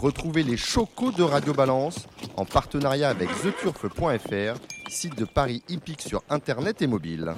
Retrouvez les chocos de Radio Balance en partenariat avec theturf.fr, site de Paris hippique sur internet et mobile.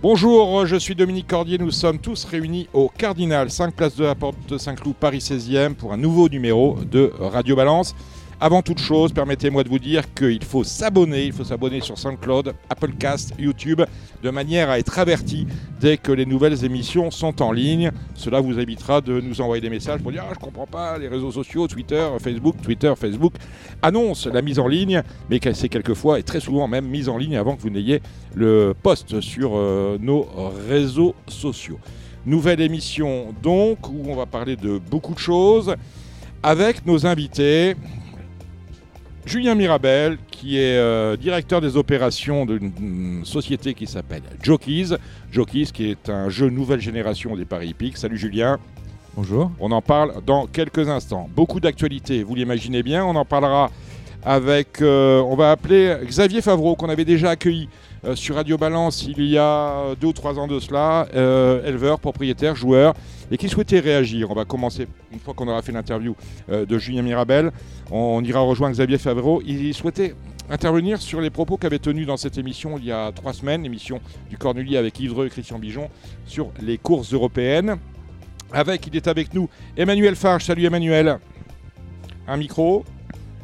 Bonjour, je suis Dominique Cordier, nous sommes tous réunis au Cardinal, 5 places de la Porte Saint-Cloud, Paris 16e, pour un nouveau numéro de Radio Balance. Avant toute chose, permettez-moi de vous dire qu'il faut s'abonner, il faut s'abonner sur SoundCloud, Applecast, YouTube, de manière à être averti dès que les nouvelles émissions sont en ligne. Cela vous évitera de nous envoyer des messages pour dire ah, je comprends pas les réseaux sociaux, Twitter, Facebook, Twitter, Facebook annonce la mise en ligne, mais c'est quelquefois et très souvent même mise en ligne avant que vous n'ayez le post sur euh, nos réseaux sociaux. Nouvelle émission donc où on va parler de beaucoup de choses avec nos invités. Julien Mirabel, qui est euh, directeur des opérations d'une société qui s'appelle Jockeys. Jockeys, qui est un jeu nouvelle génération des Paris Hippiques. Salut Julien. Bonjour. On en parle dans quelques instants. Beaucoup d'actualités, vous l'imaginez bien. On en parlera avec, euh, on va appeler Xavier Favreau, qu'on avait déjà accueilli euh, sur Radio Balance il y a deux ou trois ans de cela, éleveur, propriétaire, joueur, et qui souhaitait réagir. On va commencer, une fois qu'on aura fait l'interview de Julien Mirabel, on ira rejoindre Xavier Favreau. Il souhaitait intervenir sur les propos qu'avait tenus dans cette émission il y a trois semaines, émission du Cornulier avec Yves Dreux et Christian Bijon, sur les courses européennes. Avec, il est avec nous, Emmanuel Farge. Salut Emmanuel. Un micro.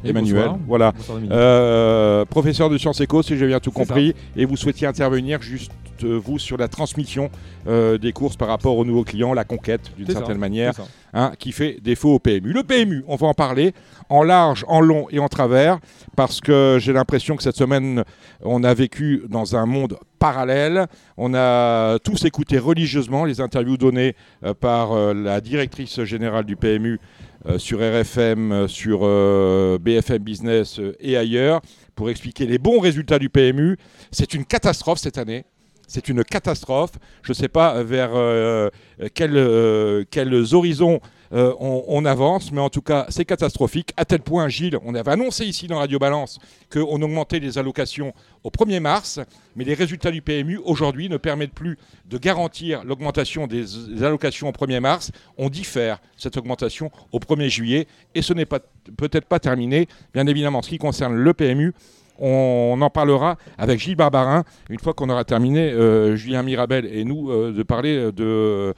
Emmanuel, voilà. Euh, professeur de sciences éco, si j'ai bien tout compris. Et vous souhaitiez intervenir juste euh, vous sur la transmission euh, des courses par rapport aux nouveaux clients, la conquête d'une certaine manière, hein, qui fait défaut au PMU. Le PMU, on va en parler en large, en long et en travers, parce que j'ai l'impression que cette semaine, on a vécu dans un monde parallèle. On a tous écouté religieusement les interviews données par la directrice générale du PMU sur RFM, euh, sur euh, BFM Business et ailleurs pour expliquer les bons résultats du PMU. C'est une catastrophe cette année. C'est une catastrophe. Je ne sais pas vers quels horizons euh, on, avance, mais en tout cas, c'est catastrophique. À tel point, Gilles, on avait annoncé ici dans Radio Balance qu'on augmentait les allocations au 1er mars, mais les résultats du PMU aujourd'hui ne permettent plus de garantir l'augmentation des, allocations au 1er mars. On diffère cette augmentation au 1er juillet et ce n'est peut-être pas terminé. Bien évidemment, ce qui concerne le PMU, on en parlera avec Gilles Barbarin une fois qu'on aura terminé, euh, Julien Mirabel et nous, euh, de parler de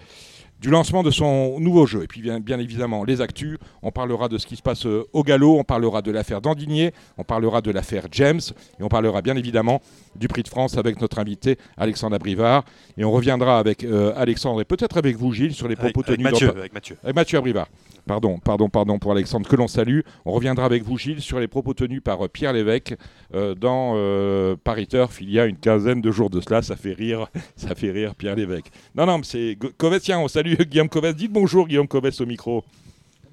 du lancement de son nouveau jeu. Et puis bien, bien, évidemment, les actus, on parlera de ce qui se passe euh, au galop, on parlera de l'affaire Dandigné, on parlera de l'affaire James, et on parlera bien évidemment du prix de France avec notre invité Alexandre Abrivard. Et on reviendra avec euh, Alexandre et peut-être avec vous Gilles sur les propos tenus... Mathieu, avec Mathieu. Avec Mathieu Abrivard. Pardon, pardon, pardon pour Alexandre, que l'on salue. On reviendra avec vous, Gilles, sur les propos tenus par euh, Pierre Lévesque euh, dans Paris Turf il y a une quinzaine de jours de cela. Ça fait rire, ça fait rire Pierre Lévesque. Non, non, c'est Covet, tiens, on salue Guillaume Covet. Dites bonjour, Guillaume Covet, au micro.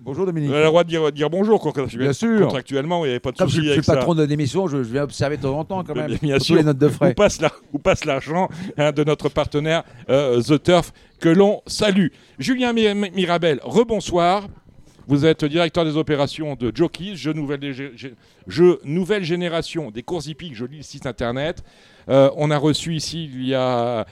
Bonjour Dominique. Vous avez le droit de dire, dire bonjour quand, bien sûr. Contractuellement, il n'y avait pas de souci. Comme je, suis patron de l'émission, je, viens observer de temps en temps quand même. Bien sûr. les notes de frais. Où passe l'argent hein, de notre partenaire The Turf que l'on salue. Julien Mirabel, rebonsoir. Vous êtes directeur des opérations de Jockeys, jeu nouvelle, génération des courses hippiques, je lis le site internet. Euh, on a reçu ici, il y a euh,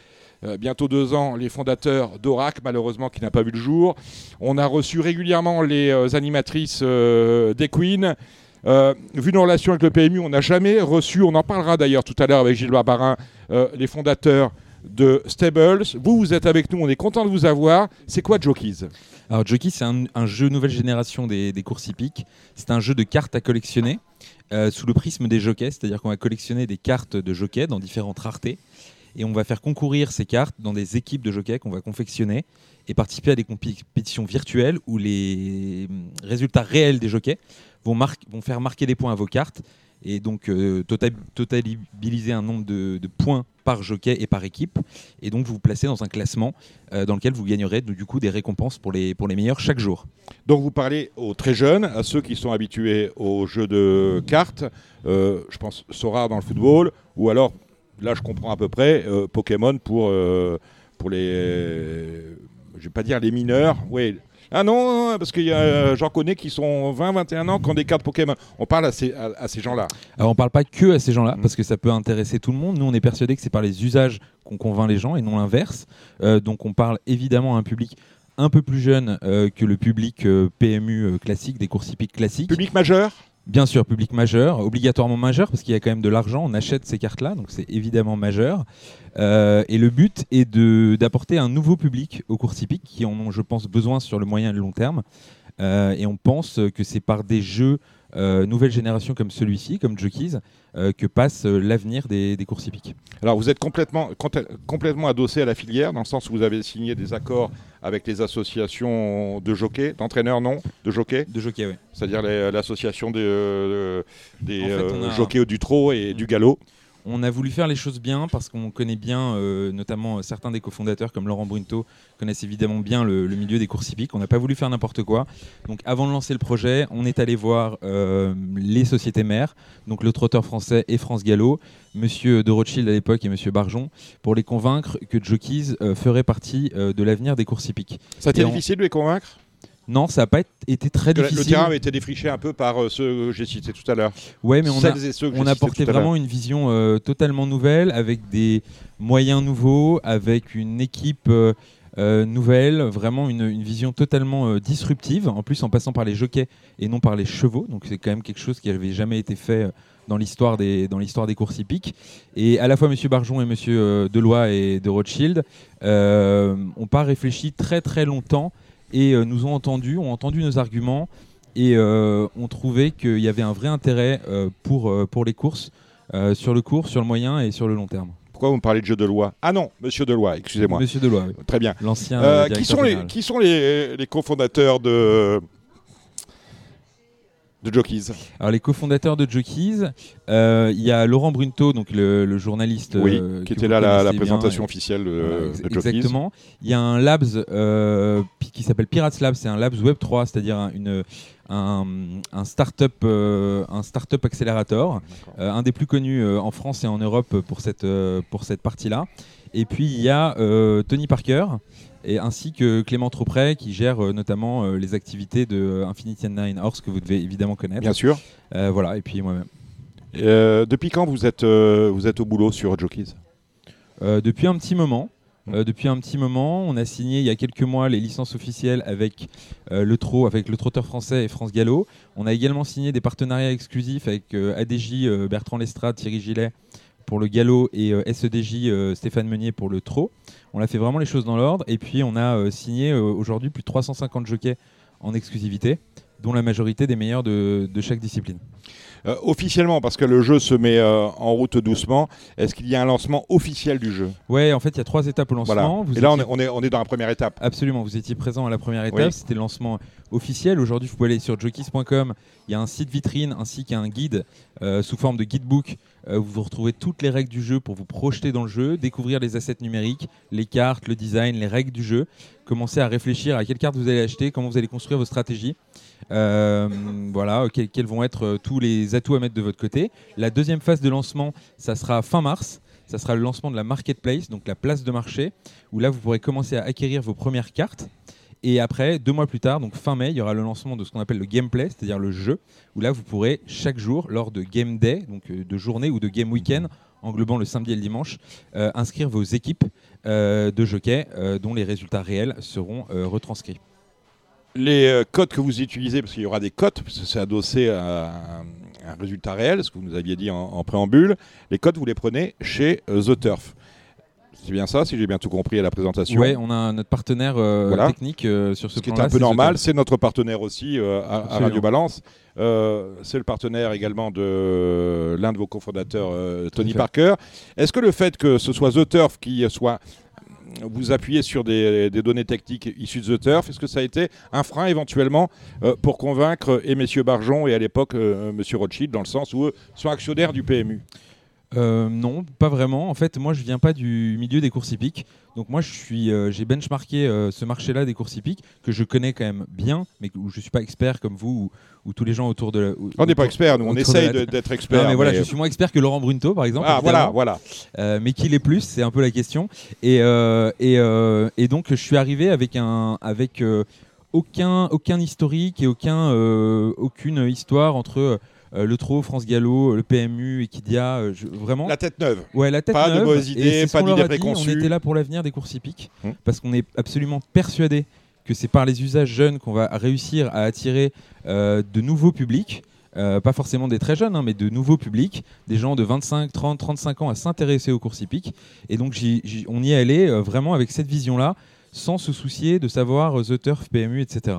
bientôt deux ans, les fondateurs d'Orac, malheureusement qui n'a pas vu le jour. On a reçu régulièrement les euh, animatrices des Queens. vu nos relations avec le PMU, on n'a jamais reçu, on en parlera d'ailleurs tout à l'heure avec Gilles Barbarin, les fondateurs de Stables. Vous, vous êtes avec nous, on est content de vous avoir. C'est quoi Jockeys Alors Jockeys, c'est un, jeu nouvelle génération des, courses hippiques. C'est un jeu de cartes à collectionner euh, sous le prisme des jockeys, c'est-à-dire qu'on va collectionner des cartes de jockeys dans différentes raretés. Et on va faire concourir ces cartes dans des équipes de jockeys qu'on va confectionner et participer à des compétitions virtuelles où les hum, résultats réels des jockeys vont, faire marquer des points à vos cartes et donc euh, tota-, totaliser un nombre de, points par jockey et par équipe. Et donc vous vous placez dans un classement euh, dans lequel vous gagnerez du coup des récompenses pour les, pour les meilleurs chaque jour. Donc vous parlez aux très jeunes, à ceux qui sont habitués aux jeux de cartes, euh, je pense Sora dans le football, ou alors, là je comprends à peu près, Pokémon pour, pour les, je vais pas dire les mineurs, oui, Ah non, parce que euh, j'en connais qui sont 20, 21 ans, qui ont des cartes Pokémon. On parle à ces, à, à ces gens-là. Alors on parle pas que à ces gens-là, Mm. parce que ça peut intéresser tout le monde. Nous, on est persuadé que c'est par les usages qu'on convainc les gens et non l'inverse. Euh, donc on parle évidemment à un public un peu plus jeune euh, que le public euh, PMU euh, classique, des courses hippiques classiques. Public majeur? Bien sûr, public majeur, obligatoirement majeur, parce qu'il y a quand même de l'argent, on achète ces cartes-là, donc c'est évidemment majeur. Euh, et le but est d'apporter un nouveau public aux courses hippiques qui en ont, je pense, besoin sur le moyen et le long terme. Euh, et on pense que c'est par des jeux euh, nouvelle génération comme celui-ci, comme Jockeys, euh, que passe euh, l'avenir des, des courses hippiques. Alors vous êtes complètement, compl- complètement adossé à la filière, dans le sens où vous avez signé des accords avec les associations de jockeys, d'entraîneurs non, de jockeys, De jockey, oui. c'est-à-dire l'association des, euh, des En fait, euh, on a- jockeys du trot et du galop. On a voulu faire les choses bien parce qu'on connaît bien, euh, notamment euh, certains des cofondateurs comme Laurent Brunto connaissent évidemment bien le, le milieu des courses hippiques. On n'a pas voulu faire n'importe quoi. Donc avant de lancer le projet, on est allé voir euh, les sociétés mères, donc le trotteur français et France Gallo, Monsieur de Rothschild à l'époque et Monsieur Barjon, pour les convaincre que Jockeys euh, ferait partie de l'avenir des courses hippiques. Ça a été Et on- difficile de les convaincre? Non, ça n'a pas été très que Le difficile. terrain avait été défriché un peu par euh, ceux que j'ai cités tout à l'heure. Ouais, mais on a, Celles on a l'heure. vraiment une vision euh, totalement nouvelle, avec des moyens nouveaux, avec une équipe euh, nouvelle, vraiment une, une vision totalement disruptive, en plus en passant par les jockeys et non par les chevaux, donc c'est quand même quelque chose qui n'avait jamais été fait dans l'histoire des, dans l'histoire des courses hippiques. Et à la fois M. Barjon et M. euh, Deloy et de Rothschild euh, ont pas réfléchi très très longtemps et euh, nous ont entendus, ont entendu nos arguments et euh, ont trouvé qu'il y avait un vrai intérêt euh, pour, pour les courses, sur le court, sur le moyen et sur le long terme. Pourquoi vous me parlez de jeu de loi? Ah non, monsieur Deloy, excusez-moi. Monsieur Deloy, oui. Très bien. l'ancien. Euh, qui, sont les, qui sont les, les cofondateurs de, de Jockeys Alors les cofondateurs de Jockeys, euh, il y a Laurent Brunto, donc le, le journaliste Oui, euh, qui était là la, la bien, présentation et- officielle de, Voilà, de Jockeys. Exactement. Il y a un Labs euh, qui s'appelle Pirates Labs, c'est un Labs Web 3, c'est-à-dire un, une, un, un startup, euh, un startup accélérateur, euh, un des plus connus euh, en France et en Europe pour cette, euh, pour cette partie-là. Et puis il y a euh, Tony Parker et ainsi que Clément Tropret qui gère euh, notamment euh, les activités de euh, Infinity and Nine Horse que vous devez évidemment connaître. Bien sûr. Voilà, et puis moi-même. Depuis quand vous êtes, vous êtes au boulot sur Jockeys depuis un petit moment. Euh, depuis un petit moment, on a signé il y a quelques mois les licences officielles avec euh, le Trot, avec le Trotteur français et France Gallo. On a également signé des partenariats exclusifs avec euh, ADJ Bertrand Lestrade, Thierry Gillet pour le Gallo et SEDJ Stéphane Meunier pour le Trot. On a fait vraiment les choses dans l'ordre et puis on a euh, signé euh, aujourd'hui plus de 350 jockeys en exclusivité, dont la majorité des meilleurs de, de chaque discipline. Euh, Officiellement, parce que le jeu se met euh, en route doucement, est-ce qu'il y a un lancement officiel du jeu? Ouais, en fait, il y a trois étapes au lancement. Voilà. Vous Et là, on étiez- est, on, est, on est dans la première étape. Absolument, vous étiez présent à la première étape, Oui. c'était le lancement officiel. Aujourd'hui, vous pouvez aller sur jockeys.com, il y a un site vitrine ainsi qu'un guide euh, sous forme de guidebook. Euh, vous retrouvez toutes les règles du jeu pour vous projeter dans le jeu, découvrir les assets numériques, les cartes, le design, les règles du jeu. Commencer à réfléchir à quelle carte vous allez acheter, comment vous allez construire vos stratégies. Euh, voilà, euh, quels, quels vont être tous les atouts à mettre de votre côté. La deuxième phase de lancement, ça sera fin mars. Ça sera le lancement de la marketplace, donc la place de marché, où là vous pourrez commencer à acquérir vos premières cartes. Et après, deux mois plus tard, donc fin mai, il y aura le lancement de ce qu'on appelle le gameplay, c'est-à-dire le jeu, où là vous pourrez chaque jour, lors de game day, donc euh, de journée ou de game week-end, englobant le samedi et le dimanche, euh, inscrire vos équipes euh, de jockey euh, dont les résultats réels seront retranscrits. Les codes que vous utilisez, parce qu'il y aura des codes, parce que c'est adossé à un, résultat réel, ce que vous nous aviez dit en, en préambule, les codes, vous les prenez chez The Turf. C'est bien ça, si j'ai bien tout compris à la présentation. Ouais, on a notre partenaire euh, Voilà. technique euh, sur ce Ce qui est un peu normal, c'est notre partenaire aussi euh, à- à. Radio Balance. C'est le partenaire également de l'un de vos cofondateurs, Tony. Parker. Est-ce que le fait que ce soit The Turf qui soit vous appuyez sur des, des données techniques issues de The Turf, est-ce que ça a été un frein éventuellement euh, pour convaincre et messieurs Barjon et à l'époque euh, monsieur Rothschild dans le sens où eux sont actionnaires du PMU Euh, non, pas vraiment. En fait, moi, je viens pas du milieu des courses hippiques. Donc moi, je suis, euh, j'ai benchmarké euh, ce marché-là des courses hippiques que je connais quand même bien, mais où je suis pas expert comme vous ou, ou tous les gens autour de. La, ou- On n'est pas experts, nous on essaye d'être experts. Non, mais voilà, je suis moins expert que Laurent Brunto, par exemple. Ah voilà, évidemment. voilà. Mais qui l'est plus, c'est un peu la question. Et, et, et donc, je suis arrivé avec, un, avec aucun, aucun historique et aucun, aucune histoire entre euh, le TRO, France Gallo, le PMU, Equidia. euh, je- vraiment. La tête neuve. Ouais, la tête Pas de mauvaises idées, pas leur d'idées préconçues. On était là pour l'avenir des courses hippiques Hum. parce qu'on est absolument persuadé que c'est par les usages jeunes qu'on va réussir à attirer euh, de nouveaux publics. euh, pas forcément des très jeunes, hein, mais de nouveaux publics, des gens de 25, 30, 35 ans à s'intéresser aux courses hippiques. Et donc on y est allé euh, vraiment avec cette vision-là, sans se soucier de savoir euh, The Turf, PMU, etc.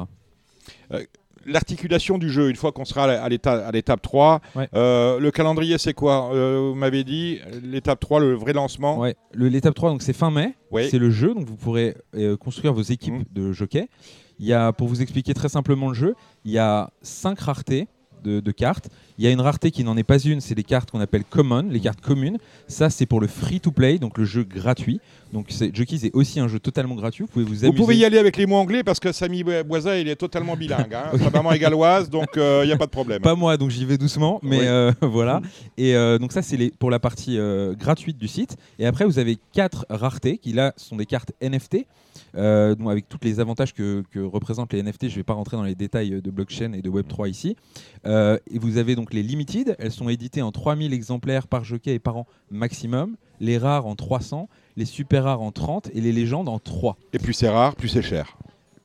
L'articulation du jeu, une fois qu'on sera à l'éta- à l'étape 3, Ouais. euh, le calendrier c'est quoi? Euh, Vous m'avez dit, l'étape 3, le vrai lancement. Ouais. L'étape 3, donc c'est fin mai. C'est le jeu, donc vous pourrez euh, construire vos équipes Mhm. de jockey. Il y a, pour vous expliquer très simplement le jeu, il y a cinq raretés de, de cartes. Il y a une rareté qui n'en est pas une, c'est les cartes qu'on appelle common, les cartes communes. Ça, c'est pour le free-to-play, donc le jeu gratuit. Donc Jockeys est aussi un jeu totalement gratuit. Vous pouvez vous Vous pouvez y aller avec les mots anglais parce que Samy Boisa, il est totalement bilingue. Hein. Sa maman est galloise, donc il n'y a pas de problème. Pas moi, donc j'y vais doucement, mais Oui. euh, voilà. Et euh, donc ça, c'est pour la partie euh, gratuite du site. Et après, vous avez quatre raretés qui là sont des cartes NFT, euh, donc avec tous les avantages que, que représentent les NFT. Je ne vais pas rentrer dans les détails de blockchain et de Web 3 ici. Euh, et vous avez donc les limited. Elles sont éditées en 3000 exemplaires par jockey et par an maximum. Les rares en 300, les super rares en 30 et les légendes en 3 Et plus c'est rare, plus c'est cher.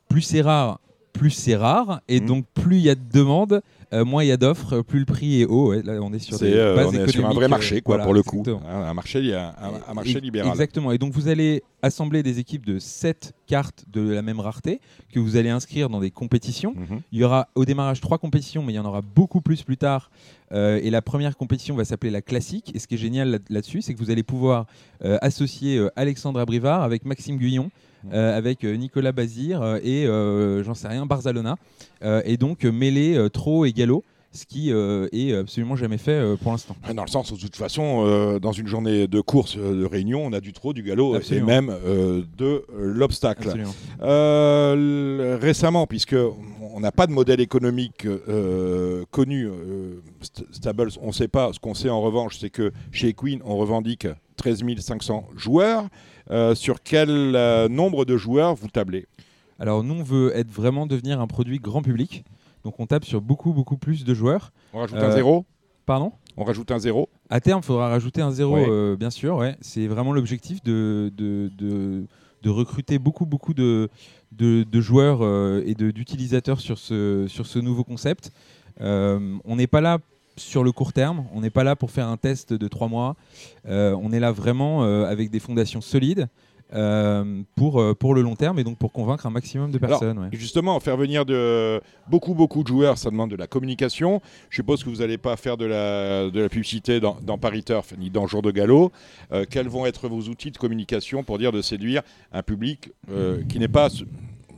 plus c'est rare, plus c'est rare, et Mhm. donc plus il y a de demandes, euh, moins il y a d'offres, plus le prix est haut. Ouais, là, on est sur des euh, bases on est sur un vrai euh, marché, quoi, voilà, pour le coup. Hein, Un marché, un, un- un marché Et- libéral. Exactement. Et donc vous allez assembler des équipes de 7 cartes de la même rareté que vous allez inscrire dans des compétitions. Mhm. Il y aura au démarrage trois compétitions, mais il y en aura beaucoup plus plus tard. Euh, et la première compétition va s'appeler la classique. Et ce qui est génial là- là-dessus, c'est que vous allez pouvoir associer Alexandre Abrivard avec Maxime Guyon. Euh, avec euh, Nicolas Bazir euh, et j'en sais rien Barzalona et donc mêler euh, Trot et Gallo ce qui euh, est absolument jamais fait euh, pour l'instant Dans le sens où, de toute façon, euh, dans une journée de course de réunion, on a du trot, du galop Absolument. et même de l'obstacle. Récemment, puisque on n'a pas de modèle économique connu, St- Stables, on ne sait pas. Ce qu'on sait en revanche, c'est que chez Queen, on revendique 13 500 joueurs. Euh, sur quel euh, nombre de joueurs vous tablez alors nous on veut être vraiment devenir un produit grand public donc on tape sur beaucoup beaucoup plus de joueurs On rajoute Euh, un zéro pardon On rajoute un zéro À terme, il faudra rajouter un zéro, Ouais. euh, bien sûr. Ouais. C'est vraiment l'objectif de, de, de, de recruter beaucoup, beaucoup de, de, de joueurs euh, et d'utilisateurs sur ce, sur ce nouveau concept. Euh, on n'est pas là sur le court terme, on n'est pas là pour faire un test de trois mois. Euh, on est là vraiment euh, avec des fondations solides. euh, pour, euh, pour le long terme et donc pour convaincre un maximum de Alors, personnes. ouais. Justement, faire venir de beaucoup, beaucoup de joueurs, ça demande de la communication. Je suppose que vous n'allez pas faire de la, de la publicité dans, dans Paris Turf ni dans Jour de Galop. Euh, quels vont être vos outils de communication pour dire de séduire un public qui n'est pas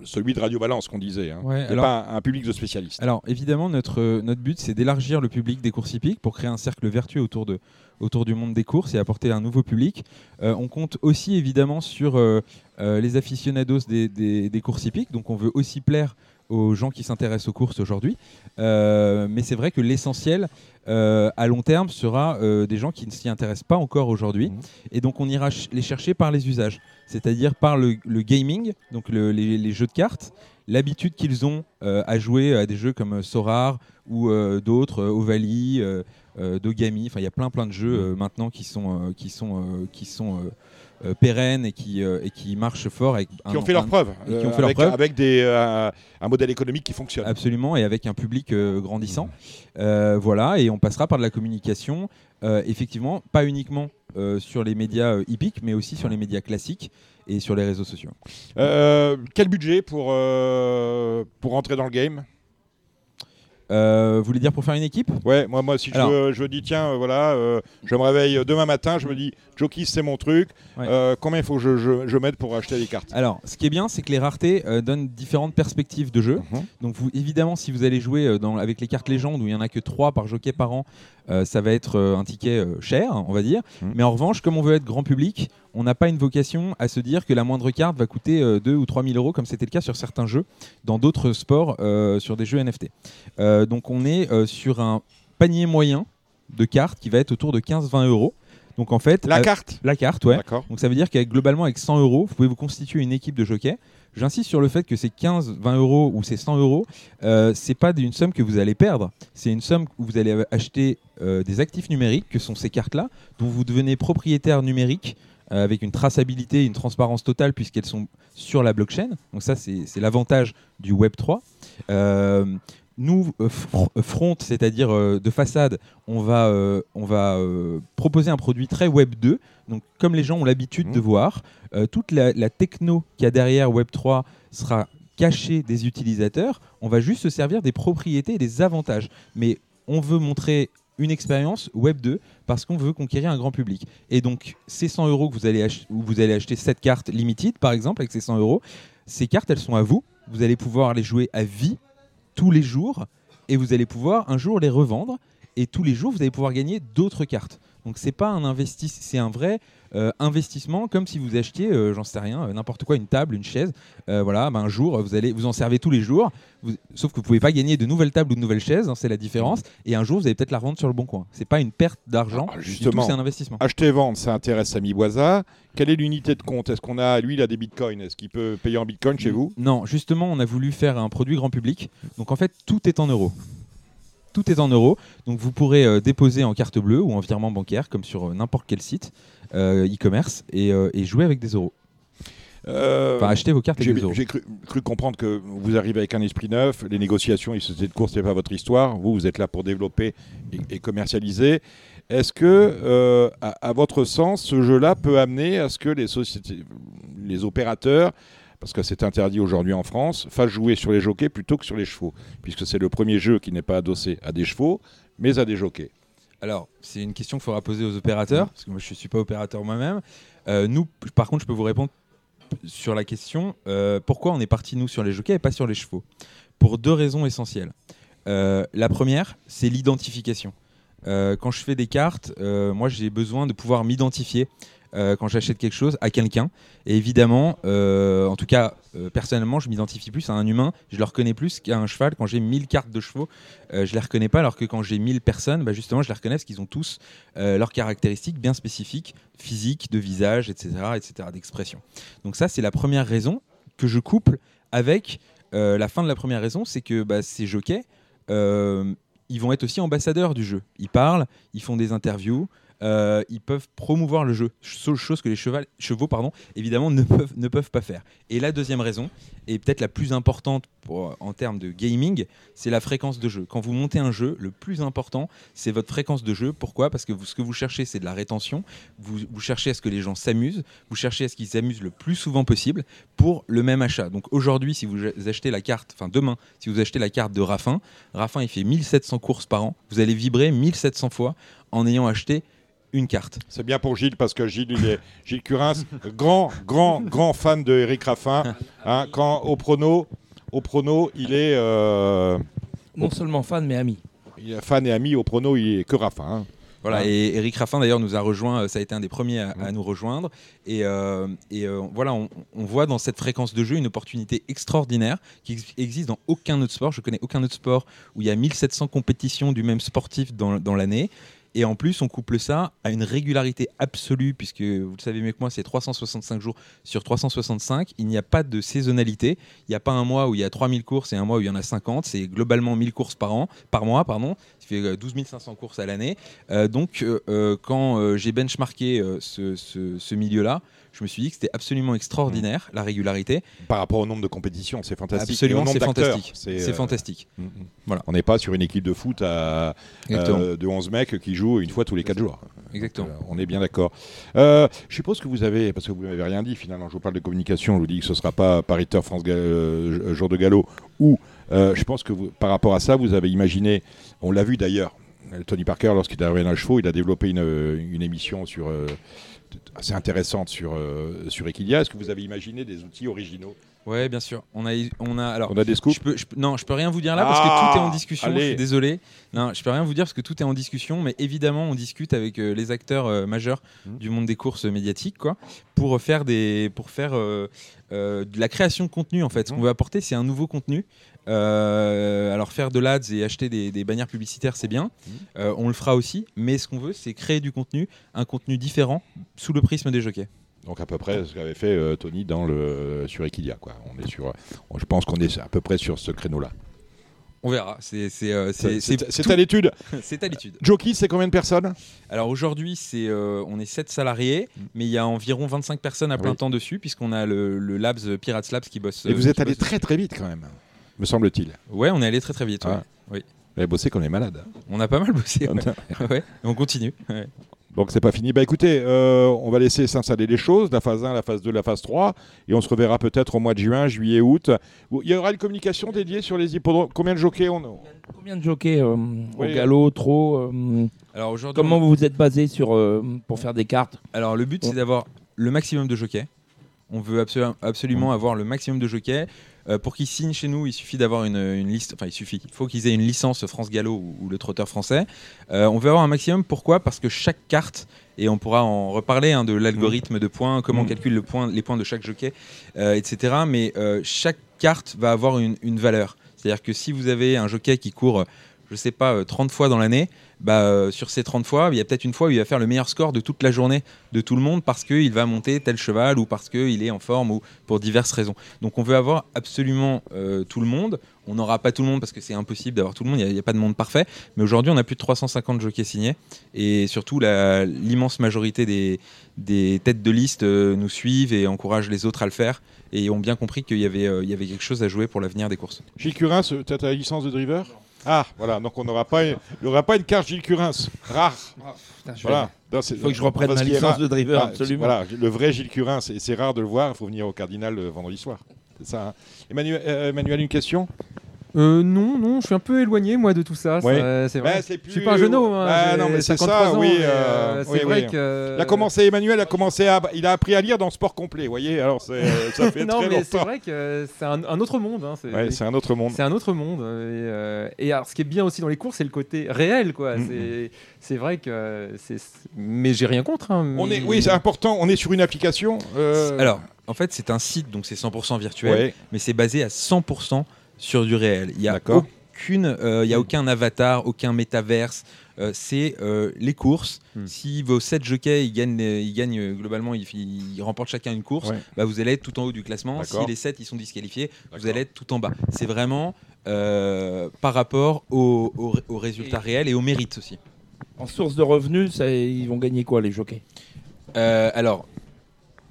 celui de Radio Balance qu'on disait, hein, Ouais, alors- pas un, un public de spécialistes Alors évidemment, notre, notre but, c'est d'élargir le public des courses hippiques pour créer un cercle vertueux autour, de, autour du monde des courses et apporter un nouveau public. Euh, on compte aussi évidemment sur euh, euh, les aficionados des, des- des courses hippiques, donc on veut aussi plaire aux gens qui s'intéressent aux courses aujourd'hui. Euh, mais c'est vrai que l'essentiel euh, à long terme sera euh, des gens qui ne s'y intéressent pas encore aujourd'hui. Mhm. Et donc on ira ch- les chercher par les usages, c'est-à-dire par le, le gaming, donc le- les, les jeux de cartes, l'habitude qu'ils ont à jouer à des jeux comme Sorar ou d'autres, Ovali, Dogami. Enfin, il y a plein plein de jeux euh, maintenant qui sont qui sont qui sont euh, euh, pérennes et qui euh, et qui marchent fort avec un- Qui ont fait leurs preuves, et qui euh, ont fait leurs avec, preuves. avec des, euh, un modèle économique qui fonctionne. Absolument, et avec un public euh, grandissant. Euh, voilà, et on passera par de la communication, euh, effectivement, pas uniquement euh, sur les médias euh, hippiques, mais aussi sur les médias classiques et sur les réseaux sociaux. Euh, quel budget pour, euh, pour entrer dans le game? Euh, vous voulez dire pour faire une équipe? Ouais, moi, moi si je, Alors- je dis, tiens, euh, voilà, euh, je me réveille demain matin, je me dis, Jockey, c'est mon truc. Ouais. Combien il faut que je, je, je mette pour acheter des cartes? Alors, ce qui est bien, c'est que les raretés donnent différentes perspectives de jeu. Mhm. Donc, vous, évidemment, si vous allez jouer dans, avec les cartes légendes où il n'y en a que 3 par jockey par an, ça va être un ticket cher, on va dire. Mhm. Mais en revanche, comme on veut être grand public, on n'a pas une vocation à se dire que la moindre carte va coûter euh, 2 ou 3 000 euros, comme c'était le cas sur certains jeux, dans d'autres sports, sur des jeux NFT. Euh, donc, on est euh, sur un panier moyen de cartes qui va être autour de 15-20 euros. Donc en fait, La euh, carte la carte, ouais. Donc ça veut dire qu'avec globalement avec 100 euros, vous pouvez vous constituer une équipe de jockey. J'insiste sur le fait que ces 15, 20 euros ou ces 100 euros, euh, c'est pas une somme que vous allez perdre. C'est une somme où vous allez acheter euh, des actifs numériques, que sont ces cartes-là, dont vous devenez propriétaire numérique euh, avec une traçabilité, une transparence totale puisqu'elles sont sur la blockchain. Donc ça, c'est c'est l'avantage du Web 3. Nous, euh, euh, front, c'est-à-dire euh, de façade, on va, on va proposer un produit très Web 2. Donc, comme les gens ont l'habitude de voir, euh, toute la, la techno qu'il y a derrière Web 3 sera cachée des utilisateurs. On va juste se servir des propriétés et des avantages. Mais on veut montrer une expérience Web 2 parce qu'on veut conquérir un grand public. Et donc, ces 100 euros que vous allez, vous allez acheter cette carte limited, par exemple, avec ces 100 euros, ces cartes, elles sont à vous. Vous allez pouvoir les jouer à vie tous les jours et vous allez pouvoir un jour les revendre et tous les jours vous allez pouvoir gagner d'autres cartes. Donc c'est pas un investissement, c'est un vrai euh, investissement comme si vous achetiez, euh, j'en sais rien, euh, n'importe quoi, une table, une chaise. Voilà, ben, un jour vous allez vous en servez tous les jours, vous- sauf que vous pouvez pas gagner de nouvelles tables ou de nouvelles chaises, hein, c'est la différence. Et un jour vous allez peut-être la revendre sur le bon coin. C'est pas une perte d'argent, Ah, justement. c'est un investissement. Acheter et vendre, ça intéresse Samy Boisa. Quelle est l'unité de compte? Est-ce qu'on a, lui, il a des bitcoins? Est-ce qu'il peut payer en bitcoin chez vous? Non, justement, on a voulu faire un produit grand public. Donc en fait, tout est en euros. Tout est en euros. Donc vous pourrez euh, déposer en carte bleue ou en virement bancaire, comme sur euh, n'importe quel site euh, e-commerce, et, et jouer avec des euros. Euh, Enfin, acheter vos cartes avec J'ai des euros. j'ai cru, cru comprendre que vous arrivez avec un esprit neuf, les négociations, les sociétés de course, c'est pas votre histoire. Vous, vous êtes là pour développer et, et commercialiser. Est-ce que, euh, à, à votre sens, ce jeu-là peut amener à ce que les sociétés, les opérateurs, parce que c'est interdit aujourd'hui en France, fassent jouer sur les jockeys plutôt que sur les chevaux, puisque c'est le premier jeu qui n'est pas adossé à des chevaux, mais à des jockeys. Alors, c'est une question qu'il faudra poser aux opérateurs, parce que moi je ne suis pas opérateur moi-même. Euh, nous, par contre, je peux vous répondre sur la question euh, pourquoi on est parti nous sur les jockeys et pas sur les chevaux? Pour deux raisons essentielles. Euh, la première, c'est l'identification. Quand je fais des cartes, moi j'ai besoin de pouvoir m'identifier euh, quand j'achète quelque chose à quelqu'un. Et évidemment, euh, en tout cas, euh, personnellement, je m'identifie plus à un humain, je le reconnais plus qu'à un cheval. Quand j'ai 1000 cartes de chevaux, euh, je les reconnais pas, alors que quand j'ai 1000 personnes, bah, justement, je les reconnais parce qu'ils ont tous leurs caractéristiques bien spécifiques, physiques, de visage, etc., etc., d'expression. Donc ça, c'est la première raison que je couple avec la fin de la première raison, c'est que bah, ces jockeys, ils vont être aussi ambassadeurs du jeu. Ils parlent, ils font des interviews, euh, ils peuvent promouvoir le jeu, Ch- chose que les cheval- chevaux pardon, évidemment ne peuvent, ne peuvent pas faire. Et la deuxième raison, et peut-être la plus importante en termes de gaming, c'est la fréquence de jeu. Quand vous montez un jeu, le plus important, c'est votre fréquence de jeu. Pourquoi? Parce que ce que vous cherchez, c'est de la rétention. Vous, vous cherchez à ce que les gens s'amusent. Vous cherchez à ce qu'ils s'amusent le plus souvent possible pour le même achat. Donc aujourd'hui, si vous achetez la carte, enfin demain, si vous achetez la carte de Raffin, Raffin, il fait 1700 courses par an. Vous allez vibrer 1700 fois en ayant acheté une carte. C'est bien pour Gilles parce que Gilles, il est, Gilles Curins, grand, grand, grand fan de Eric Raffin. Hein, quand au prono, au prono, il est, euh, Non seulement fan, mais ami. il est fan et ami. Au prono, il est que Raffin. hein. Voilà, Ah. et Eric Raffin d'ailleurs nous a rejoint, euh, ça a été un des premiers à, à nous rejoindre. Et, euh, et euh, voilà, on, on voit dans cette fréquence de jeu une opportunité extraordinaire qui ex- existe dans aucun autre sport. Je connais aucun autre sport où il y a 1700 compétitions du même sportif dans, dans l'année. Et en plus, on couple ça à une régularité absolue, puisque vous le savez mieux que moi, c'est 365 jours sur 365. Il n'y a pas de saisonnalité. Il n'y a pas un mois où il y a 3000 courses et un mois où il y en a 50. C'est globalement 1000 courses par an, par mois, pardon. Fait euh, 12 500 courses à l'année. Euh, donc, euh, euh, quand euh, j'ai benchmarké euh, ce, ce- ce milieu-là, je me suis dit que c'était absolument extraordinaire, la régularité. Par rapport au nombre de compétitions, c'est fantastique. Absolument, c'est fantastique. C'est euh, fantastique. mm, mm. Voilà. On n'est pas sur une équipe de foot à, euh, de 11 mecs qui jouent une fois tous les 4 jours. Exactement. Euh, on est bien d'accord. Euh, je suppose que vous avez, parce que vous m'avez rien dit finalement, je vous parle de communication, je vous dis que ce ne sera pas Pariteur France euh, Jour de Galop, ou euh, je pense que vous- par rapport à ça, vous avez imaginé, on l'a vu d'ailleurs, Tony Parker, lorsqu'il est arrivé dans le chevaux, il a développé une, euh, une émission sur, euh, assez intéressante sur, euh, sur Equilia. Est-ce que vous avez imaginé des outils originaux? Ouais, bien sûr. On a, on a alors. On a des scoops? Je peux, je non, je peux rien vous dire là parce que Ah, tout est en discussion. Je allez. suis désolé. Non, je peux rien vous dire parce que tout est en discussion, mais évidemment, on discute avec euh, les acteurs euh, majeurs Mhm. du monde des courses médiatiques, quoi, pour faire des, pour faire euh, de la création de contenu. En fait, ce Mhm. qu'on veut apporter, c'est un nouveau contenu Euh, alors faire de l'ads et acheter des, des bannières publicitaires, c'est bien. Euh, on le fera aussi. Mais ce qu'on veut, c'est créer du contenu, un contenu différent sous le prisme des jockeys. Donc à peu près ce qu'avait fait euh, Tony dans le sur Equidia quoi. On est sur, je pense qu'on est à peu près sur ce créneau-là. On verra. C'est à l'étude. c'est à l'étude. Jockey, c'est combien de personnes? Alors aujourd'hui, c'est euh, on est 7 salariés, mais il y a environ 25 personnes à plein Oui. temps dessus, puisqu'on a le, le Labs Pirates Labs qui bosse. Et vous êtes allé très très vite quand même, me semble-t-il. Ouais, on est allé très très vite. ouais. Ah. Vous avez bossé qu'on est malade. On a pas mal bossé. Ouais. Ouais. Et on continue. ouais. Donc c'est pas fini. Bah écoutez, euh, on va laisser s'installer les choses, la phase 1, la phase 2, la phase 3, et on se reverra peut-être au mois de juin, juillet, août. Il y aura une communication dédiée sur les hippodromes. Combien de jockeys on Combien de jockeys euh, Oui. au galop, trop euh, Alors aujourd'hui, Comment on- vous vous êtes basé sur euh, pour faire des cartes? Alors le but c'est d'avoir le maximum de jockeys. On veut absolu- absolument avoir le maximum de jockeys. Euh, pour qu'ils signent chez nous, il suffit d'avoir une, une liste. Enfin, il suffit. Il faut qu'ils aient une licence France Gallo ou, ou le trotteur français. Euh, on veut avoir un maximum. Pourquoi? Parce que chaque carte, et on pourra en reparler hein, de l'algorithme de points, comment on Mm. calcule le point, les points de chaque jockey, euh, etc. Mais euh, chaque carte va avoir une, une valeur. C'est-à-dire que si vous avez un jockey qui court, je sais pas, euh, 30 fois dans l'année, bah, euh, sur ces 30 fois, il y a peut-être une fois où il va faire le meilleur score de toute la journée de tout le monde parce qu'il va monter tel cheval ou parce qu'il est en forme ou pour diverses raisons. Donc on veut avoir absolument euh, tout le monde. On n'aura pas tout le monde parce que c'est impossible d'avoir tout le monde, il n'y a, pas de monde parfait. Mais aujourd'hui, on a plus de 350 jockeys signés et surtout l'immense majorité des, têtes de liste euh, nous suivent et encouragent les autres à le faire et ont bien compris qu'il y, avait, quelque chose à jouer pour l'avenir des courses. Gilles Curins, tu as ta licence de driver? Ah, voilà, donc on n'aura pas, il n'y aura pas une carte Gilles Curins. Rare. Putain, vais- Voilà. Il faut que je reprenne ma licence rare. de driver, Ah, absolument. Voilà, le vrai Gilles Curins, et c'est rare de le voir, il faut venir au Cardinal euh, vendredi soir. C'est ça. hein. Emmanuel, euh, Emmanuel, une question? Euh, non, non, je suis un peu éloigné moi de tout ça. Ouais. ça, c'est vrai. Bah, c'est je suis plus- pas un genou. Hein, Bah, non, mais c'est 53 ça, ans, oui, mais, euh, c'est oui, vrai oui. que. Il a commencé, Emmanuel a commencé à, il a appris à lire dans Sport Complet, vous voyez, alors c'est, euh, ça fait non, très mais c'est vrai que c'est un, un autre monde. hein, c'est Ouais, c'est un autre monde. c'est un autre monde. euh, Et, euh, et alors, ce qui est bien aussi dans les courses, c'est le côté réel, quoi. Mm, C'est- C'est vrai que. c'est Mais j'ai rien contre. hein, On est, mais- oui, c'est important, on est sur une application. euh, Alors, en fait, c'est un site, donc c'est 100% virtuel. ouais, mais c'est basé à 100% sur du réel. Il n'y a, aucune, euh, il y a aucun avatar, aucun métaverse. Euh, c'est euh, les courses. Hmm. Si vos 7 jockeys ils gagnent, ils gagnent globalement, ils, ils remportent chacun une course, Ouais. bah, vous allez être tout en haut du classement. Si les 7 ils sont disqualifiés, vous allez être tout en bas. C'est vraiment euh, par rapport aux au, aux résultats réels et au mérite aussi. En source de revenus, ça, ils vont gagner quoi les jockeys? Euh, alors,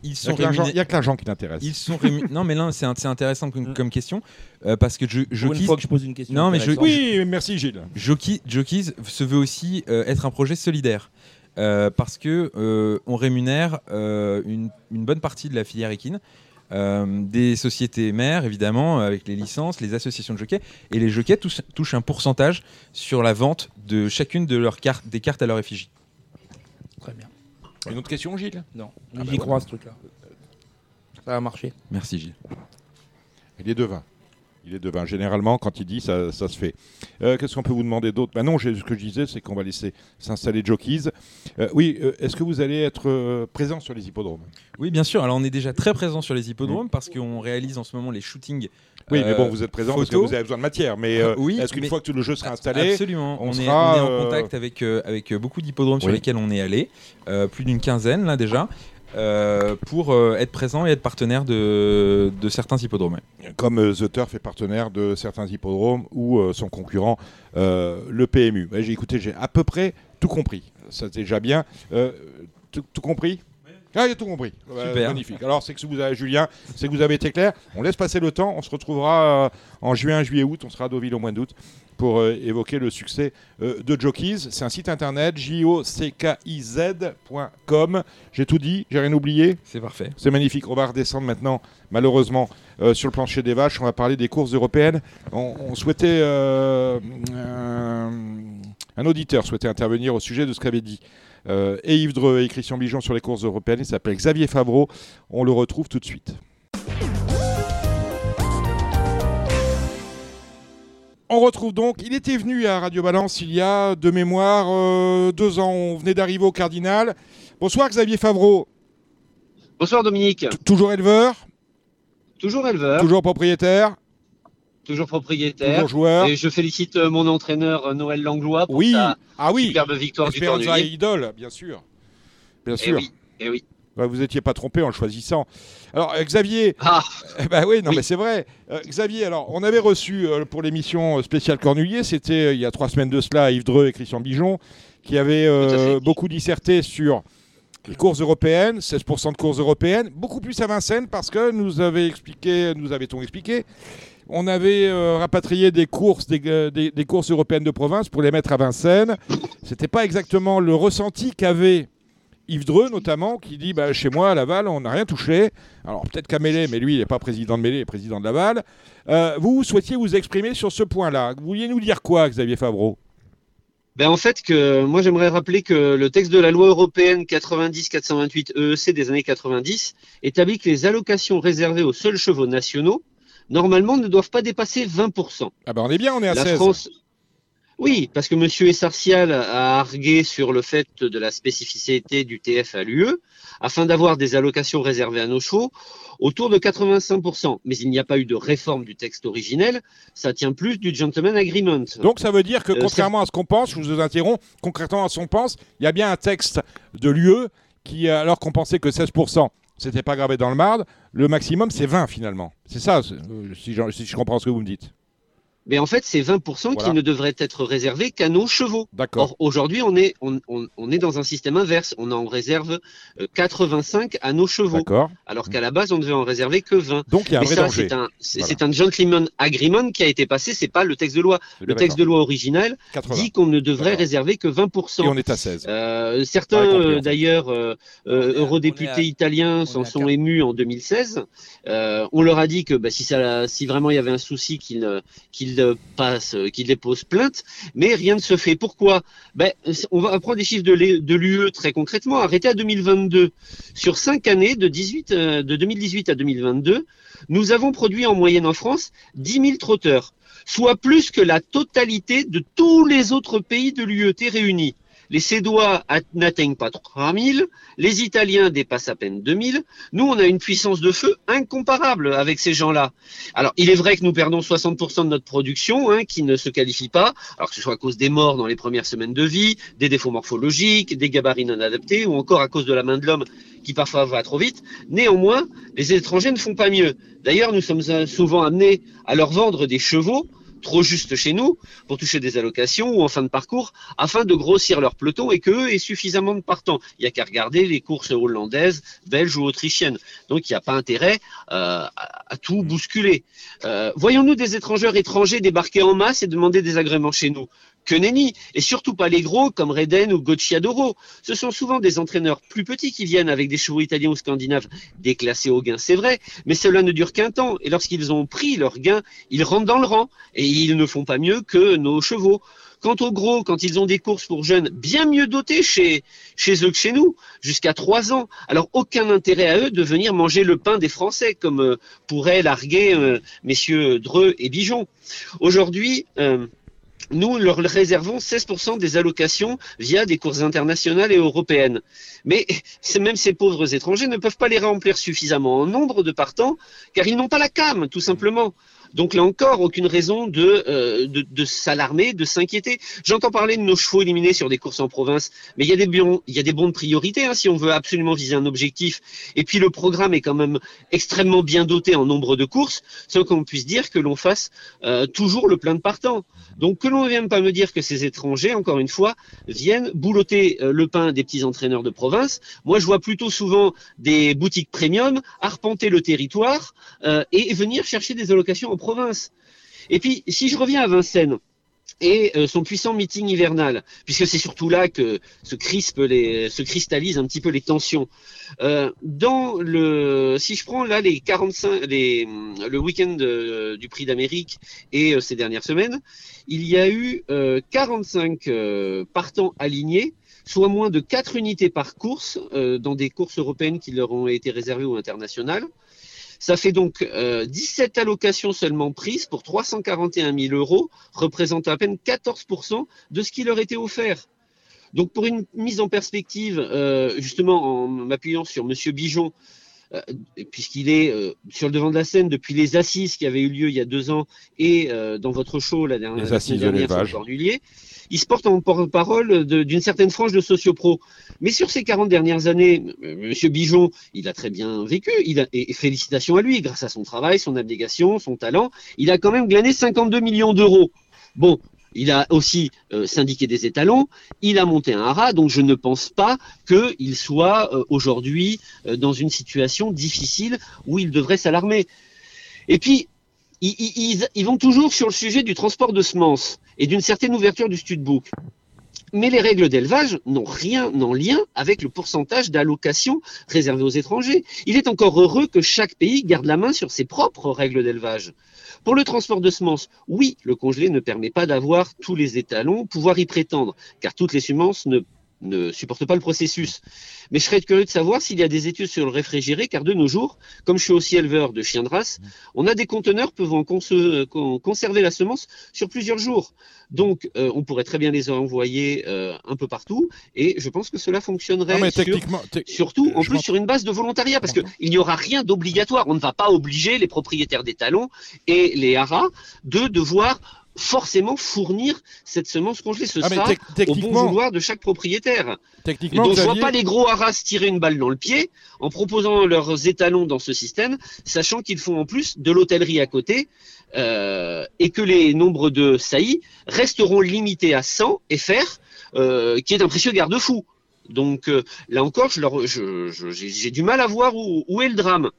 ils il n'y a, que l'argent qui t'intéresse. Ils sont non mais là c'est intéressant comme, comme question euh, parce que je, Pour une fois que je pose une question. Non, mais je-. Oui, merci Gilles. Jockey- Jockeys se veut aussi euh, être un projet solidaire. Euh, parce que euh, on rémunère euh, une, une bonne partie de la filière équine, euh, des sociétés mères évidemment avec les licences, les associations de jockeys et les jockeys touchent, touchent un pourcentage sur la vente de chacune de leurs cartes, des cartes à leur effigie. Très bien. Une autre question, Gilles? Non, bah j'y crois ce truc-là. Ça a marché. Merci Gilles. Il est devin. Il est devin. Généralement, quand il dit, ça, ça se fait. Euh, Qu'est-ce qu'on peut vous demander d'autre? Bah Non, ce que je disais, c'est qu'on va laisser s'installer jockeys. Euh, oui, euh, est-ce que vous allez être euh, présent sur les hippodromes? Oui bien sûr. Alors on est déjà très présent sur les hippodromes parce qu'on réalise en ce moment les shootings. Oui, mais bon, vous êtes présent parce que vous avez besoin de matière. Mais Oui, est-ce qu'une fois que tout le jeu sera installé, Absolument. on On, est, sera, on est en contact avec, avec beaucoup d'hippodromes sur lesquels on est allé, plus d'une quinzaine là déjà, euh, pour euh, être présent et être partenaire de, de certains hippodromes. comme euh, The Turf est partenaire de certains hippodromes ou son concurrent, le PMU J'ai écouté, j'ai à peu près tout compris. Ça, c'est déjà bien. Tout, tout compris? Ah, a tout compris. Super. magnifique. Alors, c'est que vous avez, Julien, c'est que vous avez été clair. On laisse passer le temps. On se retrouvera en juin, juillet, août. On sera à Deauville au mois d'août pour euh, évoquer le succès euh, de Jockeys. C'est un site internet, jockiz.com. J'ai tout dit, j'ai rien oublié. C'est parfait. C'est magnifique. On va redescendre maintenant, malheureusement, euh, sur le plancher des vaches. On va parler des courses européennes. On, on souhaitait. euh, un, un auditeur souhaitait intervenir au sujet de ce qu'avait dit et Yves Dreux et Christian Bijon sur les courses européennes. Il s'appelle Xavier Favreau. On le retrouve tout de suite. On retrouve donc, il était venu à Radio Balance il y a de mémoire euh, deux ans. On venait d'arriver au Cardinal. Bonsoir Xavier Favreau. Bonsoir Dominique. T- Toujours éleveur, Toujours éleveur. toujours propriétaire? toujours propriétaire. Toujours joueur? Et je félicite euh, mon entraîneur euh, Noël Langlois pour Oui, sa ah oui, superbe victoire du Esperanza Cornulier. Idol, bien sûr. Bien Eh sûr. oui, eh oui. Ouais, vous n'étiez pas trompé en le choisissant. Alors, euh, Xavier, Ah, ben oui, non, Oui. mais c'est vrai. Euh, Xavier, alors, on avait reçu euh, pour l'émission spéciale Cornulier, c'était il y a trois semaines de cela, Yves Dreux et Christian Bijon, qui avaient beaucoup disserté sur les courses européennes, 16% de courses européennes, beaucoup plus à Vincennes parce que nous avait expliqué, nous avait-on expliqué, on avait euh, rapatrié des courses, des, des- des courses européennes de province pour les mettre à Vincennes. C'était pas exactement le ressenti qu'avait Yves Dreux notamment, qui dit bah, chez moi à Laval, on n'a rien touché. Alors peut-être qu'à Mêlée, mais lui, il n'est pas président de Mêlée, il est président de Laval. Euh, vous souhaitiez vous exprimer sur ce point-là. Vous vouliez nous dire quoi, Xavier Favreau? Ben en fait que moi j'aimerais rappeler que le texte de la loi européenne 90-428 EEC des années 90 établit que les allocations réservées aux seuls chevaux nationaux normalement ne doivent pas dépasser 20%. Ah ben on est bien, on est à La 16. France. Oui, parce que M. Essartial a argué sur le fait de la spécificité du TF à l'UE, afin d'avoir des allocations réservées à nos chevaux autour de 85%. Mais il n'y a pas eu de réforme du texte originel, ça tient plus du gentleman agreement. Donc ça veut dire que Euh, contrairement à ce qu'on pense, je vous interromps, concrètement à ce qu'on pense, il y a bien un texte de l'UE qui, alors qu'on pensait que 16%, c'était pas gravé dans le marde, le maximum c'est 20 finalement. C'est ça, euh, si je, si je comprends ce que vous me dites. Mais en fait, c'est 20% Voilà. qui ne devraient être réservés qu'à nos chevaux. D'accord. Or, aujourd'hui, on est, on, on- on est dans un système inverse. On en réserve euh, 85 à nos chevaux, D'accord. alors qu'à la base, on devait en réserver que 20. Donc il y a un Mais vrai ça, danger. c'est un, c'est Voilà. c'est un gentleman agreement qui a été passé, c'est pas le texte de loi. Le texte de loi original d'accord. 80. dit qu'on ne devrait réserver que Et 20%. on est à 16. Euh, certains, euh, d'ailleurs, euh, euh, eurodéputés à- italiens s'en sont émus en 2016. Euh, on leur a dit que bah, si, ça, si vraiment il y avait un souci, qu'ils euh, euh, euh, qu'ils déposent plainte. Mais rien ne se fait. Pourquoi? Ben, On va prendre des chiffres de l'UE très concrètement. Arrêté à 2022. Sur cinq années, de, 18, euh, de 2018 à 2022, nous avons produit en moyenne en France 10 000 trotteurs, soit plus que la totalité de tous les autres pays de l'UET réunis. Les Sédois n'atteignent pas 3000, les Italiens dépassent à peine 2000. Nous, on a une puissance de feu incomparable avec ces gens-là. Alors, il est vrai que nous perdons 60% de notre production, hein, qui ne se qualifie pas, alors que ce soit à cause des morts dans les premières semaines de vie, des défauts morphologiques, des gabarits non adaptés, ou encore à cause de la main de l'homme qui parfois va trop vite. Néanmoins, les étrangers ne font pas mieux. D'ailleurs, nous sommes euh, souvent amenés à leur vendre des chevaux trop justes chez nous pour toucher des allocations ou en fin de parcours afin de grossir leur peloton et qu'eux aient suffisamment de partants. Il n'y a qu'à regarder les courses hollandaises, belges ou autrichiennes. Donc il n'y a pas intérêt euh, à, à tout bousculer. Euh, Voyons-nous des étrangers étrangers débarquer en masse et demander des agréments chez nous? Que nenni, et surtout pas les gros comme Reden ou Gocciadoro. Ce sont souvent des entraîneurs plus petits qui viennent avec des chevaux italiens ou scandinaves déclassés au gain, c'est vrai, mais cela ne dure qu'un temps, et lorsqu'ils ont pris leur gain, ils rentrent dans le rang, et ils ne font pas mieux que nos chevaux. Quant aux gros, quand ils ont des courses pour jeunes bien mieux dotés chez, eux que chez nous, jusqu'à 3 ans, alors aucun intérêt à eux de venir manger le pain des Français, comme euh, pourraient larguer euh, messieurs Dreux et Bijon. Aujourd'hui, euh, nous leur réservons 16% des allocations via des courses internationales et européennes. Mais même ces pauvres étrangers ne peuvent pas les remplir suffisamment en nombre de partants, car ils n'ont pas la cam, tout simplement. Donc là encore, aucune raison de, euh, de, s'alarmer, de s'inquiéter. J'entends parler de nos chevaux éliminés sur des courses en province, mais il y a des bons, il y a des bons de priorité hein, si on veut absolument viser un objectif. Et puis le programme est quand même extrêmement bien doté en nombre de courses, sans qu'on puisse dire que l'on fasse euh, toujours le plein de partants. Donc que l'on ne vienne pas me dire que ces étrangers, encore une fois, viennent boulotter euh, le pain des petits entraîneurs de province. Moi, je vois plutôt souvent des boutiques premium arpenter le territoire et venir chercher des allocations en province. Et puis, si je reviens à Vincennes et euh, son puissant meeting hivernal, puisque c'est surtout là que se crispent les, se cristallisent un petit peu les tensions. Euh, si je prends là les 45, les, le week-end euh, du Prix d'Amérique et ces dernières semaines, il y a eu euh, 45 euh, partants alignés, soit moins de 4 unités par course dans des courses européennes qui leur ont été réservées ou internationales. Ça fait donc euh, 17 allocations seulement prises pour 341 000 euros, représentant à peine 14% de ce qui leur était offert. Donc pour une mise en perspective, euh, justement en m'appuyant sur Monsieur Bijon, euh, puisqu'il est euh, sur le devant de la scène depuis les assises qui avaient eu lieu il y a deux ans et euh, dans votre show la dernière, Les assises de dernière l'élevage. Il se porte en porte-parole d'une certaine frange de sociopro. Mais sur ces 40 dernières années, M- Monsieur Bijon, il a très bien vécu, et félicitations à lui, grâce à son travail, son abnégation, son talent, il a quand même glané 52 millions d'euros. Bon, il a aussi euh, syndiqué des étalons, il a monté un haras, donc je ne pense pas qu'il soit euh, aujourd'hui euh, dans une situation difficile où il devrait s'alarmer. Et puis, ils vont toujours sur le sujet du transport de semences et d'une certaine ouverture du studbook. Mais les règles d'élevage n'ont rien en lien avec le pourcentage d'allocation réservé aux étrangers. Il est encore heureux que chaque pays garde la main sur ses propres règles d'élevage. Pour le transport de semences, oui, le congelé ne permet pas d'avoir tous les étalons, pouvoir y prétendre, car toutes les semences ne, ne supportent pas le processus. Mais je serais curieux de savoir s'il y a des études sur le réfrigéré, car de nos jours, comme je suis aussi éleveur de chiens de race, on a des conteneurs pouvant conse- con- conserver la semence sur plusieurs jours. Donc, euh, on pourrait très bien les envoyer euh, un peu partout, et je pense que cela fonctionnerait Non, sur Surtout, en plus, sur une base de volontariat, parce qu'il n'y aura rien d'obligatoire. On ne va pas obliger les propriétaires des talons et les haras de devoir forcément fournir cette semence congelée. Ce Ah, sera au bon vouloir de chaque propriétaire. Et donc, je vois Xavier- pas les gros haras tirer une balle dans le pied en proposant leurs étalons dans ce système, sachant qu'ils font en plus de l'hôtellerie à côté euh, et que les nombres de saillies resteront limités à 100 FR, euh, qui est un précieux garde-fou. Donc euh, là encore, je leur- je- je- j'ai j'ai du mal à voir où, où est le drame.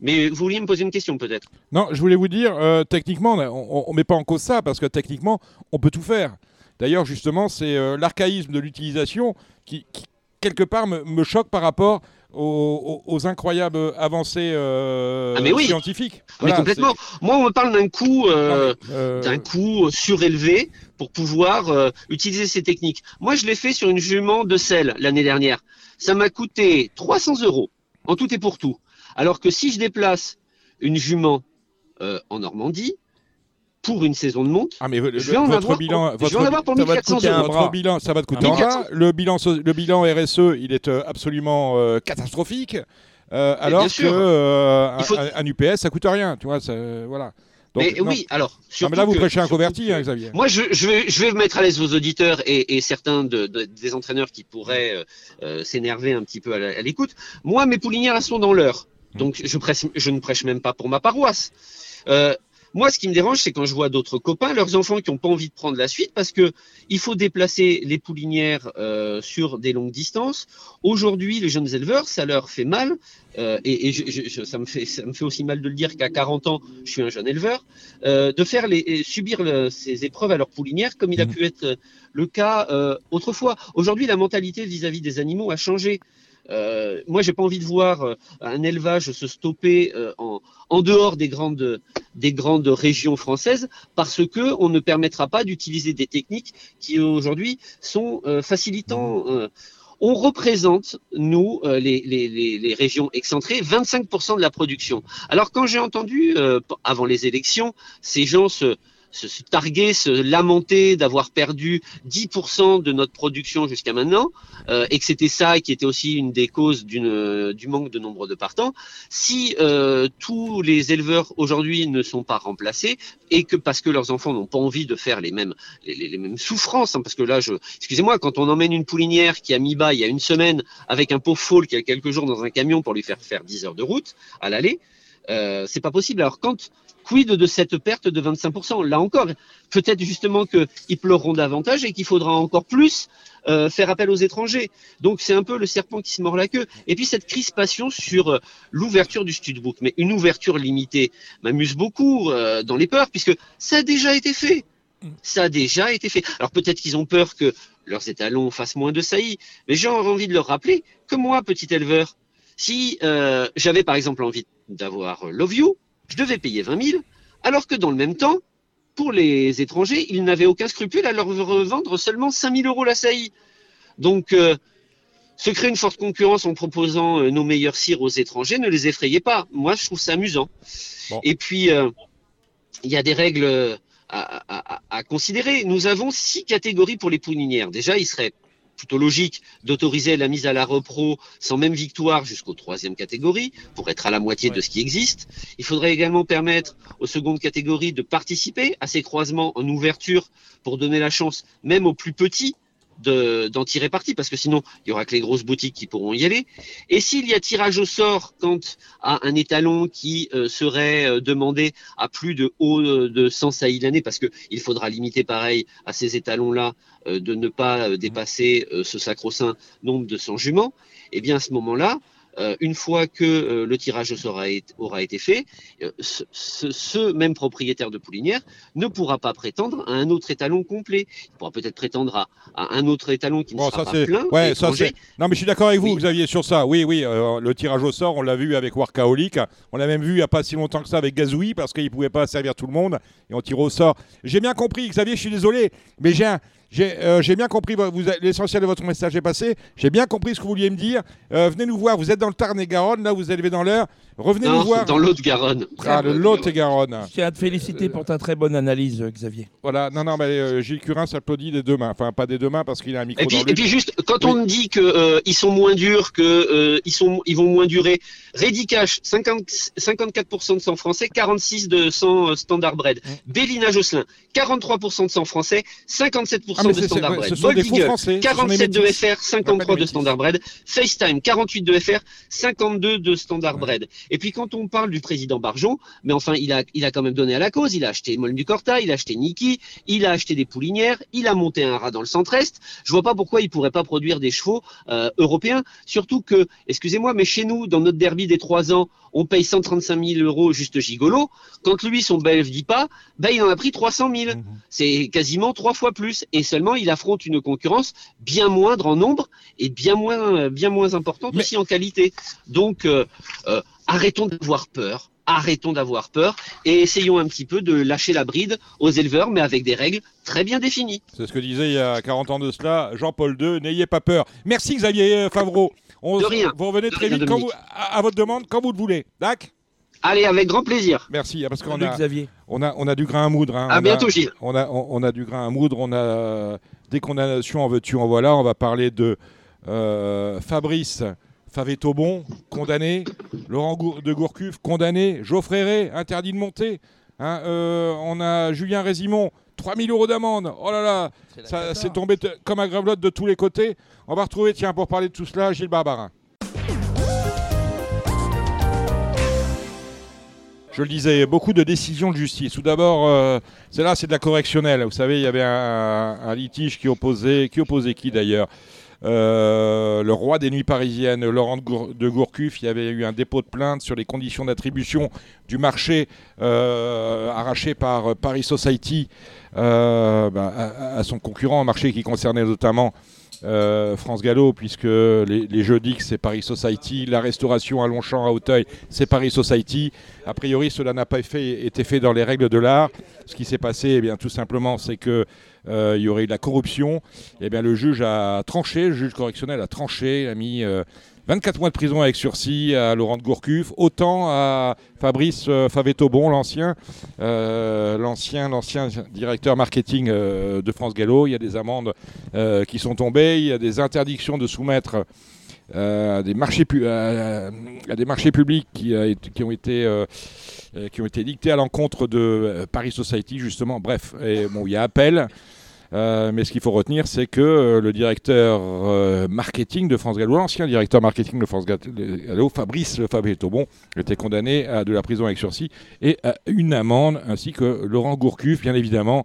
Mais vous vouliez me poser une question peut-être Non, je voulais vous dire, euh, techniquement, on ne met pas en cause ça parce que techniquement, on peut tout faire. D'ailleurs, justement, c'est euh, l'archaïsme de l'utilisation qui, qui, quelque part, me, me choque par rapport aux, incroyables avancées euh, Ah, mais oui. scientifiques. Mais Voilà, complètement. Moi, on me parle d'un coût, euh, mais, d'un coût surélevé pour pouvoir utiliser ces techniques. Moi, je l'ai fait sur une jument de sel l'année dernière. Ça m'a coûté 300 euros en tout et pour tout. Alors que si je déplace une jument euh, en Normandie pour une saison de monte, Ah, mais le- je vais en votre avoir, bilan, je votre, vais en avoir pour ça va te 1400 coûter un euros. votre bilan, ça va te coûter Un bras. Le bilan, so- le bilan RSE, il est euh, absolument euh, catastrophique. Euh, alors que euh, faut- un, un UPS, ça coûte rien. Tu vois, ça- voilà. Donc, Mais non. oui, alors. Non, surtout mais là, vous que- prêchez un converti, hein, Xavier. Moi, je, je, vais, je vais mettre à l'aise vos auditeurs et, et certains de, de- des entraîneurs qui pourraient s'énerver un petit peu à l'écoute. Moi, mes poulinières, elles sont dans l'heure. Donc, je, ne prêche même pas pour ma paroisse. Euh, moi, ce qui me dérange, c'est quand je vois d'autres copains, leurs enfants qui n'ont pas envie de prendre la suite parce que il faut déplacer les poulinières euh, sur des longues distances. Aujourd'hui, les jeunes éleveurs, ça leur fait mal. euh, et et je- ça, me fait, ça me fait aussi mal de le dire qu'à 40 ans, je suis un jeune éleveur euh, de faire les, subir le- ces épreuves à leur poulinière, comme il a Mhm. pu être le cas autrefois. Aujourd'hui, la mentalité vis-à-vis des animaux a changé. Euh, moi, j'ai pas envie de voir euh, un élevage se stopper euh, en, dehors des grandes, des grandes régions françaises parce que on ne permettra pas d'utiliser des techniques qui aujourd'hui sont euh, facilitant. on représente, nous, les, régions excentrées, 25% de la production. Alors quand j'ai entendu, avant les élections, ces gens se, se, se targuer, se lamenter d'avoir perdu 10% de notre production jusqu'à maintenant, euh, et que c'était ça qui était aussi une des causes d'une, euh, du manque de nombre de partants, si euh, tous les éleveurs aujourd'hui ne sont pas remplacés, et que parce que leurs enfants n'ont pas envie de faire les mêmes, les, les- mêmes souffrances, hein, parce que là, je, excusez-moi, quand on emmène une poulinière qui a mis bas il y a une semaine avec un pauvre foal qui a quelques jours dans un camion pour lui faire faire 10 heures de route à l'aller, euh, c'est pas possible. Alors quand quid de cette perte de 25% Là encore, peut-être justement qu'ils pleureront davantage et qu'il faudra encore plus euh, faire appel aux étrangers. Donc c'est un peu le serpent qui se mord la queue. Et puis cette crispation sur euh, l'ouverture du studbook, mais une ouverture limitée m'amuse beaucoup dans les peurs, puisque ça a déjà été fait. Ça a déjà été fait. Alors peut-être qu'ils ont peur que leurs étalons fassent moins de saillies, mais j'ai envie de leur rappeler que moi, petit éleveur, si euh, j'avais par exemple envie d'avoir euh, Love You, je devais payer 20 000, alors que dans le même temps, pour les étrangers, ils n'avaient aucun scrupule à leur revendre seulement 5 000 euros la saillie. Donc, euh, se créer une forte concurrence en proposant euh, nos meilleurs cires aux étrangers, ne les effrayez pas. Moi, je trouve ça amusant. Bon. Et puis, euh, il y a des règles à, à- à- à considérer. Nous avons six catégories pour les poulinières. Déjà, il serait plutôt logique d'autoriser la mise à la repro sans même victoire jusqu'aux troisième catégorie, pour être à la moitié de ce qui existe. Il faudrait également permettre aux secondes catégories de participer à ces croisements en ouverture pour donner la chance même aux plus petits de- d'en tirer parti, parce que sinon, il y aura que les grosses boutiques qui pourront y aller. Et s'il y a tirage au sort quant à un étalon qui euh, serait euh, demandé à plus de haut euh, de 100 saillies l'année, parce que il faudra limiter pareil à ces étalons-là de ne pas dépasser ce sacro-saint nombre de 100 juments, et bien à ce moment-là, une fois que euh, le tirage aura été fait, euh, ce, même propriétaire de poulinière ne pourra pas prétendre à un autre étalon complet. Il pourra peut-être prétendre à, à un autre étalon qui ne Bon, sera ça pas plein. Ouais, ça. Non, mais je suis d'accord avec vous, Oui. Xavier, sur ça. Oui, oui, euh, le tirage au sort, on l'a vu avec Workaholic. On l'a même vu il n'y a pas si longtemps que ça avec Gazoui, parce qu'il ne pouvait pas servir tout le monde. Et on tire au sort. J'ai bien compris, Xavier, je suis désolé, mais j'ai un- J'ai euh, j'ai bien compris, l'essentiel de votre message est passé. J'ai bien compris ce que vous vouliez me dire. Euh, venez nous voir, vous êtes dans le Tarn-et-Garonne, là vous élevez dans l'heure. Revenez nous voir. dans l'autre Garonne. Ah, le Lot-et-Garonne. Je tiens à te féliciter pour ta très bonne analyse, euh, Xavier. Voilà, non, non, mais euh, Gilles Curin s'applaudit des deux mains. Enfin, pas des deux mains parce qu'il a un micro Et puis, dans et puis juste, quand on dit que euh, ils sont moins durs, euh, ils sont, ils vont moins durer. Ready Cash, 50, 54% de sang français, 46 de sang euh, standard bread. Bélina Josselin, 43% de sang français, 57% Ah, mais de c'est- standard c'est- bread. ce sont des faux Boldiger, français. ce sont des 47 de. FR, 53 de métis. standard bread. FaceTime, 48 de FR, 52 de standard bread. Et puis quand on parle du président Barjon, mais enfin, il a, il a quand même donné à la cause. Il a acheté Molm du Corta, il a acheté Niki, il a acheté des poulinières, il a monté un rat dans le centre-est. Je vois pas pourquoi il pourrait pas produire des chevaux euh, européens. Surtout que, excusez-moi, mais chez nous, dans notre derby des trois ans, on paye 135 000 euros juste gigolo. Quand lui, son belge dit pas, ben, il en a pris 300 000. Mhm. C'est quasiment trois fois plus. Et seulement, il affronte une concurrence bien moindre en nombre et bien moins, bien moins importante Mais- aussi en qualité. Donc, euh, euh, arrêtons d'avoir peur. Arrêtons d'avoir peur et essayons un petit peu de lâcher la bride aux éleveurs, mais avec des règles très bien définies. C'est ce que disait il y a 40 ans de cela Jean-Paul II. N'ayez pas peur. Merci Xavier Favreau. On, De rien. Vous revenez De très rien, vite quand vous, Dominique. à, à votre demande, quand vous le voulez. D'accord? Allez, avec grand plaisir. Merci, parce qu'on a, Xavier. On a, on a du grain à moudre. hein. À On a- bientôt, Gilles. On a, on, on a du grain à moudre. On a des condamnations en veux-tu, en voilà. On va parler de euh, Fabrice Favetobon, condamné. Laurent Gour- de Gourcuff, condamné. Geoffrey Ray, interdit de monter. Hein, euh, on a Julien Résimon, 3000 euros d'amende. Oh là là, ça c'est tombé comme un gravelotte de tous les côtés. On va retrouver, tiens, pour parler de tout cela, Gilles Barbarin. Je le disais, beaucoup de décisions de justice. Tout d'abord, euh, c'est là, c'est de la correctionnelle. Vous savez, il y avait un, litige qui opposait, qui opposait qui d'ailleurs Euh, Le roi des nuits parisiennes, Laurent de, Gour- de Gourcuff. Il y avait eu un dépôt de plainte sur les conditions d'attribution du marché euh, arraché par Paris Society euh, bah, à son concurrent, un marché qui concernait notamment euh, France Gallo, puisque les, les jeudis, c'est Paris Society, la restauration à Longchamp, à Auteuil, c'est Paris Society. A priori, cela n'a pas été fait dans les règles de l'art. Ce qui s'est passé, eh bien, tout simplement, c'est que euh, il y aurait eu de la corruption. Eh bien, le juge a tranché, le juge correctionnel a tranché, a mis euh, 24 mois de prison avec sursis à Laurent de Gourcuff, autant à Fabrice euh, Favetobon, l'ancien, euh, l'ancien, l'ancien directeur marketing euh, de France Gallo. Il y a des amendes qui sont tombées, il y a des interdictions de soumettre à des marchés, à- des marchés publics qui, ont été qui ont été dictés à l'encontre de Paris Society justement. Bref, bon, il y a appel. Euh, mais ce qu'il faut retenir, c'est que euh, le directeur euh, marketing de France Gallo, l'ancien directeur marketing de France Gallo, Fabrice Fabetobon, était condamné à de la prison avec sursis et à une amende, ainsi que Laurent Gourcuff, bien évidemment.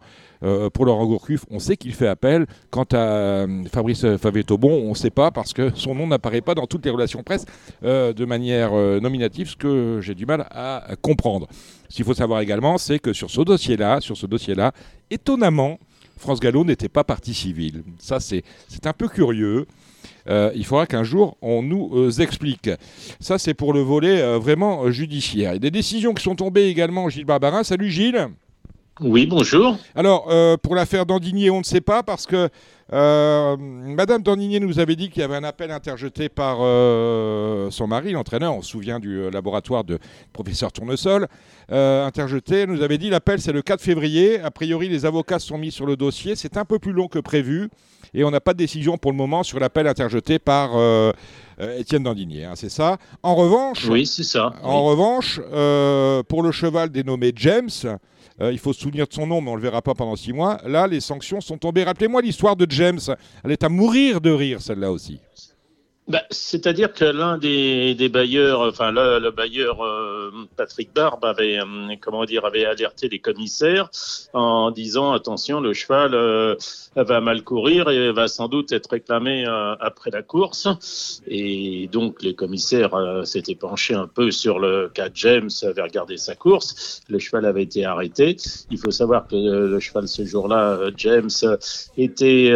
Pour Laurent Gourcuff, on sait qu'il fait appel. Quant à Fabrice Favetobon, on ne sait pas parce que son nom n'apparaît pas dans toutes les relations presse de manière nominative, ce que j'ai du mal à comprendre. Ce qu'il faut savoir également, c'est que sur ce dossier-là, sur ce dossier-là, étonnamment, France Gallo n'était pas partie civile. Ça, c'est un peu curieux. Euh, il faudra qu'un jour on nous euh, explique. Ça, c'est pour le volet euh, vraiment judiciaire. Des décisions qui sont tombées également, Gilles Barbarin. Salut Gilles. Oui, bonjour. Alors, pour l'affaire d'Andigné, on ne sait pas parce que Euh, Madame Dorninier nous avait dit qu'il y avait un appel interjeté par euh, son mari, l'entraîneur. On se souvient du euh, laboratoire de professeur Tournesol. Euh, interjeté. Elle nous avait dit l'appel, c'est le 4 février. A priori, les avocats sont mis sur le dossier. C'est un peu plus long que prévu. Et on n'a pas de décision pour le moment sur l'appel interjeté par Étienne Dandinier. hein, c'est ça? En revanche, Oui, c'est ça. en revanche, pour le cheval dénommé James, euh, il faut se souvenir de son nom, mais on ne le verra pas pendant six mois. Là, les sanctions sont tombées. Rappelez-moi l'histoire de James. Elle est à mourir de rire, celle-là aussi. Bah, C'est-à-dire que l'un des, des bailleurs, enfin le, le bailleur euh, Patrick Barbe avait, euh, comment dire, avait alerté les commissaires en disant attention, le cheval euh, va mal courir et va sans doute être réclamé euh, après la course. Et donc les commissaires euh, s'étaient penchés un peu sur le cas James, avaient regardé sa course. Le cheval avait été arrêté. Il faut savoir que le cheval ce jour-là, James, était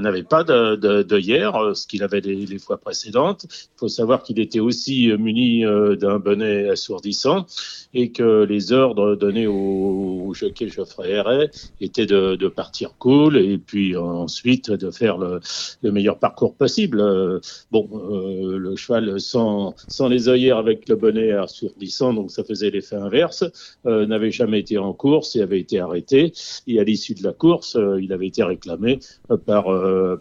n'avait pas de, de, de hier, ce qu'il avait les, les fois précédentes. Il faut savoir qu'il était aussi euh, muni euh, d'un bonnet assourdissant et que les ordres donnés au, jockey Geoffrey Herret étaient de, partir cool et puis ensuite de faire le, le meilleur parcours possible. Euh, bon, le cheval sans, les œillères avec le bonnet assourdissant, donc ça faisait l'effet inverse, n'avait jamais été en course et avait été arrêté. Et à l'issue de la course, il avait été réclamé par,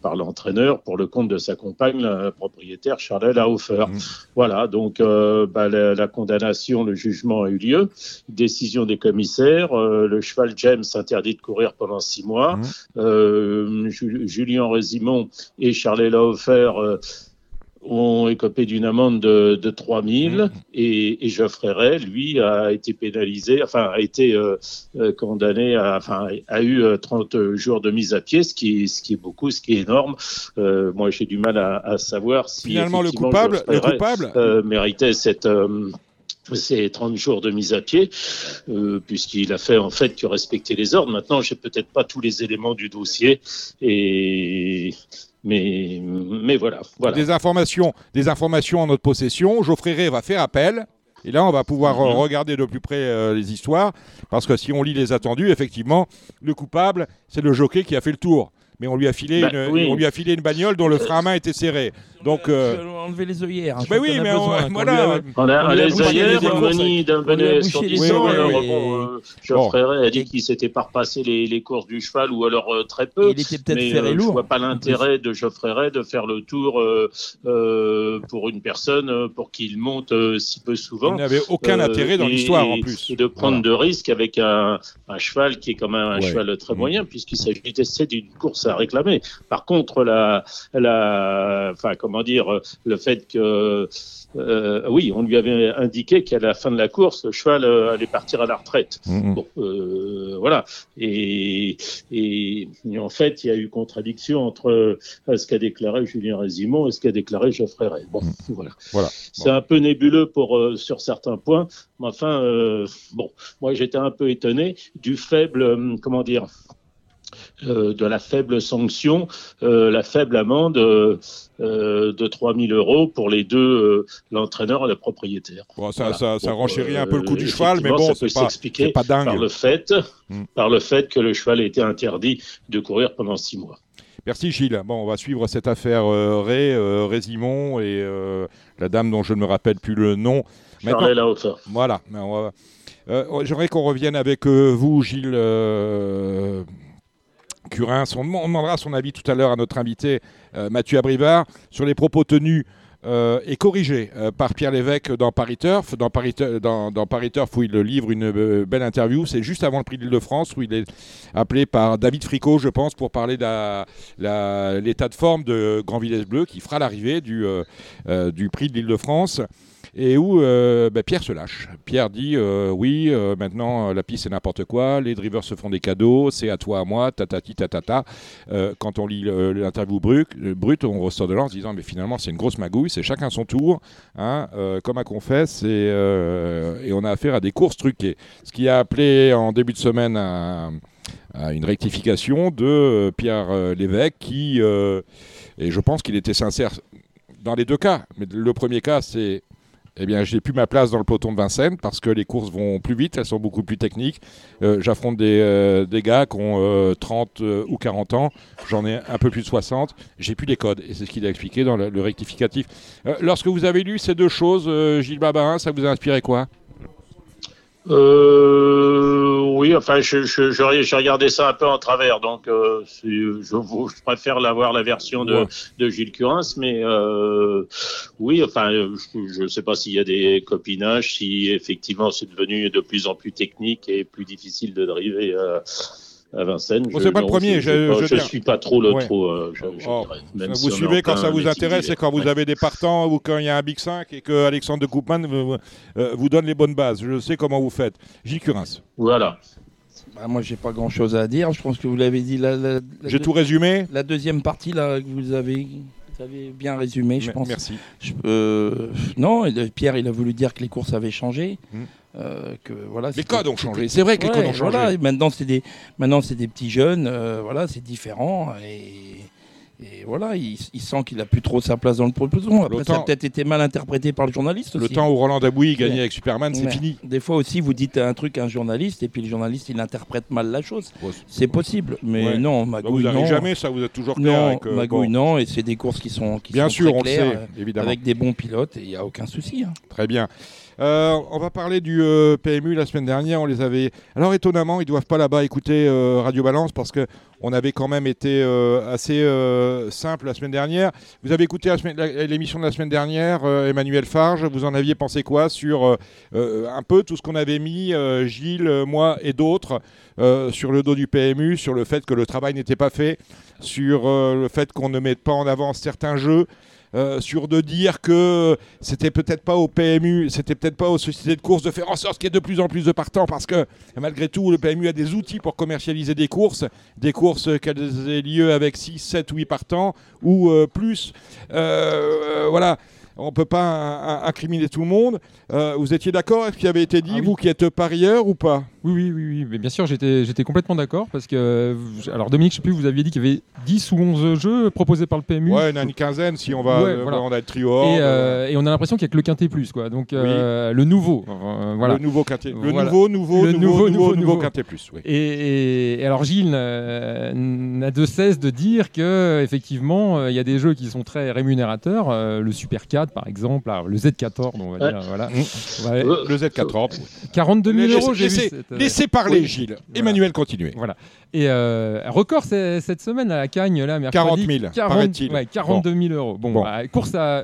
par l'entraîneur pour le compte de sa compagne, propriétaire Charlotte Hofer. Mm. Voilà, donc euh, bah, la, la condamnation, le jugement a eu lieu. Décision des commissaires. euh, le cheval James interdit de courir pendant six mois. Mhm. Euh, Ju- Julien Résimon et Charlet Laufer ont écopé d'une amende de, de 3 000 Mhm. et, et Geoffrey Ray, lui, a été pénalisé, enfin, a été euh, euh, condamné, à, enfin, a eu euh, 30 jours de mise à pied, ce qui est, ce qui est beaucoup, ce qui est énorme. Euh, moi, j'ai du mal à, à savoir si Finalement, le coupable, Geoffrey le Ray, coupable, euh, méritait cette euh, ces 30 jours de mise à pied, euh, puisqu'il a fait en fait que respecter les ordres. Maintenant, j'ai peut-être pas tous les éléments du dossier, et mais mais voilà, voilà. des informations, des informations en notre possession. Geoffrey Ray va faire appel. Et là, on va pouvoir euh, Mhm. regarder de plus près euh, les histoires. Parce que si on lit les attendus, effectivement, le coupable, c'est le jockey qui a fait le tour. Mais on lui a filé, Bah, une, oui. on lui a filé une bagnole dont le frein à main était serré. Donc, euh, vais enlever les œillères. hein, bah crois oui, mais on- besoin, qu'on voilà. On a On a les les on manie d'un bonnet sur les 10 ans. alors, oui, bon, euh, Geoffrey Ray a dit qu'il s'était pas repassé les, les courses du cheval ou alors euh, très peu. Il était peut-être ferré euh, je lourd. vois pas l'intérêt de Geoffrey Ray de faire le tour euh, euh, pour une personne euh, pour qu'il monte euh, si peu souvent. il n'avait aucun Euh, intérêt dans l'histoire en plus. Et de prendre Voilà. de risques avec un, un cheval qui est quand même un Ouais. cheval très Mhm. moyen, puisqu'il s'agissait d'une course à réclamer. Par contre, la, la, enfin, comment dire, euh, le fait que, euh, oui, on lui avait indiqué qu'à la fin de la course, le cheval euh, allait partir à la retraite. Mhm. Bon, euh, voilà. Et, et, et en fait, il y a eu contradiction entre ce qu'a déclaré Julien Résimon et ce qu'a déclaré Geoffrey Ray. Bon, voilà. Voilà. C'est un peu nébuleux pour euh, sur certains points, mais enfin, bon, moi j'étais un peu étonné du faible, comment dire. Euh, de la faible sanction, euh, la faible amende euh, de 3 000 euros pour les deux, l'entraîneur et le propriétaire. Bon, ça, Voilà. ça, ça Donc, renchérit un peu le euh, du cheval, mais bon, ça peut pas, s'expliquer par le fait, Mm. par le fait que le cheval a été interdit de courir pendant six mois. Merci Gilles. Bon, on va suivre cette affaire euh, Résimon et la dame dont je ne me rappelle plus le nom. Charlet Laufer. Voilà. J'aimerais qu'on revienne avec vous, Gilles euh, Curin. On, dem- on demandera son avis tout à l'heure à notre invité euh, Mathieu Abrivard sur les propos tenus euh, et corrigés euh, par Pierre Lévesque dans Paris Turf. Dans où il livre une belle interview. C'est juste avant le prix d'Île-de-France, où il est appelé par David Fricot, je pense, pour parler de l'état de forme de Grand Villesse Bleu, qui fera l'arrivée du, du prix de l'Île-de-France et où euh, bah, Pierre se lâche. Pierre dit euh, oui, euh, maintenant la piste c'est n'importe quoi, les drivers se font des cadeaux, c'est à toi, à moi, tatati tatata. Quand on lit l'interview brut, euh, brut, on ressort de là en se disant mais finalement c'est une grosse magouille, c'est chacun son tour, hein, comme à confesse, et, on a affaire à des courses truquées. Ce qui a appelé en début de semaine à, à une rectification de Pierre Lévesque qui, et je pense qu'il était sincère dans les deux cas, mais le premier cas c'est eh bien, j'ai plus ma place dans le peloton de Vincennes parce que les courses vont plus vite, elles sont beaucoup plus techniques. Euh, J'affronte des, euh, des gars qui ont euh, 30 euh, ou 40 ans, j'en ai un peu plus de 60, j'ai plus les codes. Et c'est ce qu'il a expliqué dans le, rectificatif. Lorsque vous avez lu ces deux choses, Gilles Babin, ça vous a inspiré quoi? Euh, oui, enfin, je, je, je- j'ai regardé ça un peu en travers, donc euh, je, je préfère l'avoir la version de, Ouais. de Gilles Curins, mais euh, oui, enfin, je ne sais pas s'il y a des copinages, si effectivement c'est devenu de plus en plus technique et plus difficile de driver à, Vincennes. Bon, Je- c'est pas le premier, Je, je- je, suis pas trop le Ouais. trop. euh, je, je Oh, même vous si suivez quand ça vous intéresse, c'est quand vous Ouais. avez des partants ou quand il y a un Big 5 et que Alexandre de Koopman vous, euh, vous donne les bonnes bases. Je sais comment vous faites. Gilles Curins, Voilà. Bah, moi, j'ai pas grand chose à dire. Je pense que vous l'avez dit. La, la- la j'ai tout résumé la deuxième partie, là, que vous avez, vous avez bien résumé, je Me- pense. Merci. Je- euh, non, Pierre, il a voulu dire que les courses avaient changé. Hmm. Euh, que, voilà, Les codes ont changé. C'est vrai que les codes ont changé. voilà, et maintenant, c'est des, maintenant, c'est des petits jeunes. euh, voilà, c'est différent. Et, et voilà, il, il sent qu'il a plus trop sa place dans le peloton. Après, Le ça a peut-être été mal interprété par le journaliste Le aussi. temps où Roland Dabouy gagnait Ouais. avec Superman, c'est Ouais. fini. Des fois aussi, vous dites un truc à un journaliste et puis le journaliste, il interprète mal la chose. Ouais, C'est possible, mais Ouais. non, Bah, Magouille, vous n'arrivez non. jamais, ça vous êtes toujours clair. Non, avec, euh, Magouille, bon. non, et c'est des courses qui sont, qui Bien sont sûr, très on le claires, sait, évidemment. avec des bons pilotes, et il n'y a aucun souci. hein. Très bien. Euh, on va parler du euh, PMU la semaine dernière. On les avait. Alors étonnamment, ils doivent pas là-bas écouter euh, Radio Balance parce que on avait quand même été assez simple la semaine dernière. Vous avez écouté l'émission de la semaine dernière, Emmanuel Farge. Vous en aviez pensé quoi sur un peu tout ce qu'on avait mis, Gilles, moi et d'autres, euh, sur le dos du PMU, sur le fait que le travail n'était pas fait, sur euh, le fait qu'on ne mette pas en avant certains jeux. euh, sur de dire que c'était peut-être pas au PMU, c'était peut-être pas aux sociétés de course de faire en sorte qu'il y ait de plus en plus de partants parce que malgré tout, le PMU a des outils pour commercialiser des courses, des courses qu'elles aient lieu avec 6, 7, 8 partants ou euh, plus. Euh, voilà. On ne peut pas in- in- incriminer tout le monde. Vous étiez d'accord avec ce qui avait été dit, Ah oui. vous qui êtes parieur ou pas? Oui, oui, oui, oui. Mais bien sûr, j'étais, j'étais complètement d'accord parce que, euh, alors Dominique, je sais plus, vous aviez dit qu'il y avait 10 ou 11 jeux proposés par le PMU. Ouais, il y en a une quinzaine si on va, Ouais, euh, voilà. on a le trio Et, euh, et on a l'impression qu'il n'y a que le quintet plus, quoi. Donc euh, le nouveau, euh, voilà. le nouveau quintet. Le Voilà. nouveau, nouveau, Le nouveau, nouveau, nouveau, nouveau, quintet plus. oui. Et, et- et alors Gilles n'a de cesse de dire que effectivement il y a des jeux qui sont très rémunérateurs, le Super 4 par exemple, alors, le Z14 on va Ouais. dire, voilà. Mmh. Ouais, Le Z14. 42 000 Laissez- euros j'ai vu. cette, Laissez parler, oui. Gilles. Voilà. Emmanuel, continuez. Voilà. Et euh, record cette semaine à la Cagne, là, mercredi. 40 000, 40 paraît-il. ouais, 42 000 euros. Bon, Bon. bah, course à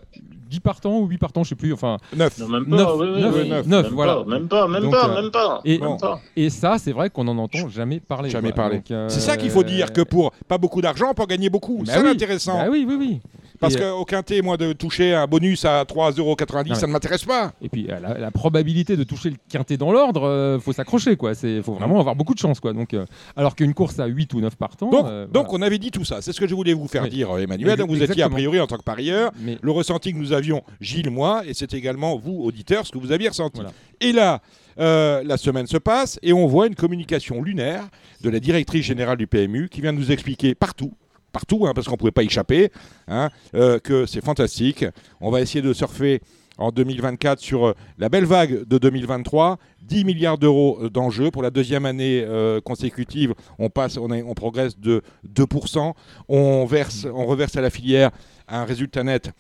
10 partants ou 8 partants, je sais plus. Enfin, 9. Non, même pas. Neuf, oui, oui, neuf, oui. neuf, neuf, même voilà. Pas, même pas, même Donc, pas, euh, même pas. et- même pas. et ça, c'est vrai qu'on n'en entend jamais parler. Jamais quoi. parler. Euh, C'est ça qu'il faut dire, que pour pas beaucoup d'argent, on peut en gagner beaucoup. bah c'est oui. intéressant. Bah oui, oui, oui. Parce Et, qu'au quintet, moi, de toucher un bonus à 3,90€, Non, ça ne m'intéresse pas. Et puis euh, la, la probabilité de toucher le quintet dans l'ordre, euh, faut s'accrocher quoi. C'est faut vraiment avoir beaucoup de chance quoi. Donc euh, alors qu'une course à 8 ou 9 partants. Donc, euh, donc voilà. on avait dit tout ça. C'est ce que je voulais vous faire Oui. dire, euh, Emmanuel. Donc, vous étiez a priori en tant que parieur. Mais Le ressenti que nous avions, Gilles, moi, et c'est également vous, auditeurs, ce que vous aviez ressenti. Voilà. Et là, euh, la semaine se passe et on voit une communication lunaire de la directrice générale du PMU qui vient nous expliquer partout, partout, hein, parce qu'on ne pouvait pas échapper, hein, euh, que c'est fantastique. On va essayer de surfer en 2024 sur euh, la belle vague de 2023. 10 milliards d'euros euh, d'enjeux. Pour la deuxième année consécutive, on, passe, on, est- on progresse de 2%. On, verse, on reverse à la filière un résultat net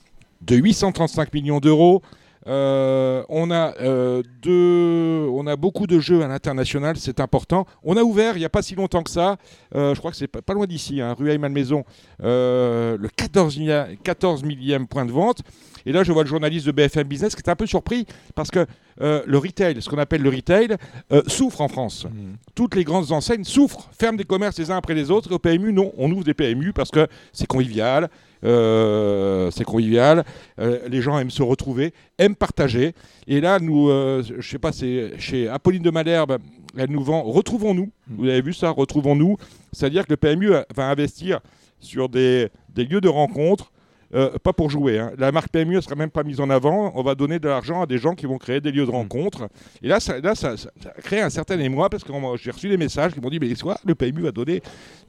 de 835 millions d'euros. Euh, on, a, euh, deux- on a beaucoup de jeux à l'international, c'est important. On a ouvert il n'y a pas si longtemps que ça, euh, je crois que c'est pas, pas loin d'ici, hein, rue Malmaison, le 14, millia- 14 millième point de vente. Et là, je vois le journaliste de BFM Business qui est un peu surpris parce que euh, le retail, ce qu'on appelle le retail, euh, souffre en France. Toutes les grandes enseignes souffrent, ferment des commerces les uns après les autres. Et au PMU, non, on ouvre des PMU parce que c'est convivial. Euh, c'est convivial, euh, les gens aiment se retrouver, aiment partager. Et là, nous, euh, je sais pas, c'est chez Apolline de Malherbe, elle nous vend Retrouvons-nous. Vous avez vu ça, Retrouvons-nous. C'est-à-dire que le PMU va investir sur des, des lieux de rencontre euh, pas pour jouer. hein. La marque PMU ne sera même pas mise en avant. On va donner de l'argent à des gens qui vont créer des lieux de rencontre. Et là, ça, là, ça, ça- ça a créé un certain émoi parce que j'ai reçu des messages qui m'ont dit Mais quoi, le PMU va donner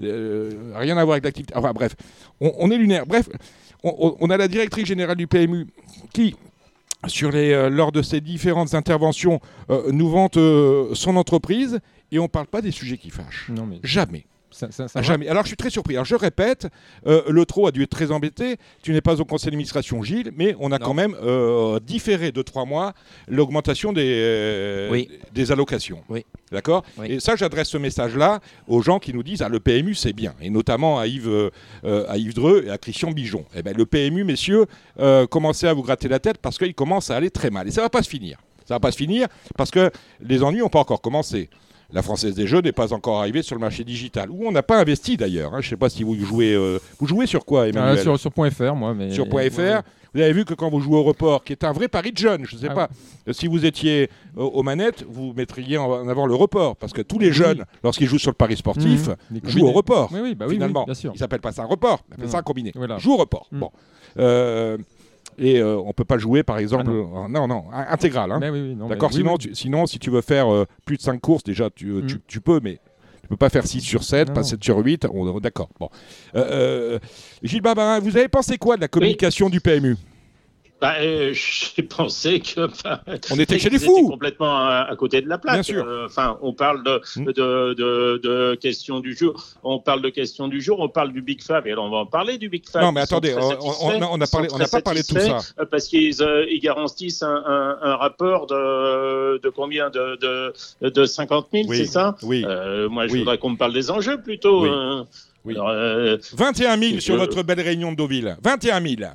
euh, rien à voir avec l'activité. Enfin bref, on, on est lunaire. Bref, on, a la directrice générale du PMU qui sur les, euh, lors de ses différentes interventions, euh, nous vante euh, son entreprise et on ne parle pas des sujets qui fâchent. Non, mais Jamais. Ça, ça- ça va. Jamais. Alors je suis très surpris. Alors je répète, euh, le TRO a dû être très embêté. Tu n'es pas au conseil d'administration, Gilles, mais on a Non. quand même euh, différé de trois mois l'augmentation des, euh, Oui. des allocations. Oui. D'accord Oui. Et ça, j'adresse ce message-là aux gens qui nous disent ah, le PMU, c'est bien. Et notamment à Yves, à Yves Dreux et à Christian Bijon. Eh ben, le PMU, messieurs, commencez à vous gratter la tête parce qu'il commence à aller très mal. Et ça ne va pas se finir. Ça ne va pas se finir parce que les ennuis n'ont pas encore commencé. La Française des Jeux n'est pas encore arrivée sur le marché digital, où on n'a pas investi d'ailleurs. hein. Je ne sais pas si vous jouez. euh, vous jouez sur quoi, Ah, Emmanuel sur, sur .fr, moi. Mais... sur .fr. Ouais. Vous avez vu que quand vous jouez au report, qui est un vrai pari de jeunes, je ne sais Ah pas, si vous étiez euh, aux manettes, vous mettriez en avant le report. Parce que tous les jeunes, lorsqu'ils jouent sur le pari sportif. Les jouent au report. Oui, oui, bah oui, finalement. oui, bien sûr. Ils s'appellent pas ça un report, ils appellent ça un non. combiné. Voilà. Joue au report. Mhm. Bon. Euh, et euh, on peut pas jouer, par exemple. Ah euh, non, non, in- intégral. hein. Oui, oui, D'accord sinon, oui. Tu, sinon, si tu veux faire euh, plus de 5 courses, déjà, tu, euh, tu, tu peux, mais tu peux pas faire 6 sur 7, Non, pas non. 7 sur 8. On- D'accord. Bon. Euh, euh, Gilles Barbarin, vous avez pensé quoi de la communication du PMU Bah, euh, J'ai pensé que. On était chez les fous. complètement à, à côté de la plaque. Bien sûr. Euh, Enfin, on parle de, Mm. de, de, de questions du jour. On parle de questions du jour. On parle du Big Fab. Et alors, on va en parler du Big Fab. Non, mais attendez, on- a- parlé- n'a pas parlé de tout ça. euh, Parce qu'ils euh, ils garantissent un, un, un rapport de, de combien de, de, de 50 000, Oui, c'est ça? oui. Moi, je Oui. voudrais qu'on me parle des enjeux plutôt. Oui. Oui. Alors, euh, 21 000 sur votre belle réunion de Deauville. 21 000.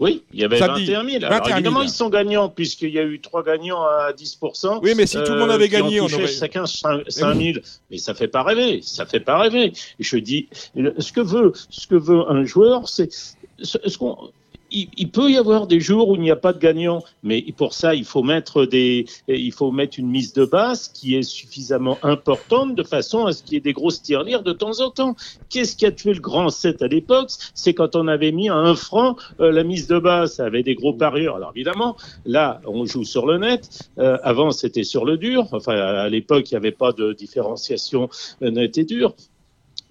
Oui, il y avait Samedi. 21 000. Alors 21 000. évidemment, ils sont gagnants puisqu'il y a eu trois gagnants à 10 Oui, mais si tout le monde avait qui ont gagné, on aurait. chacun 5 oui. 000. Mais ça fait pas rêver, ça fait pas rêver. Je dis, ce que veut, ce que veut un joueur, c'est ce, ce qu'on il, il peut y avoir des jours où il n'y a pas de gagnant, mais pour ça, il faut mettre des, il faut mettre une mise de base qui est suffisamment importante de façon à ce qu'il y ait des grosses tirelires de temps en temps. Qu'est-ce qui a tué le grand 7 à l'époque? C'est quand on avait mis à un franc euh, la mise de base, ça avait des gros parieurs. Alors évidemment, là, on joue sur le net. Euh, avant, c'était sur le dur. Enfin, à l'époque, il n'y avait pas de différenciation euh, net et dur.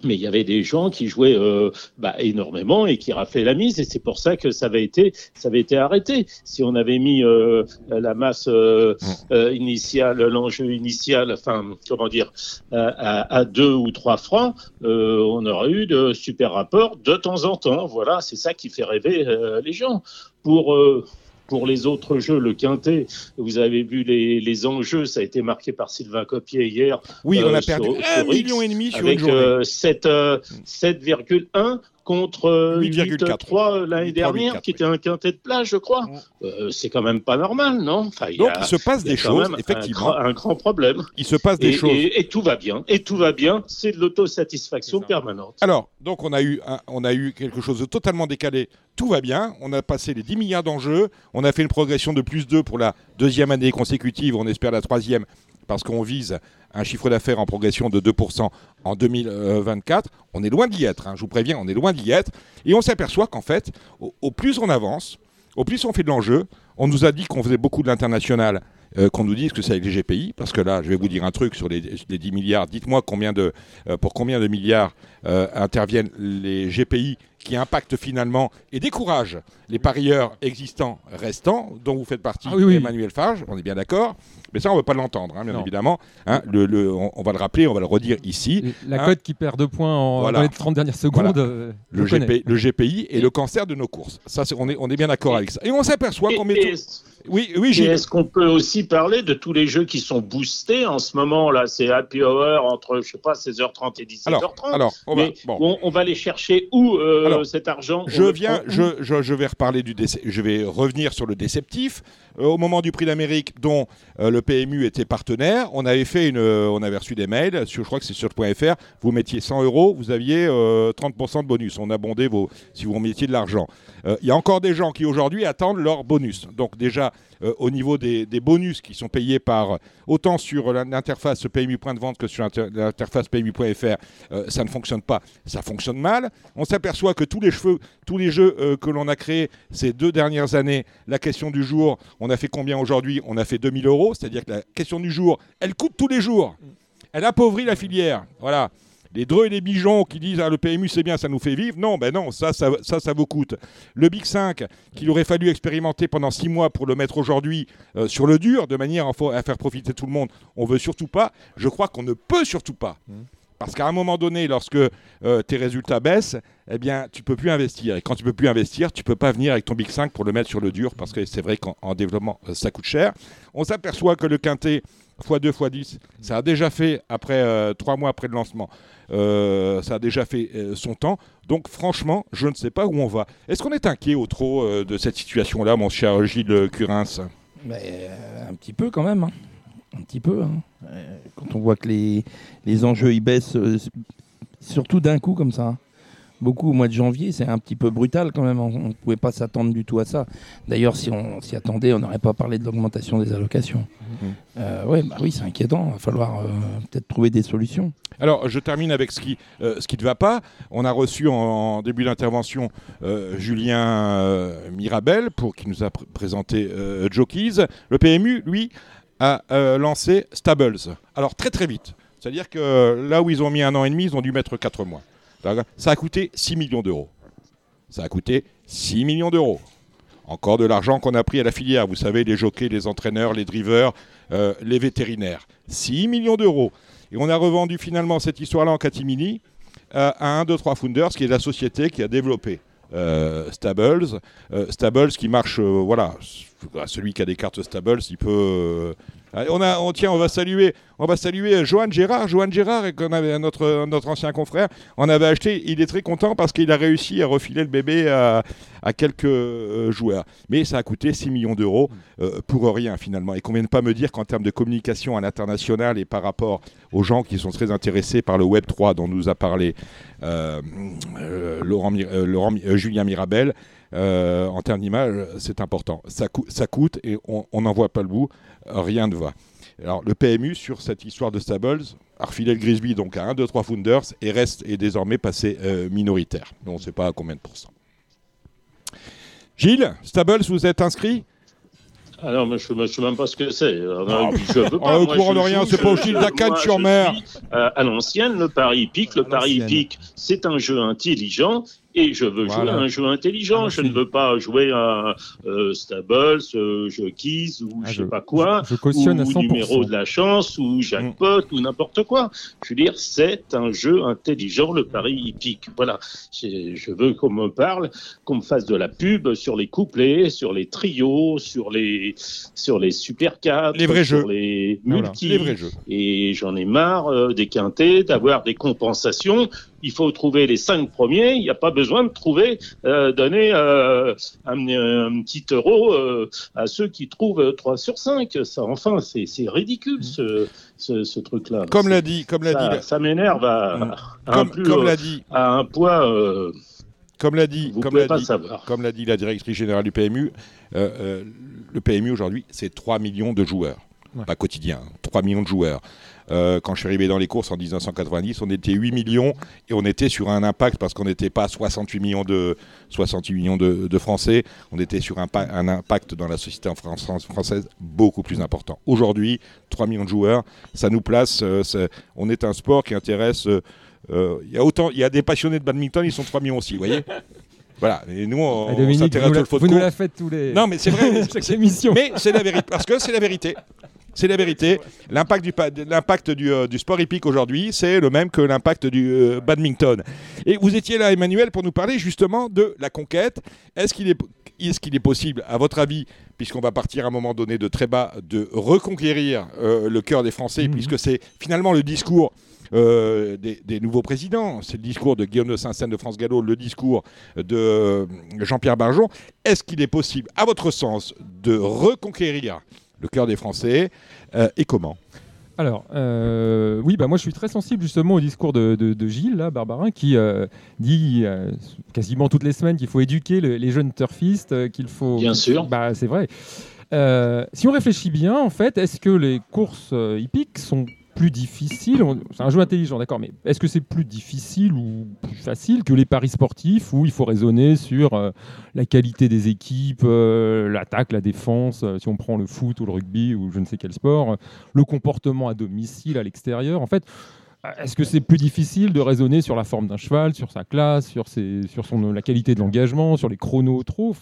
Mais il y avait des gens qui jouaient euh, bah, énormément et qui raflaient la mise, et c'est pour ça que ça avait été, ça avait été arrêté. Si on avait mis euh, la masse euh, euh, initiale, l'enjeu initial, enfin, comment dire, à, à, à deux ou trois francs, euh, on aurait eu de super rapports de temps en temps. Voilà, c'est ça qui fait rêver euh, les gens. Pour euh, pour les autres jeux, le quintet, vous avez vu les, les enjeux, ça a été marqué par Sylvain Copier hier. Oui, on euh, a perdu sur- 1 sur X, million et demi sur avec une journée. euh, 7, euh, 7,1 contre euh, 8,4. 8,3 l'année 8,3, dernière, 8,4, qui était un quintet de plage, je crois. Euh, c'est quand même pas normal, non? Enfin, il y Donc, a- il se passe des choses, un effectivement. grand- Un, grand problème. Il se passe des et, choses. et- et tout va bien. Et tout va bien. C'est de l'autosatisfaction permanente. Alors, donc on a, eu un- on a eu quelque chose de totalement décalé. Tout va bien. On a passé les 10 milliards d'enjeux. On a fait une progression de plus 2 pour la deuxième année consécutive. On espère la troisième parce qu'on vise un chiffre d'affaires en progression de 2% en 2024. On est loin d'y être. hein, je vous préviens, on est loin d'y être. Et on s'aperçoit qu'en fait, au, au plus on avance, au plus on fait de l'enjeu, on nous a dit qu'on faisait beaucoup de l'international, euh, qu'on nous dise que c'est avec les GPI, parce que là, je vais vous dire un truc sur les, les 10 milliards. Dites-moi combien de, euh, pour combien de milliards euh, interviennent les GPI qui impactent finalement et découragent les parieurs existants restants, dont vous faites partie, Ah oui, oui. Emmanuel Farge, on est bien d'accord. Mais ça, on ne veut pas l'entendre, hein, bien Non. évidemment. Hein, le, le- on, on va le rappeler, on va le redire ici. La Hein, cote qui perd deux points en, Voilà. dans les 30 dernières secondes. Voilà. le. GP GPI et le cancer de nos courses. Ça, on, est, on est bien d'accord avec ça. Et on s'aperçoit qu'on met Et- tout... Oui, oui, Et est-ce qu'on peut aussi parler de tous les jeux qui sont boostés en ce moment là C'est Happy Hour entre je sais pas 16h30 et 17h30. Alors, alors, on va, Mais bon. on, on va aller chercher où euh, Alors, cet argent? Je viens, je, je, je vais reparler du déce- je vais revenir sur le déceptif. Euh, au moment du prix d'Amérique, dont euh, le PMU était partenaire, on avait fait une, euh, on avait reçu des mails. Sur, je crois que c'est sur le .fr. Vous mettiez 100 euros, vous aviez euh, 30% de bonus. On abondait vos, si vous remettiez de l'argent. Il y a encore des gens qui aujourd'hui attendent leur bonus. Donc déjà au niveau des, bonus qui sont payés par autant sur l'interface PMU point de vente que sur l'inter- l'interface PMU.fr, ça ne fonctionne pas, ça fonctionne mal. On s'aperçoit que tous les cheveux, tous les jeux que l'on a créés ces deux dernières années, la question du jour, on a fait combien aujourd'hui? On a fait 2000 euros, c'est-à-dire que la question du jour, elle coûte tous les jours. Elle appauvrit la filière. Voilà. les dreux et les bijoux qui disent ah, le PMU c'est bien, ça nous fait vivre. Non, ben non, ça, ça, vous coûte. Le Big 5, qu'il aurait fallu expérimenter pendant six mois pour le mettre aujourd'hui euh, sur le dur, de manière à fa- à faire profiter tout le monde, on veut surtout pas. Je crois qu'on ne peut surtout pas. Parce qu'à un moment donné, lorsque euh, tes résultats baissent, eh bien, tu peux plus investir. Et quand tu peux plus investir, tu peux pas venir avec ton Big 5 pour le mettre sur le dur, parce que c'est vrai qu'en en développement, euh, ça coûte cher. On s'aperçoit que le quintet x2 x10, ça a déjà fait après euh, trois mois après le lancement. ça a déjà fait son temps. Donc franchement, je ne sais pas où on va. Est-ce qu'on est inquiet au trop de cette situation-là, mon cher Gilles Curins? Mais, un petit peu quand même. hein. Un petit peu. hein. Euh, quand on voit que les, les enjeux ils baissent, euh, surtout d'un coup comme ça. hein. Beaucoup au mois de janvier, c'est un petit peu brutal quand même. On ne pouvait pas s'attendre du tout à ça. D'ailleurs, si on s'y attendait, on n'aurait pas parlé de l'augmentation des allocations. Mhm. Euh, ouais, bah oui, c'est inquiétant. Il va falloir euh, peut-être trouver des solutions. Alors, je termine avec ce qui, euh, ce qui ne va pas. On a reçu en, en début d'intervention euh, Julien euh, Mirabel pour qui nous a pr- présenté euh, Jockeys. Le PMU, lui, a euh, lancé Stables. Alors, très très vite. C'est-à-dire que là où ils ont mis un an et demi, ils ont dû mettre quatre mois. Ça a coûté 6 millions d'euros. Ça a coûté 6 millions d'euros. Encore de l'argent qu'on a pris à la filière. Vous savez, les jockeys, les entraîneurs, les drivers, euh, les vétérinaires. 6 millions d'euros. Et on a revendu finalement cette histoire-là en catimini euh, à 1, 2, 3 Founders, qui est la société qui a développé euh, Stables. Euh, Stables qui marche, euh, voilà, celui qui a des cartes Stables, il peut. euh, allez, on a, on, tiens, on va saluer, on va saluer euh, Johan Gérard. Johan Gérard, qu'on avait notre, notre ancien confrère, on avait acheté. Il est très content parce qu'il a réussi à refiler le bébé à, quelques euh, joueurs. Mais ça a coûté 6 millions d'euros pour rien finalement. Et qu'on vienne pas me dire qu'en termes de communication à l'international et par rapport aux gens qui sont très intéressés par le Web 3 dont nous a parlé Julien Mirabel, euh, en termes d'image, c'est important. Ça, coûte et on n'en voit pas le bout. Rien ne va. Alors, le PMU, sur cette histoire de Stables, a refilé le Grisby donc à 1, 2, 3 Founders et reste est désormais passé euh, minoritaire. On ne sait pas à combien de pourcents. Gilles, Stables, vous êtes inscrit? Alors, moi, je ne sais même pas ce que c'est. Alors, Ah, je veux ah, au courant de rien, c'est pas au Gilles d'Acan moi, sur mer. euh, à l'ancienne, le pari hippique. Le pari hippique, c'est un jeu intelligent et je veux Voilà. jouer à un jeu intelligent. Ah, je ne veux pas jouer à euh, Stables, euh, Jockeys ou Ah, je je- sais pas quoi. Je cautionne à ou 100%. numéro de la chance, ou jackpot, ou n'importe quoi. Je veux dire, c'est un jeu intelligent, le pari hippique. Voilà. Je, je veux qu'on me parle, qu'on me fasse de la pub sur les couplets, sur les trios, sur les, sur les super 4, Les vrais sur jeux. les Voilà. multi. Les vrais jeux. Et j'en ai marre euh, des quintés, d'avoir des compensations. Il faut trouver les cinq premiers. Il n'y a pas besoin de trouver, euh, donner euh, un, un petit euro euh, à ceux qui trouvent euh, 3 sur 5. Ça, enfin, c'est c'est ridicule ce, ce, ce truc-là. Comme l'a dit, comme l'a ça, dit, ça m'énerve à, Mm. un comme, plus, comme l'a dit, à un point. euh, comme l'a dit, vous comme pouvez l'a pas dit, savoir. comme l'a dit la directrice générale du PMU, euh, euh, le PMU aujourd'hui, c'est 3 millions de joueurs. Ouais. Pas quotidien, 3 millions de joueurs. Euh, quand je suis arrivé dans les courses en 1990, on était 8 millions et on était sur un impact parce qu'on n'était pas 68 millions de, 68 millions de, de Français, on était sur un, pa- un impact dans la société en France- française beaucoup plus important. Aujourd'hui, 3 millions de joueurs, ça nous place, euh, on est un sport qui intéresse... euh, euh, Il y a autant, il y a des passionnés de badminton, ils sont 3 millions aussi, vous voyez Voilà, et nous, on, Ah, on s'intéresse au foot vous nous la faites tous les. Non, mais c'est vrai. c'est- émission. mais c'est la vérité, parce que c'est la vérité. C'est la vérité. L'impact du, pa- l'impact du, euh, du sport hippique aujourd'hui, c'est le même que l'impact du euh, badminton. Et vous étiez là, Emmanuel, pour nous parler justement de la conquête. Est-ce qu'il est, est, qu'il est possible, à votre avis, puisqu'on va partir à un moment donné de très bas, de reconquérir euh, le cœur des Français, Mhm. puisque c'est finalement le discours euh, des, des nouveaux présidents, c'est le discours de Guillaume de Saint-Seine de France Gallo, le discours de Jean-Pierre Barjon. Est-ce qu'il est possible, à votre sens, de reconquérir le cœur des Français euh, et comment Alors, euh, oui, bah moi je suis très sensible justement au discours de, de- de Gilles, là, Barbarin, qui euh, dit euh, quasiment toutes les semaines qu'il faut éduquer le- les jeunes turfistes, qu'il faut. Bien sûr. Bah, c'est vrai. Euh, si on réfléchit bien, en fait, est-ce que les courses hippiques sont plus difficiles On- C'est un jeu intelligent, d'accord, mais est-ce que c'est plus difficile ou plus facile que les paris sportifs où il faut raisonner sur euh, la qualité des équipes, euh, l'attaque, la défense, euh, si on prend le foot ou le rugby ou je ne sais quel sport, le comportement à domicile, à l'extérieur En fait, est-ce que c'est plus difficile de raisonner sur la forme d'un cheval, sur sa classe, sur, ses, sur son, la qualité de l'engagement, sur les chronos trop?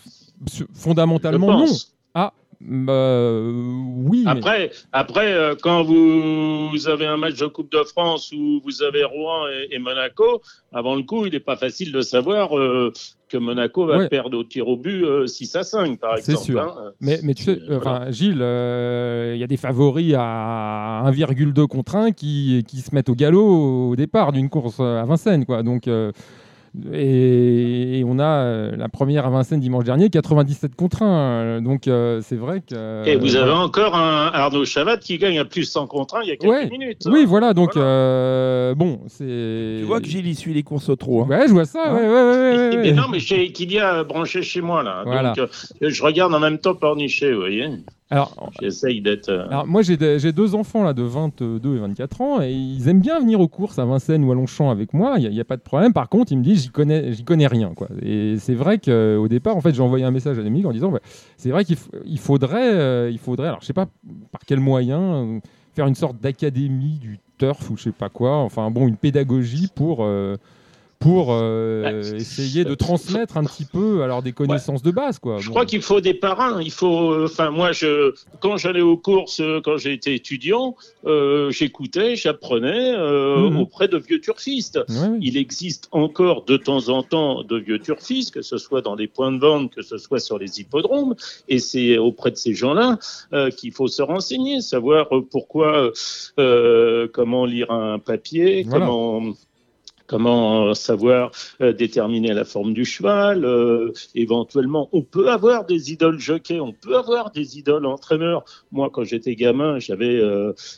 Fondamentalement, non. Ah, bah, oui. mais- Après, après euh, quand vous, avez un match de Coupe de France où vous avez Rouen et, et Monaco, avant le coup, il n'est pas facile de savoir euh, que Monaco va Ouais. perdre au tir au but euh, 6 à 5, par C'est exemple. sûr. hein. Mais, mais tu sais, Euh, euh, enfin, Gilles, euh, il y a des favoris à 1,2 contre 1 qui, qui se mettent au galop au départ d'une course à Vincennes. Quoi. Donc, euh, et, et on a euh, la première à Vincennes dimanche dernier, 97 contre 1. Donc euh, c'est vrai que. Et vous avez voilà. encore un Arnaud Chavat qui gagne à plus 100 contre 1 il y a quelques Ouais. minutes. Oui, hein. voilà. Donc, Voilà. euh, bon, c'est. Tu vois que Gilles, il suit les courses au trot. hein. Ouais, je vois ça. Ouais, ouais, ouais, ouais, ouais, Mais non, mais j'ai Equidia branché chez moi, là. Voilà. Donc, euh, je regarde en même temps Pornichet, vous voyez. Alors, J'essaye d'être. euh, Alors moi j'ai deux enfants là de 22 et 24 ans et ils aiment bien venir aux courses à Vincennes ou à Longchamp avec moi, il n'y a, pas de problème. Par contre ils me disent j'y connais, j'y connais rien. Quoi. Et c'est vrai qu'au départ en fait j'ai envoyé un message à Dominique en disant c'est vrai qu'il il faudrait, euh, il faudrait, alors je sais pas par quel moyen, euh, faire une sorte d'académie du turf ou je sais pas quoi, enfin bon une pédagogie pour... pour euh, essayer de transmettre un petit peu alors des connaissances de base quoi. Je Bon. crois qu'il faut des parrains. Il faut. euh, Enfin, moi, je quand j'allais aux courses, euh, quand j'étais étudiant, euh, j'écoutais, j'apprenais euh, Mhm. auprès de vieux turfistes. Ouais. Il existe encore de temps en temps de vieux turfistes, que ce soit dans des points de vente, que ce soit sur les hippodromes, et c'est auprès de ces gens-là euh, qu'il faut se renseigner, savoir pourquoi, euh, comment lire un papier, Voilà. comment comment euh, savoir euh, déterminer la forme du cheval. euh, éventuellement, on peut avoir des idoles jockeys, on peut avoir des idoles entraîneurs. Moi, quand j'étais gamin, j'avais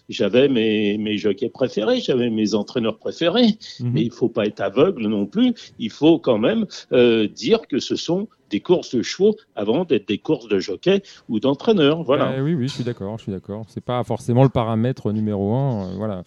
j'avais mes, mes jockeys préférés, j'avais mes entraîneurs préférés. Mhm. Mais il faut pas être aveugle non plus. Il faut quand même dire que ce sont des courses de chevaux avant d'être des courses de jockeys ou d'entraîneurs. Voilà. Euh, oui, oui, je suis d'accord, je suis d'accord. C'est pas forcément le paramètre numéro un, euh, voilà.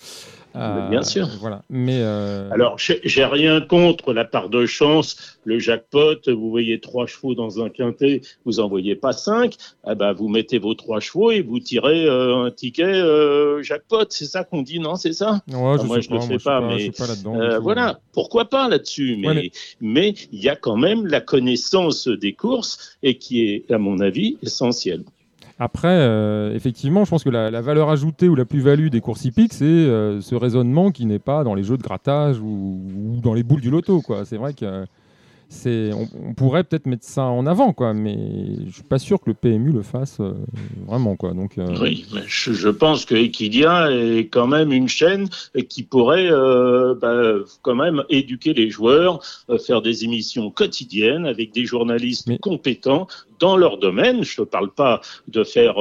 Euh, bien sûr. Voilà, mais euh, Alors, j'ai rien contre la part de chance, le jackpot. Vous voyez trois chevaux dans un quintet, vous en voyez pas cinq. Ah ben, vous mettez vos trois chevaux et vous tirez euh, un ticket euh, jackpot. C'est ça qu'on dit, non C'est ça? Ouais, je moi, je le pas, fais pas, pas, mais, pas. Euh, voilà, pourquoi pas là-dessus? Mais Ouais, mais mais- il y a quand même la connaissance des courses et qui est, à mon avis, essentielle. Après, euh, effectivement, je pense que la, valeur ajoutée ou la plus-value des courses hippiques, c'est euh, ce raisonnement qui n'est pas dans les jeux de grattage ou, ou dans les boules du loto. quoi. C'est vrai que euh, c'est, on, on pourrait peut-être mettre ça en avant, quoi, mais je suis pas sûr que le PMU le fasse euh, vraiment. Quoi. Donc, euh, Oui, mais je, je pense que Equidia est quand même une chaîne qui pourrait euh, bah, quand même éduquer les joueurs, faire des émissions quotidiennes avec des journalistes Mais- compétents dans leur domaine. Je ne parle pas de faire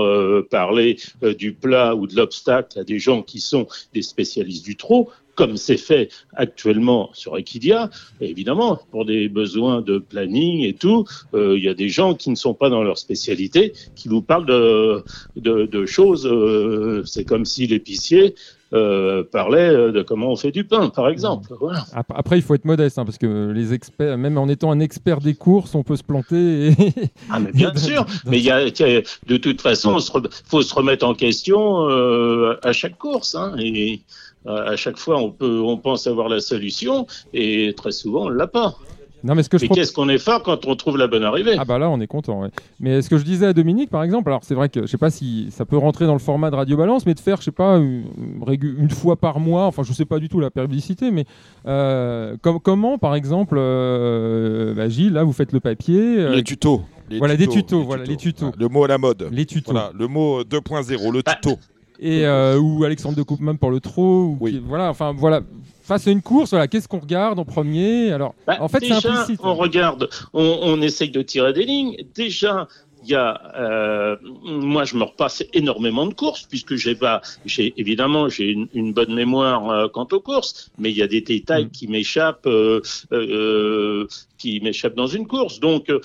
parler du plat ou de l'obstacle à des gens qui sont des spécialistes du trot, comme c'est fait actuellement sur Equidia. Évidemment, pour des besoins de planning et tout, euh, il y a des gens qui ne sont pas dans leur spécialité, qui vous parlent de, de, de choses. euh, c'est comme si l'épicier euh, parlait de comment on fait du pain, par exemple. Voilà. Après, il faut être modeste, hein, parce que les experts, même en étant un expert des courses, on peut se planter. et- Ah, mais bien sûr. Mais y a, de toute façon, il faut se remettre en question euh, à chaque course. Hein, et à chaque fois, on peut, on pense avoir la solution, et très souvent, on l'a pas. non, mais ce que je Mais propose. qu'est-ce qu'on est fort quand on trouve la bonne arrivée? Ah bah là on est content. ouais. Mais ce que je disais à Dominique par exemple, alors c'est vrai que je sais pas si ça peut rentrer dans le format de Radio Balance, mais de faire je sais pas une, régu- une fois par mois, enfin je sais pas du tout la périodicité, mais euh, com- comment par exemple, euh, bah, Gilles là vous faites le papier, euh, Les tutos. Les Voilà, des tutos, voilà, les tutos. Le mot à la mode. les tutos Voilà, le mot 2.0, le Bah, tuto. Et euh, ou Alexandre de Coupman pour le trot, ou Oui. qui- voilà, enfin voilà. Face à une course, voilà, qu'est-ce qu'on regarde en premier? Alors, Bah, en fait, c'est déjà, implicite. on regarde, on, on essaye de tirer des lignes. Déjà, il y a, euh, moi, je me repasse énormément de courses puisque j'ai pas, j'ai évidemment, j'ai une, une bonne mémoire euh, quant aux courses, mais il y a des détails Mm. qui m'échappent, euh, euh, qui m'échappent dans une course. Donc, euh,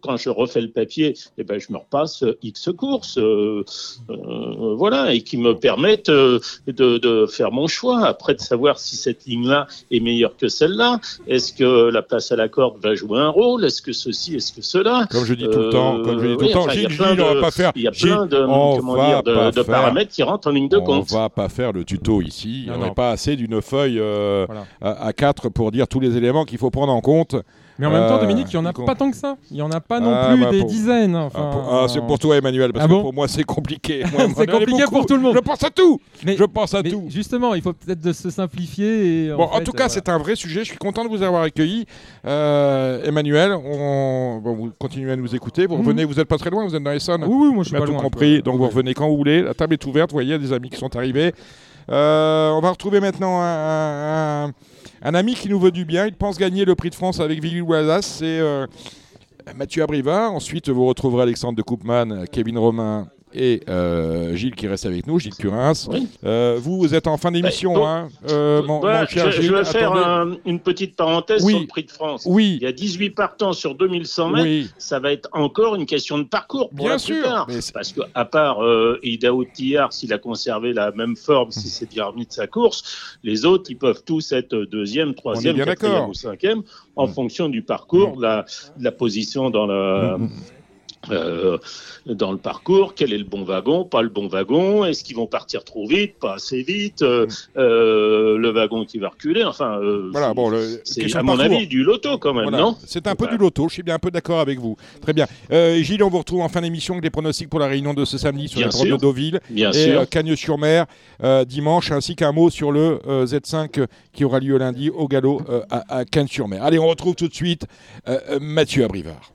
quand je refais le papier, eh ben, je me repasse euh, X courses, euh, euh, voilà, et qui me permettent euh, de, de faire mon choix. Après, de savoir si cette ligne-là est meilleure que celle-là. Est-ce que la place à la corde va jouer un rôle? Est-ce que ceci, est-ce que cela? Comme je dis tout le Euh, temps, comme je dis tout le temps. enfin, il y a Gilles, va pas faire. Il y a plein de, dire, paramètres qui rentrent en ligne de On compte. va pas faire le tuto ici. Non, on non. n'est pas assez d'une feuille euh, Voilà. à, à quatre pour dire tous les éléments qu'il faut prendre en compte. Mais en même temps, Euh, Dominique, il n'y en a pas tant que ça. Il n'y en a pas non Ah, plus bah, des dizaines. Ah, Enfin, ah, c'est pour toi, Emmanuel, parce que pour moi, c'est compliqué. C'est compliqué pour tout le monde. Je pense à tout. Je pense à tout. justement, il faut peut-être de se simplifier. Et Bon, en, tout cas, euh, c'est un vrai sujet. Je suis content de vous avoir accueilli. Euh, Emmanuel, vous continuez à nous écouter. Vous Mhm. revenez, vous n'êtes pas très loin, vous êtes dans Essonne. Oui, oui, moi je suis On a pas tout loin. compris. Donc vous revenez quand vous voulez. La table est ouverte. Vous voyez, il y a des amis qui sont arrivés. On va retrouver maintenant un, un- ami qui nous veut du bien. Il pense gagner le prix de France avec Villy Wallace. C'est euh, Mathieu Abriva. Ensuite, vous retrouverez Alexandre de Koopman, Kevin Romain et euh, Gilles qui reste avec nous, Gilles Curins. Oui. Euh, vous, vous êtes en fin d'émission, bon. hein, euh, Voilà, je, je Gilles. vais faire un- une petite parenthèse Oui. sur le prix de France. Oui, Il y a 18 partants sur 2100 mètres. oui, Ça va être encore une question de parcours pour bien la sûr. c'est- Parce que à part Idaho Tillard, s'il a conservé la même forme, si c'est bien remis de sa course, les autres, ils peuvent tous être deuxième, troisième, quatrième ou cinquième, en Mm. fonction du parcours, de la, de la position dans la. Euh, dans le parcours, quel est le bon wagon, pas le bon wagon, est-ce qu'ils vont partir trop vite, pas assez vite, euh, euh, le wagon qui va reculer, enfin, euh, Voilà, c'est- bon, c'est à mon parcours. avis du loto quand même, Voilà. non? C'est un peu Voilà. du loto, je suis bien un peu d'accord avec vous. Très bien. Euh, Gilles, on vous retrouve en fin d'émission avec les pronostics pour la réunion de ce samedi sur Bien la de. Deauville Bien et euh, euh, dimanche, ainsi qu'un mot sur le euh, Z5 qui aura lieu lundi au galop euh, à, à Cagnes-sur-Mer. Allez, on retrouve tout de suite Mathieu Abrivard.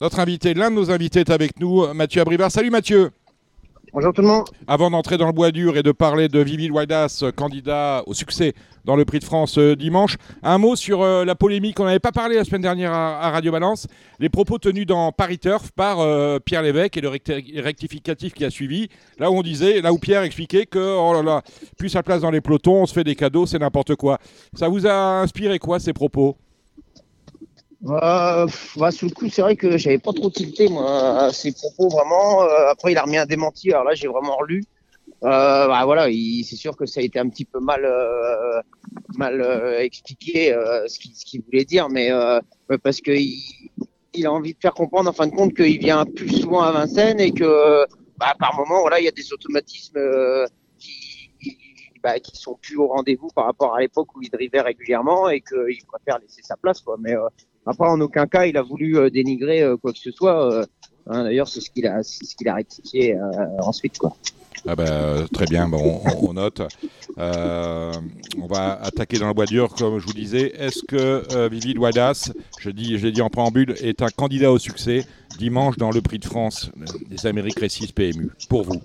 Notre invité, l'un de nos invités est avec nous, Mathieu Abrivard. Salut Mathieu Bonjour tout le monde. Avant d'entrer dans le bois dur et de parler de Vivi Waidas, euh, candidat au succès dans le Prix de France euh, dimanche, un mot sur euh, la polémique. On n'avait pas parlé la semaine dernière à, à Radio Balance. Les propos tenus dans Paris Turf par euh, Pierre Lévesque et le recti- rectificatif qui a suivi. Là où on disait, là où Pierre expliquait que, oh là là, plus sa place dans les pelotons, on se fait des cadeaux, c'est n'importe quoi. Ça vous a inspiré quoi ces propos? Euh, bah, sous le coup, c'est vrai que j'avais pas trop tilté moi ses propos vraiment. Euh, après, il a remis un démenti. Alors là, j'ai vraiment relu. Euh, bah, voilà, il- c'est sûr que ça a été un petit peu mal euh, mal euh, expliqué euh, ce qu'il qu'il voulait dire, mais euh, parce que il, a envie de faire comprendre en fin de compte qu'il vient plus souvent à Vincennes et que bah, par moment, voilà, il y a des automatismes euh, qui bah, qui sont plus au rendez-vous par rapport à l'époque où il drivait régulièrement et qu'il préfère laisser sa place, quoi. Mais euh, après, en aucun cas, il a voulu euh, dénigrer euh, quoi que ce soit. euh, hein, D'ailleurs, c'est ce qu'il a, ce a rectifié ensuite, quoi. Ah bah, très bien, on, note. On va attaquer dans le bois dur, comme je vous disais. Est-ce que euh, Vivi Waidas, je dis, je l'ai dit en préambule, est un candidat au succès dimanche dans le Prix de France des Amériques Récis PMU Pour vous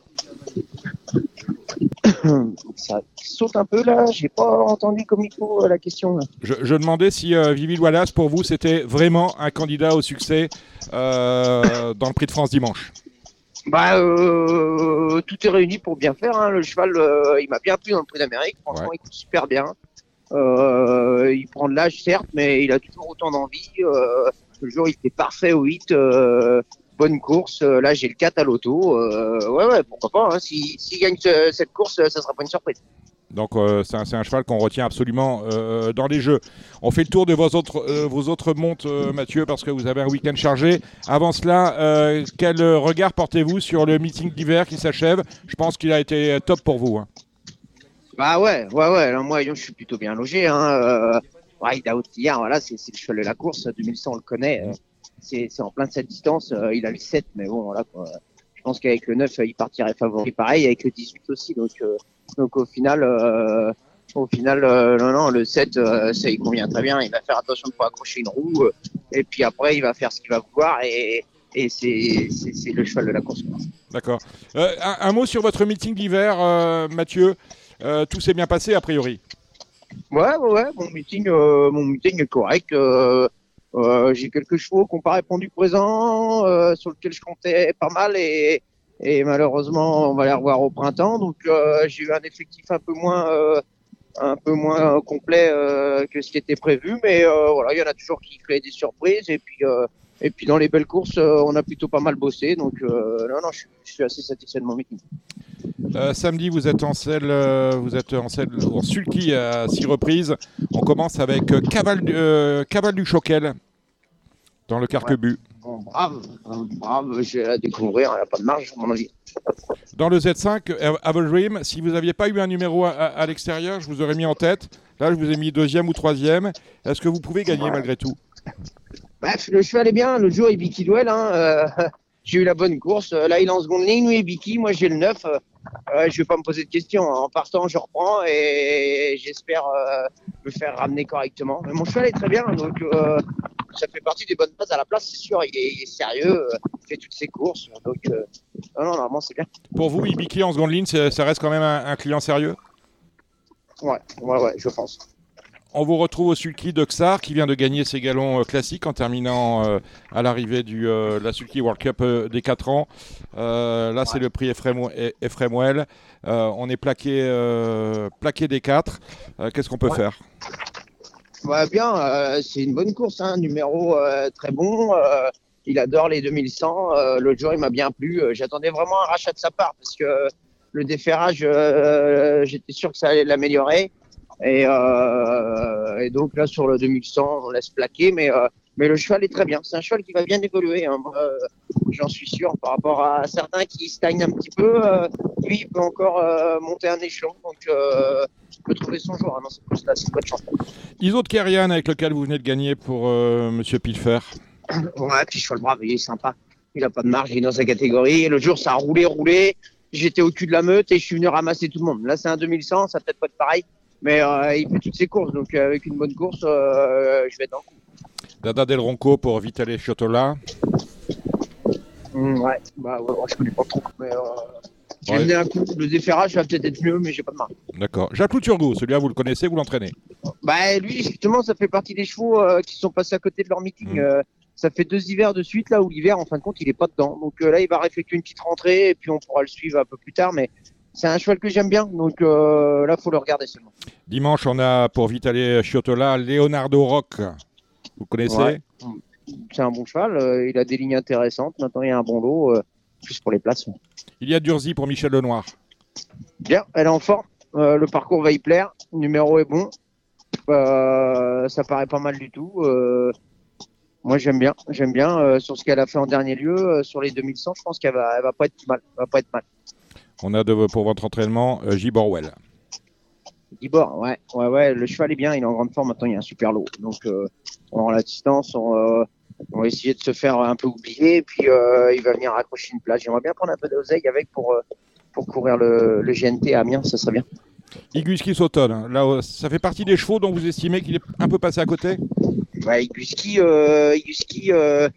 Ça saute un peu là. J'ai pas entendu comme il faut euh, la question. là. je, je demandais si euh, Vivi Wallace, pour vous, c'était vraiment un candidat au succès euh, dans le Prix de France dimanche. Bah, euh, tout est réuni pour bien faire. Hein. Le cheval, euh, il m'a bien plu dans le Prix d'Amérique. Franchement, il court super bien. Euh, il prend de l'âge, certes, mais il a toujours autant d'envie. Euh, le jour, il était parfait au 8. Bonne course. Euh, Là, j'ai le 4 à l'auto. Euh, ouais, ouais, pourquoi pas. Hein. S'il s'il gagne ce- cette course, ça sera pas une surprise. Donc euh, c'est un, cheval qu'on retient absolument euh, dans les jeux. On fait le tour de vos autres, euh, vos autres montes, Mathieu, parce que vous avez un week-end chargé. Avant cela, quel regard portez-vous sur le meeting d'hiver qui s'achève? Je pense qu'il a été top pour vous. hein. Bah ouais, ouais, ouais. Alors moi, je suis plutôt bien logé. Hein. Il a hier, voilà, c'est le cheval de la course. 2100, on le connaît. C'est en plein de cette distance. euh, il a le 7, mais bon, voilà quoi. Je pense qu'avec le 9, euh, il partirait favori. Pareil, avec le 18 aussi. Donc, euh, donc au final, au final, euh, non, non, le 7, euh, ça il convient très bien. Il va faire attention de pas accrocher une roue. euh, et puis après, il va faire ce qu'il va vouloir. Et, et c'est le cheval de la course. D'accord. Un, un mot sur votre meeting d'hiver, Mathieu. Tout s'est bien passé a priori. Ouais, ouais, ouais, mon meeting, mon meeting est correct. Euh, j'ai quelques chevaux qui n'ont pas répondu présent, euh, sur lesquels je comptais pas mal et, et malheureusement on va les revoir au printemps. Donc euh, j'ai eu un effectif un peu moins, euh, un peu moins complet euh, que ce qui était prévu, mais voilà, il y en a toujours qui créent des surprises et puis. Et puis dans les belles courses, euh, on a plutôt pas mal bossé, donc euh, non, non, je, suis- je suis assez satisfait de mon meeting. Euh, samedi, vous êtes en selle, vous êtes en selle en sulky à six reprises. On commence avec Caval, du- Caval du Choquel dans le Carquebu. Bon, brave, brave, vais la découvrir, il n'y a pas de marge, à mon avis. Dans le Z5, euh, Have a Dream, si vous n'aviez pas eu un numéro à, à- à l'extérieur, je vous aurais mis en tête. Là, je vous ai mis deuxième ou troisième. Est-ce que vous pouvez gagner malgré tout? Bref, le cheval est bien. L'autre jour, il Duel. Hein, euh, j'ai eu la bonne course. Euh, Là, il est en seconde ligne. Et Biki. Moi, j'ai le 9. Euh, euh, je vais pas me poser de questions. En partant, je reprends et j'espère euh, me faire ramener correctement. Mais mon cheval est très bien. Donc, euh, ça fait partie des bonnes bases à la place, c'est sûr. Il est, il est sérieux. euh, il fait toutes ses courses. Donc, euh, non, non, normalement, c'est bien. Pour vous, Ibiki en seconde ligne, ça reste quand même un, un client sérieux? Ouais, ouais, ouais, je pense. On vous retrouve au Sulky de Xar qui vient de gagner ses galons euh, classiques en terminant euh, à l'arrivée du euh, la Sulky World Cup euh, des 4 ans. Là, c'est le prix Ephraim, E- Well. Euh, on est plaqué, plaqué des 4. Qu'est-ce qu'on peut Ouais. faire? Bien, c'est une bonne course, hein, numéro très bon. il adore les 2100. euh, L'autre jour, il m'a bien plu. J'attendais vraiment un rachat de sa part parce que le déferrage, j'étais sûr que ça allait l'améliorer. Et, euh, et donc là, sur le 2100, on laisse plaquer. Mais, euh, mais le cheval est très bien. C'est un cheval qui va bien évoluer. hein, euh, J'en suis sûr par rapport à certains qui stagnent un petit peu. lui, il peut encore monter un échelon. Donc, il peut trouver son jour hein, dans cette course-là. C'est une bonne chance. Iso de Kerian avec lequel vous venez de gagner pour Monsieur Pilfer. Ouais, puis cheval brave, il est sympa. Il a pas de marge, il est dans sa catégorie. Et le jour, ça a roulé, roulé. J'étais au cul de la meute et je suis venu ramasser tout le monde. Là, c'est un 2100, ça peut-être pas être pareil. Mais euh, il fait toutes ses courses. Donc, euh, avec une bonne course, euh, je vais être dans le coup. Dada Del Ronco pour Vitale Chiotola. Hum, ouais, bah, ouais, je connais pas trop. Mais euh, j'ai Ouais. un coup. Le déferrage va peut-être être mieux, mais j'ai pas de marge. D'accord. Jacques Turgot, celui-là, vous le connaissez, vous l'entraînez Bah, lui, justement, ça fait partie des chevaux euh, qui sont passés à côté de leur meeting. Euh, ça fait deux hivers de suite, là où l'hiver, en fin de compte, il est pas dedans. Donc là, il va effectuer une petite rentrée et puis on pourra le suivre un peu plus tard. Mais c'est un cheval que j'aime bien. Donc euh, là, faut le regarder seulement. Dimanche, on a pour Vitale Chiotola Leonardo Rock. Vous connaissez? Ouais. C'est un bon cheval. euh, il a des lignes intéressantes. Maintenant, il y a un bon lot. euh, plus pour les places. Il y a Durzi pour Michel Lenoir. Bien, elle est en forme. Euh, le parcours va y plaire. Le numéro est bon. Ça paraît pas mal du tout. Moi, j'aime bien. J'aime bien sur ce qu'elle a fait en dernier lieu. sur les 2100, je pense qu'elle va, elle va pas être mal. Elle va pas être mal. On a de, pour votre entraînement euh, J. Borwell. Dibord, ouais, ouais, ouais. Le cheval est bien. Il est en grande forme. Maintenant, il y a un super lot. Donc, euh, on rend la distance. On, euh, on va essayer de se faire un peu oublier. Puis, euh, il va venir accrocher une place. J'aimerais bien prendre un peu d'oseille avec pour, pour courir le, le GNT à Amiens. Ça serait bien. Iguski Sauton. Là, euh, ça fait partie des chevaux dont vous estimez qu'il est un peu passé à côté? Ouais, Iguski, euh, euh,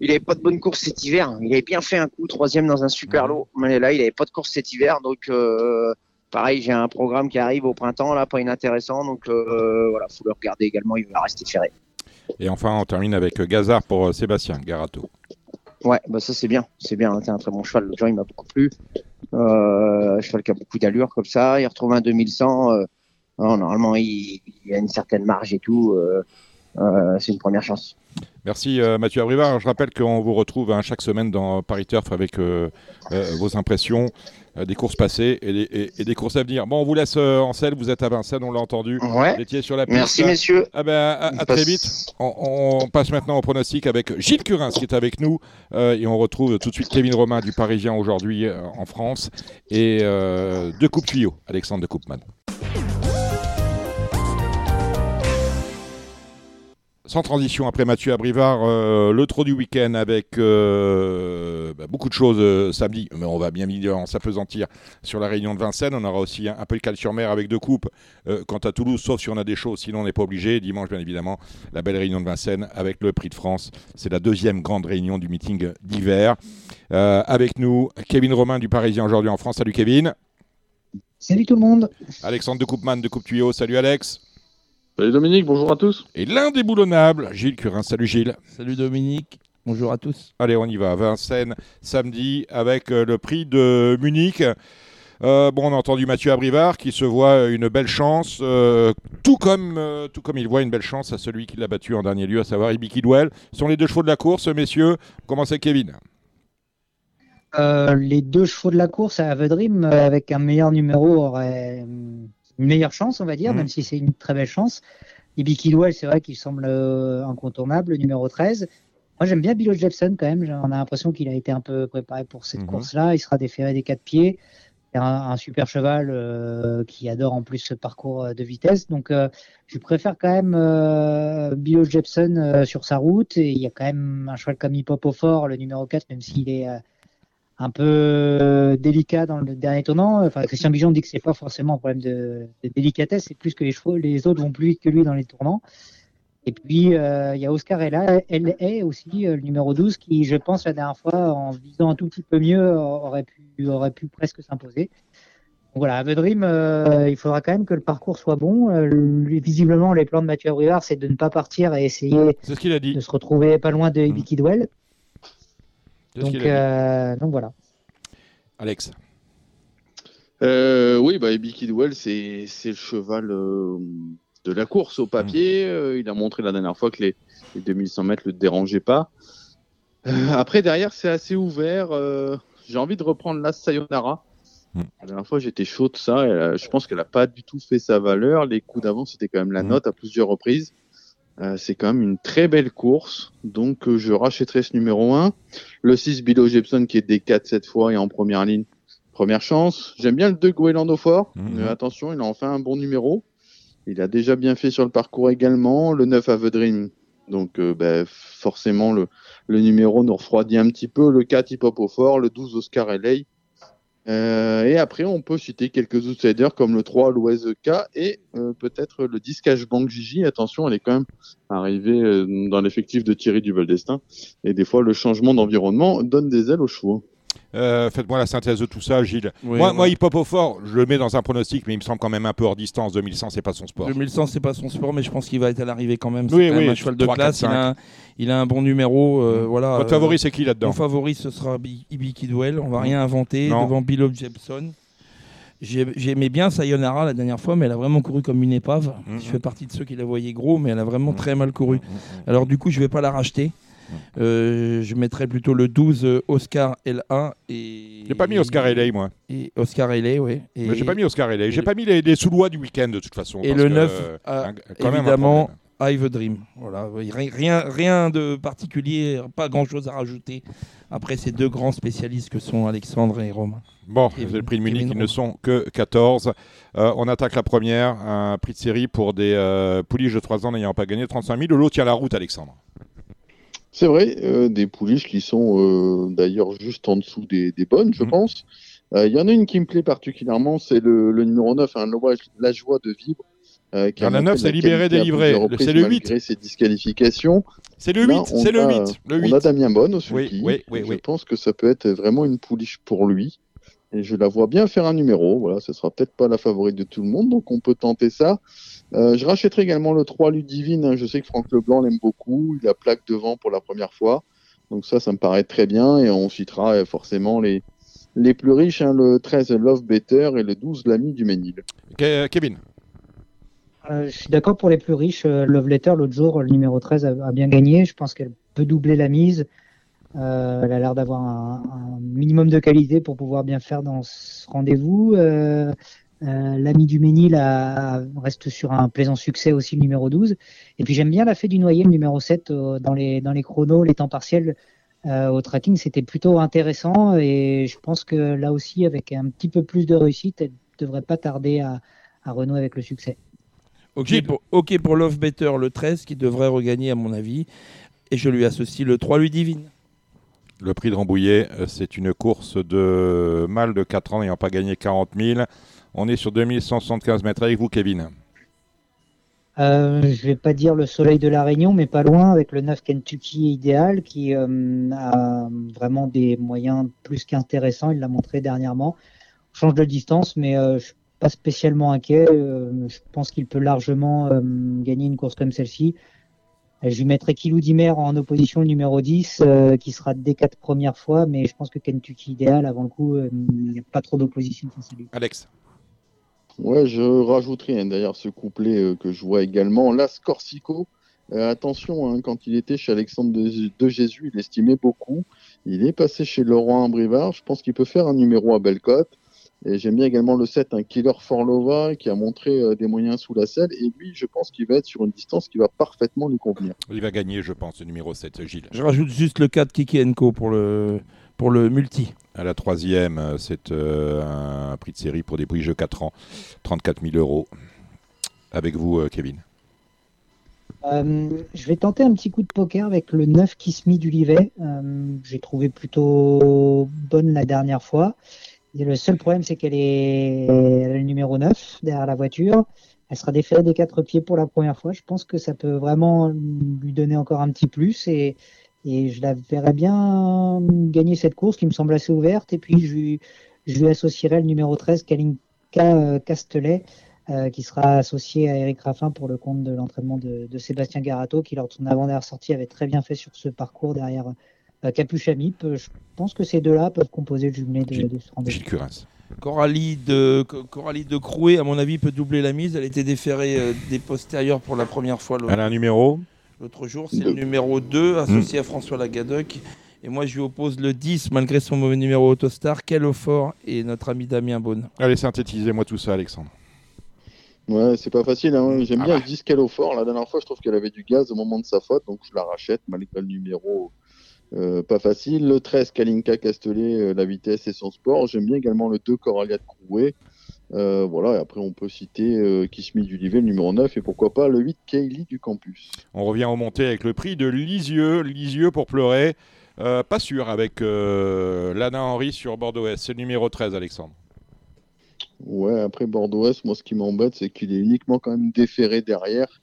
il avait pas de bonne course cet hiver. Il avait bien fait un coup, troisième dans un super lot. Mais là, il avait pas de course cet hiver. Donc, euh, pareil, j'ai un programme qui arrive au printemps, là, pas inintéressant. Donc, voilà, faut le regarder également. Il va rester ferré. Et enfin, on termine avec Gazard pour Sébastien Garato. Ouais, bah ça c'est bien, c'est bien. hein, C'est un très bon cheval. Le genre, il m'a beaucoup plu. Euh, cheval qui a beaucoup d'allure comme ça. Il retrouve un 2100. Euh, non, normalement, il, il a une certaine marge et tout. Euh, c'est une première chance. Merci euh, Mathieu Abrivard. Je rappelle qu'on vous retrouve hein, chaque semaine dans Paris Turf avec euh, euh, vos impressions euh, des courses passées et des, et- et des courses à venir. Bon, on vous laisse euh, en selle. Vous êtes à Vincennes, on l'a entendu. Ouais. Vous étiez sur la piste. Merci, messieurs. Ah ben, à, très vite. On, on passe maintenant au pronostic avec Gilles Curins qui est avec nous euh, et on retrouve tout de suite Kevin Romain du Parisien aujourd'hui euh, en France et euh, de Coupe Tuyau, Alexandre de Coupman. Sans transition, après Mathieu Abrivard, euh, le trot du week-end avec euh, bah, beaucoup de choses euh, samedi, mais on va bien évidemment s'apesantir sur la réunion de Vincennes. On aura aussi un, un peu le cal sur mer avec deux coupes quant à Toulouse, sauf si on a des choses, sinon on n'est pas obligé. Dimanche, bien évidemment, la belle réunion de Vincennes avec le Prix de France. C'est la deuxième grande réunion du meeting d'hiver. Avec nous, Kevin Romain du Parisien aujourd'hui en France. Salut Kevin. Salut tout le monde. Alexandre de Coupman de Coupe Tuyau. Salut Alex. Salut Dominique, bonjour à tous. Et l'indéboulonnable, Gilles Curin. Salut Gilles. Salut Dominique. Bonjour à tous. Allez, on y va. Vincennes, samedi, avec euh, le prix de Munich. Euh, bon, on a entendu Mathieu Abrivard qui se voit une belle chance, euh, tout, comme, euh, tout comme il voit une belle chance à celui qui l'a battu en dernier lieu, à savoir Ibiki Douel. Ce sont les deux chevaux de la course, messieurs. Commencez avec Kevin? Euh, les deux chevaux de la course à Avedrim, euh, avec un meilleur numéro, auraient euh, une meilleure chance, on va dire, Mhm. même si c'est une très belle chance. Ibi Kidwell, c'est vrai qu'il semble euh, incontournable, le numéro 13. Moi, j'aime bien Bilo Jepson quand même. On a l'impression qu'il a été un peu préparé pour cette Mhm. course-là. Il sera déféré des quatre pieds. C'est un, un super cheval euh, qui adore en plus ce parcours euh, de vitesse. Donc, euh, je préfère quand même euh, Bilo Jepson sur sa route. Et il y a quand même un cheval comme Hip Hop au fort, le numéro 4, même s'il est un peu euh, délicat dans le dernier tournant. Enfin, Christian Bijon dit que c'est pas forcément un problème de, de délicatesse, c'est plus que les chevaux, les autres vont plus vite que lui dans les tournants. Et puis, euh, il y a Oscar Ella, L.A. aussi, euh, le numéro 12, qui, je pense, la dernière fois, en visant un tout petit peu mieux, aurait pu, aurait pu presque s'imposer. Donc voilà, à Vedrim, euh, il faudra quand même que le parcours soit bon. Le- visiblement, les plans de Mathieu Abrivard, c'est de ne pas partir et essayer C'est ce qu'il a dit. de se retrouver pas loin de Ibi Kidwell. Donc, euh, donc voilà. Alex. Euh, oui, bah, Ebi Kidwell, c'est c'est le cheval euh, de la course au papier. Euh, il a montré la dernière fois que les, les 2100 mètres le dérangeaient pas. Euh, après, derrière, c'est assez ouvert. Euh, J'ai envie de reprendre la Sayonara. La dernière fois, j'étais chaud de ça. Je pense qu'elle a pas du tout fait sa valeur. Les coups d'avant, c'était quand même la note à plusieurs reprises. Euh, c'est quand même une très belle course. Donc, euh, je rachèterai ce numéro 1. Le 6, Bilo Jepson, qui est D4 cette fois et en première ligne. Première chance. J'aime bien le 2 Goéland au fort. Euh, attention, il a enfin un bon numéro. Il a déjà bien fait sur le parcours également. Le 9 Avedrim. Donc, euh, ben, forcément, le, le numéro nous refroidit un petit peu. Le 4 Hip Hop au fort. Le 12 Oscar LA. Euh, et après, on peut citer quelques outsiders comme le 3 Louez K et euh, peut-être le 10 Cashbank Gigi. Attention, elle est quand même arrivée euh, dans l'effectif de Thierry Duval d'Estaing. Et des fois, le changement d'environnement donne des ailes aux chevaux. Euh, Faites-moi la synthèse de tout ça, Gilles. Oui, moi, ouais. moi, hip hop au fort, je le mets dans un pronostic, mais il me semble quand même un peu hors distance. 2100, c'est pas son sport. 2100, c'est pas son sport, mais je pense qu'il va être à l'arrivée quand même. C'est Oui, quand même oui, un cheval de 3, 4, classe. il, a un, il a un bon numéro. euh, voilà, Votre favori, c'est qui là-dedans Mon favori, ce sera Bi- Ibi Kidwell. On va Mm. rien inventer Non. devant Bill Jepson. J'ai- J'aimais bien Sayonara la dernière fois, mais elle a vraiment couru comme une épave. Mm, Je fais partie de ceux qui la voyaient gros, mais elle a vraiment très mal couru. Alors du coup, je vais pas la racheter. Euh, je mettrai plutôt le 12 euh, Oscar L1 et. J'ai pas mis Oscar LA, moi. Et Oscar LA, oui. Et... J'ai pas mis Oscar LA. J'ai pas mis les, les sous-lois du week-end de toute façon. Et parce le que, 9, euh, a quand évidemment. I've Dream. Voilà, rien, rien de particulier, pas grand-chose à rajouter après ces deux grands spécialistes que sont Alexandre et Romain. Bon, Et- le prix de Munich, ils ne sont que 14. Euh, on attaque la première, un prix de série pour des euh, pouliches de 3 ans n'ayant pas gagné 35 000. L'autre tient la route, Alexandre. C'est vrai, euh, des pouliches qui sont euh, d'ailleurs juste en dessous des, des bonnes, Mhm. je pense. Euh, Il y en a une qui me plaît particulièrement, c'est le, le numéro 9, hein, la, la joie de vivre. qui Il y en a montré neuf, de c'est la libéré, délivré. Le- c'est le malgré ses disqualifications. C'est le Là, 8, on c'est le a- 8, le On 8. a Damien Bonne au Oui, sulky. oui, oui, Je pense que ça peut être vraiment une pouliche pour lui. Et je la vois bien faire un numéro. Voilà, ce sera peut-être pas la favorite de tout le monde, donc on peut tenter ça. Euh, je rachèterai également le 3 Ludivine. hein. Je sais que Franck Leblanc l'aime beaucoup. Il a plaque devant pour la première fois. Donc ça, ça me paraît très bien. Et on citera euh, forcément les, les plus riches, hein, le 13 Love Better et le 12 L'ami du Ménil. Ke- Kevin. Euh, je suis d'accord pour les plus riches. Euh, Love Letter, l'autre jour, le numéro 13 a, a bien gagné. Je pense qu'elle peut doubler la mise. Euh, elle a l'air d'avoir un, un minimum de qualité pour pouvoir bien faire dans ce rendez-vous. Euh, euh, L'ami du Ménil a- reste sur un plaisant succès aussi, le numéro 12. Et puis j'aime bien la fée du noyer, le numéro 7, euh, dans, les, dans les chronos, les temps partiels. euh, au tracking, c'était plutôt intéressant et je pense que là aussi, avec un petit peu plus de réussite, elle devrait pas tarder à, à renouer avec le succès. Ok pour, ok pour Love Better, le 13, qui devrait regagner à mon avis. Et je lui associe le 3 Ludivine. Le prix de Rambouillet, euh, c'est une course de mâle de 4 ans n'ayant pas gagné 40 000. On est sur 2175 mètres avec vous, Kevin. Euh, je vais pas dire le soleil de la Réunion, mais pas loin, avec le 9 Kentucky idéal, qui euh, a vraiment des moyens plus qu'intéressants. Il l'a montré dernièrement. On change de distance, mais euh, je suis pas spécialement inquiet. Euh, je pense qu'il peut largement gagner une course comme celle-ci. Je lui mettrai Kilou Dimer en opposition, le numéro 10, euh, qui sera des quatre premières fois, mais je pense que Kentucky idéal, avant le coup, euh, il n'y a pas trop d'opposition face à lui. Alex. Ouais, je rajouterai hein, d'ailleurs ce couplet euh, que je vois également. Las Corsico, euh, attention, hein, quand il était chez Alexandre de, de Jésus, il estimait beaucoup. Il est passé chez Laurent Brivard. Je pense qu'il peut faire un numéro à belle cote. Et j'aime bien également le 7, un Killer Forlova qui a montré euh, des moyens sous la selle. Et lui, je pense qu'il va être sur une distance qui va parfaitement lui convenir. Il va gagner, je pense, le numéro 7, Gilles. Je rajoute juste le 4 Kiki Enko pour le, pour le multi. À la troisième, euh, c'est euh, un prix de série pour des prix jeux 4 ans, 34 000 euros. Avec vous, euh, Kevin. Euh, je vais tenter un petit coup de poker avec le 9 Kismi du Livet. Euh, J'ai trouvé plutôt bonne la dernière fois. Le seul problème, c'est qu'elle est le numéro 9 derrière la voiture. Elle sera déférée des quatre pieds pour la première fois. Je pense que ça peut vraiment lui donner encore un petit plus et, je la verrais bien gagner cette course qui me semble assez ouverte. Et puis, je, je lui associerai le numéro 13, Kalinka euh, Castelet, euh, qui sera associé à Eric Raffin pour le compte de l'entraînement de, de Sébastien Garato, qui lors de son avant-dernière sortie avait très bien fait sur ce parcours derrière euh, Capuche Amip. Euh, Je pense que ces deux-là peuvent composer le jumelé de, de ce rendez-vous. Gilles Curins. Coralie de, Co- Coralie de Crouet, à mon avis, peut doubler la mise. Elle a été déférée euh, des postérieurs pour la première fois le- Elle a un numéro l'autre jour. C'est le numéro 2, associé à François Lagadec. Et moi, je lui oppose le 10, malgré son mauvais numéro Autostar, Kellofort et notre ami Damien Beaune? Allez, synthétisez-moi tout ça, Alexandre. Ouais, c'est pas facile. hein. J'aime Ah bien bah. le 10 qu'elle au fort. La dernière fois, je trouve qu'elle avait du gaz au moment de sa faute, donc je la rachète malgré le numéro euh, pas facile. Le 13, Kalinka Castellet, euh, la vitesse et son sport. J'aime bien également le 2, Coralia de Crouet. Euh, voilà, et après on peut citer euh, Kishmi du Livet, le numéro 9, et pourquoi pas le 8, Kaylee du Campus. On revient au monté avec le prix de Lisieux. Lisieux pour pleurer. Pas sûr avec Lana Henry sur Bordeaux-Est. C'est le numéro 13, Alexandre. Ouais, après Bordeaux-Est, moi ce qui m'embête, c'est qu'il est uniquement quand même déféré derrière.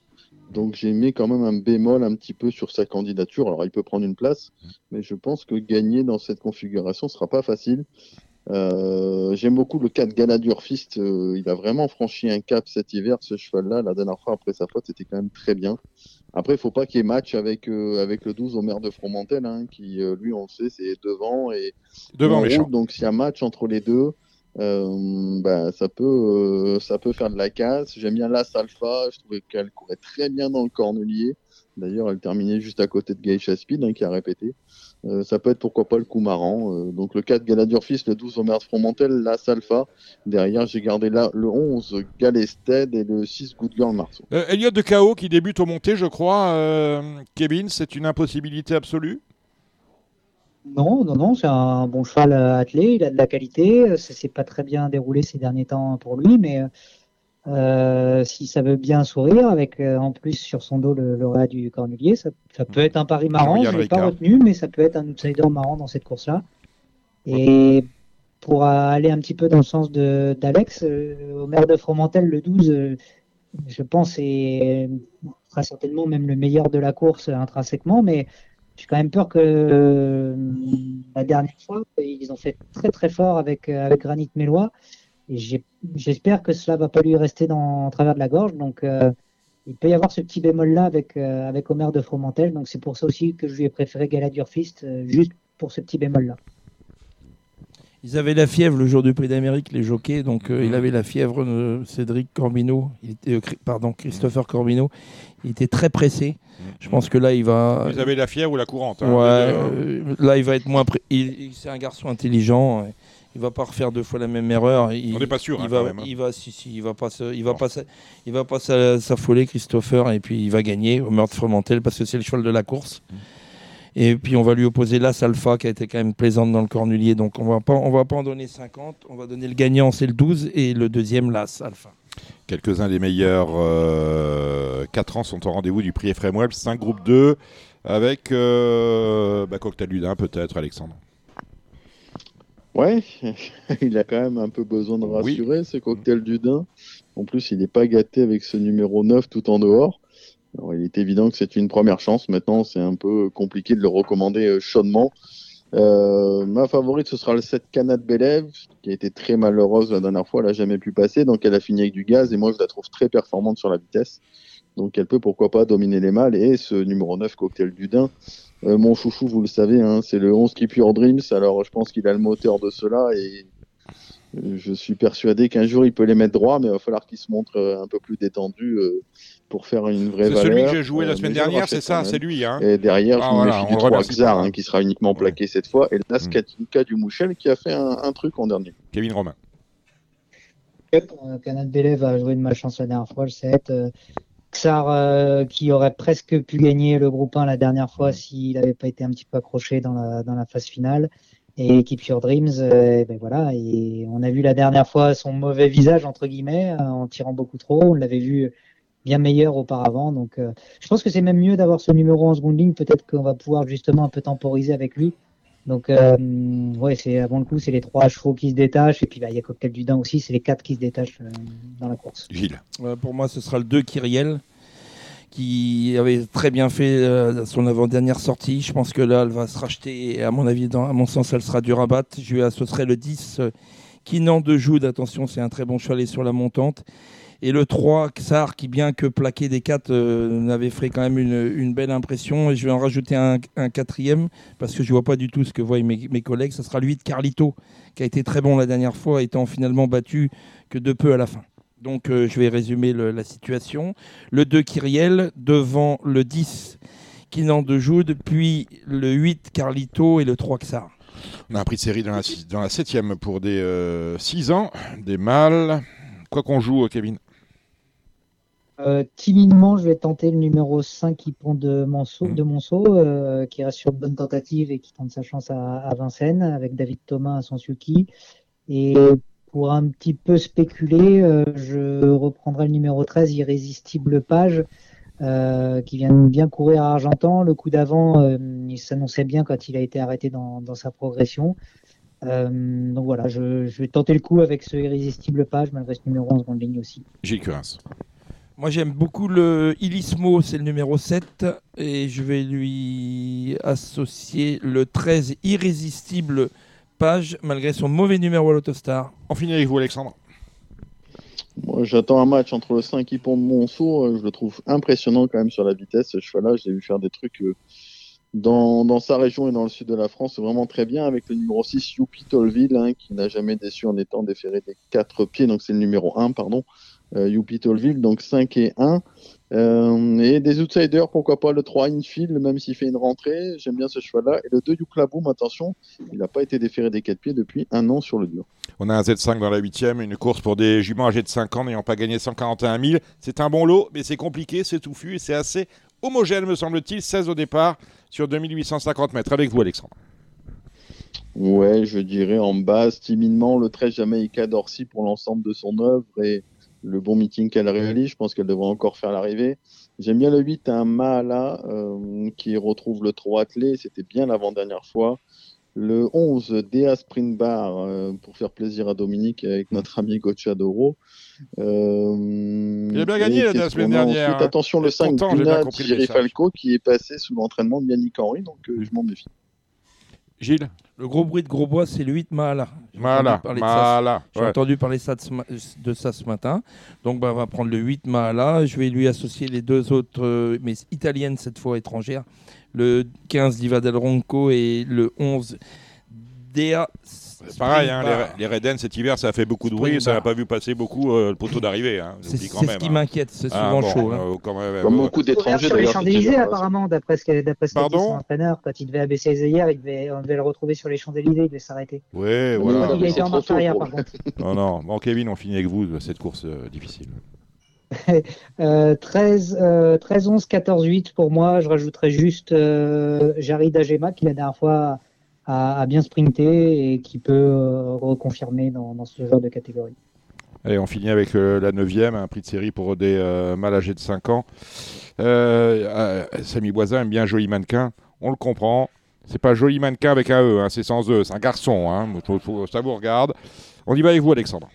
Donc j'ai mis quand même un bémol un petit peu sur sa candidature. Alors il peut prendre une place, mais je pense que gagner dans cette configuration sera pas facile. Euh, J'aime beaucoup le 4 Galadur Fist. euh, il a vraiment franchi un cap cet hiver, ce cheval-là. La dernière fois après sa faute, c'était quand même très bien. Après, il faut pas qu'il y ait match avec, euh, avec le 12 au maire de Fromentel, hein, qui euh, lui, on le sait, c'est devant et Devant méchant. Donc s'il y a match entre les deux, euh, bah, ça, peut, euh, ça peut faire de la casse. J'aime bien l'As Alpha, je trouvais qu'elle courait très bien dans le cornelier. D'ailleurs, elle terminait juste à côté de Geisha Speed, hein, qui a répété. Euh, ça peut être pourquoi pas le coup marrant. Euh, donc le 4 Galadur Fils, le 12 Omer Fromentel, l'As Alpha. Derrière, j'ai gardé là le 11 Galested et le 6 Good Girl Marceau. Elliot de KO qui débute au monté, je crois. Kevin, c'est une impossibilité absolue? Non, non, non, c'est un bon cheval attelé, il a de la qualité. Ça s'est pas très bien déroulé ces derniers temps pour lui, mais euh, si ça veut bien sourire, avec euh, en plus sur son dos le lauréat du Cornulier, ça, ça peut être un pari marrant. Jean-Yann Je l'ai pas retenu, mais ça peut être un outsider marrant dans cette course-là. Et pour aller un petit peu dans le sens d'Alex, euh, au maire de Fromentel, le 12, euh, je pense, est très certainement même le meilleur de la course intrinsèquement, mais j'ai quand même peur que euh, la dernière fois, ils ont fait très très fort avec, euh, avec Granit Mélois. Et j'espère que cela va pas lui rester dans en travers de la gorge. Donc euh, il peut y avoir ce petit bémol là avec, euh, avec Omer de Fromentel. Donc c'est pour ça aussi que je lui ai préféré Galadur Fist, euh, juste pour ce petit bémol là. Ils avaient la fièvre le jour du Prix d'Amérique, les jockeys. Donc, euh, il avait la fièvre, euh, Cédric Corbino. Il était, euh, pardon, Christopher Corbino. Il était très pressé. Je pense que là, il va. Vous avez la fièvre ou la courante hein, Ouais, hein. euh, là, il va être moins. pré- Il, il- c'est un garçon intelligent. euh, Il va pas refaire deux fois la même erreur. Il, On n'est pas sûr, Il hein, va, quand même, hein. il va, si, si, il va pas, se- il va pas, se- il va pas s'a- s'affoler, Christopher, et puis il va gagner au meurtre Fromentel parce que c'est le cheval de la course. Mm. Et puis on va lui opposer l'As Alpha qui a été quand même plaisante dans le cornulier. Donc on va pas, on va pas en donner 50. On va donner le gagnant, c'est le 12 et le deuxième l'As Alpha. Quelques-uns des meilleurs 4 ans sont au rendez-vous du prix Ephraim Webb, 5 groupes 2, avec euh, bah, Cocktail Ludin peut-être, Alexandre. Ouais, il a quand même un peu besoin de rassurer ce cocktail du Dain. En plus, il n'est pas gâté avec ce numéro 9 tout en dehors. Alors, il est évident que c'est une première chance. Maintenant, c'est un peu compliqué de le recommander euh, chaudement. Euh, ma favorite, ce sera le 7 Canad Belev, qui a été très malheureuse la dernière fois. Elle n'a jamais pu passer, donc elle a fini avec du gaz. Et moi, je la trouve très performante sur la vitesse. Donc, elle peut pourquoi pas dominer les mâles. Et ce numéro 9, Cocktail du Dain, euh, mon chouchou, vous le savez, hein, c'est le 11 qui Pure Dreams. Alors, je pense qu'il a le moteur de cela et, Euh, Je suis persuadé qu'un jour il peut les mettre droit, mais il va falloir qu'il se montre euh, un peu plus détendu pour faire une vraie C'est valeur. celui que j'ai joué la Euh, semaine je dernière, c'est ça, c'est lui. Hein. Et derrière, Ah, je me voilà, méfie on du le 3 remercie Xar, hein, qui sera uniquement plaqué cette fois, et le Naskatinka du Mouchel qui a fait un, un truc en dernier. Kevin Romain. Euh, Kanat Belev a joué de malchance la dernière fois, le 7. Euh, Xar, euh, qui aurait presque pu gagner le groupe 1 la dernière fois s'il n'avait pas été un petit peu accroché dans la, dans la phase finale. Et Keep Your Dreams, euh, ben voilà. Et on a vu la dernière fois son mauvais visage, entre guillemets, en tirant beaucoup trop. On l'avait vu bien meilleur auparavant. Donc, euh, je pense que c'est même mieux d'avoir ce numéro en seconde ligne. Peut-être qu'on va pouvoir justement un peu temporiser avec lui. Donc, euh, ouais, c'est avant le coup, c'est les trois chevaux qui se détachent. Et puis, bah, il y a Cocktail du Dain aussi, c'est les quatre qui se détachent euh, dans la course. Gilles. Pour moi, ce sera le 2 Kyriel, qui avait très bien fait euh, son avant-dernière sortie. Je pense que là, elle va se racheter. Et à mon avis, dans, à mon sens, elle sera du rabat. Je lui associerai le 10 euh, Kinan de Joude. Attention, c'est un très bon cheval et sur la montante. Et le 3, Xar, qui bien que plaqué des 4, euh, n'avait fait quand même une, belle impression. Et je vais en rajouter un, quatrième, parce que je ne vois pas du tout ce que voient mes, collègues. Ce sera le 8, Carlito, qui a été très bon la dernière fois, étant finalement battu que de peu à la fin. Donc euh, je vais résumer la situation. Le 2 Kyriel devant le 10 Kinan de Joude, puis le 8 Carlito et le 3 Xar. On a un prix de série dans la, dans la pour des 6 ans, des mâles. Quoi qu'on joue, euh, Kevin? Euh, timidement, je vais tenter le numéro 5 qui pond de Monceau, de Monceau euh, qui reste sur de bonnes tentatives et qui tente sa chance à, à Vincennes avec David Thomas à Sansuki. Et pour un petit peu spéculer, euh, je reprendrai le numéro 13, Irrésistible Page, euh, qui vient de bien courir à Argentan. Le coup d'avant, euh, il s'annonçait bien quand il a été arrêté dans, dans sa progression. Euh, donc voilà, je, je vais tenter le coup avec ce Irrésistible Page, malgré ce numéro en seconde ligne aussi. Gilles Curins. Moi j'aime beaucoup le Ilismo, c'est le numéro 7, et je vais lui associer le 13 Irrésistible Page, malgré son mauvais numéro à l'Autostar. On finit avec vous, Alexandre. Moi, j'attends un match entre le 5 Hippon de Monceau. euh, Je le trouve impressionnant quand même sur la vitesse. Ce cheval-là, je l'ai vu faire des trucs euh, dans, dans sa région et dans le sud de la France vraiment très bien. Avec le numéro 6, Youpi Tolville, hein, qui n'a jamais déçu en étant déféré des 4 pieds. Donc c'est le numéro 1, pardon. Euh, Youpi Tolville, donc 5 et 1. Euh, et des outsiders, pourquoi pas le 3 Infield, même s'il fait une rentrée. J'aime bien ce cheval-là. Et le 2 Yuklaboum, attention, il n'a pas été déféré des 4 pieds depuis un an sur le dur. On a un Z5 dans la huitième, une course pour des juments âgés de 5 ans n'ayant pas gagné 141 000. C'est un bon lot, mais c'est compliqué, c'est touffu et c'est assez homogène, me semble-t-il. 16 au départ sur 2850 mètres. Avec vous, Alexandre. Ouais, je dirais en base, timidement, le 13 Jamaïca d'Orsi pour l'ensemble de son œuvre et le bon meeting qu'elle réalise. Je pense qu'elle devrait encore faire l'arrivée. J'aime bien le 8, un Mahala euh, qui retrouve le 3 attelé. C'était bien l'avant-dernière fois. Le 11, Dea Sprint Bar euh, pour faire plaisir à Dominique avec notre ami Gocciadoro. Euh, Il a bien gagné la semaine dernière, ensuite hein. Attention, le Et 5, pourtant, j'ai bien Gunnar compris le Thierry. Falco qui est passé sous l'entraînement de Yannick Henry. Donc euh, je m'en méfie. Gilles Le gros bruit de gros bois, c'est le 8 Mahala. J'ai Mahala, entendu parler de ça- J'ai ouais. entendu parler ça de, ce ma- de ça ce matin. Donc bah, on va prendre le 8 Mahala. Je vais lui associer les deux autres, euh, mais italiennes cette fois étrangères. Le 15 Diva del Ronco et le 11 Dea. C'est pareil, hein, les, les Redden cet hiver, ça a fait beaucoup de bruit et ça n'a pas vu passer beaucoup euh, le poteau d'arrivée. Hein, C'est- ce qui hein. m'inquiète, c'est Ah, souvent bon, chaud, hein. euh, quand même, Comme euh, beaucoup d'étrangers sur les. Champs-Élysées, apparemment, d'après ce que d'après ce qu'a dit Pardon son entraîneur. Quand il devait abaisser les il devait, on devait le retrouver sur les Champs-Élysées, il devait s'arrêter. Il voilà. a été en marche arrière, par contre. Non, non. Bon, Kevin, on finit avec vous de cette course difficile. Euh, 13, euh, 13, 11, 14, 8 pour moi. Je rajouterais juste euh, Jarid Agema qui la dernière fois a bien sprinté et qui peut euh, reconfirmer dans, dans ce genre de catégorie. Allez, on finit avec euh, la neuvième, un prix de série pour des euh, mâles âgés de 5 ans. Euh, euh, Samy Boisin aime bien Joli Mannequin, on le comprend. C'est pas Joli Mannequin avec un E, hein, c'est sans E, c'est un garçon, hein, ça vous regarde. On y va avec vous, Alexandre.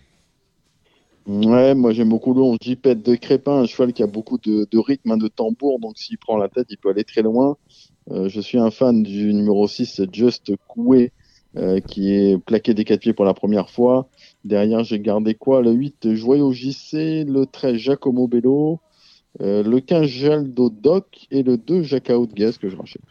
Ouais, moi j'aime beaucoup le 11 Jipette de Crépin, un cheval qui a beaucoup de, de rythme, hein, de tambour, donc s'il prend la tête, il peut aller très loin. Euh, je suis un fan du numéro 6, Just Coué, euh, qui est plaqué des quatre pieds pour la première fois. Derrière, j'ai gardé quoi? Le 8, Joyau JC, le 13, Giacomo Bello, euh, le 15, Jaldo Doc et le 2, Jacao de Gaz que je rachète.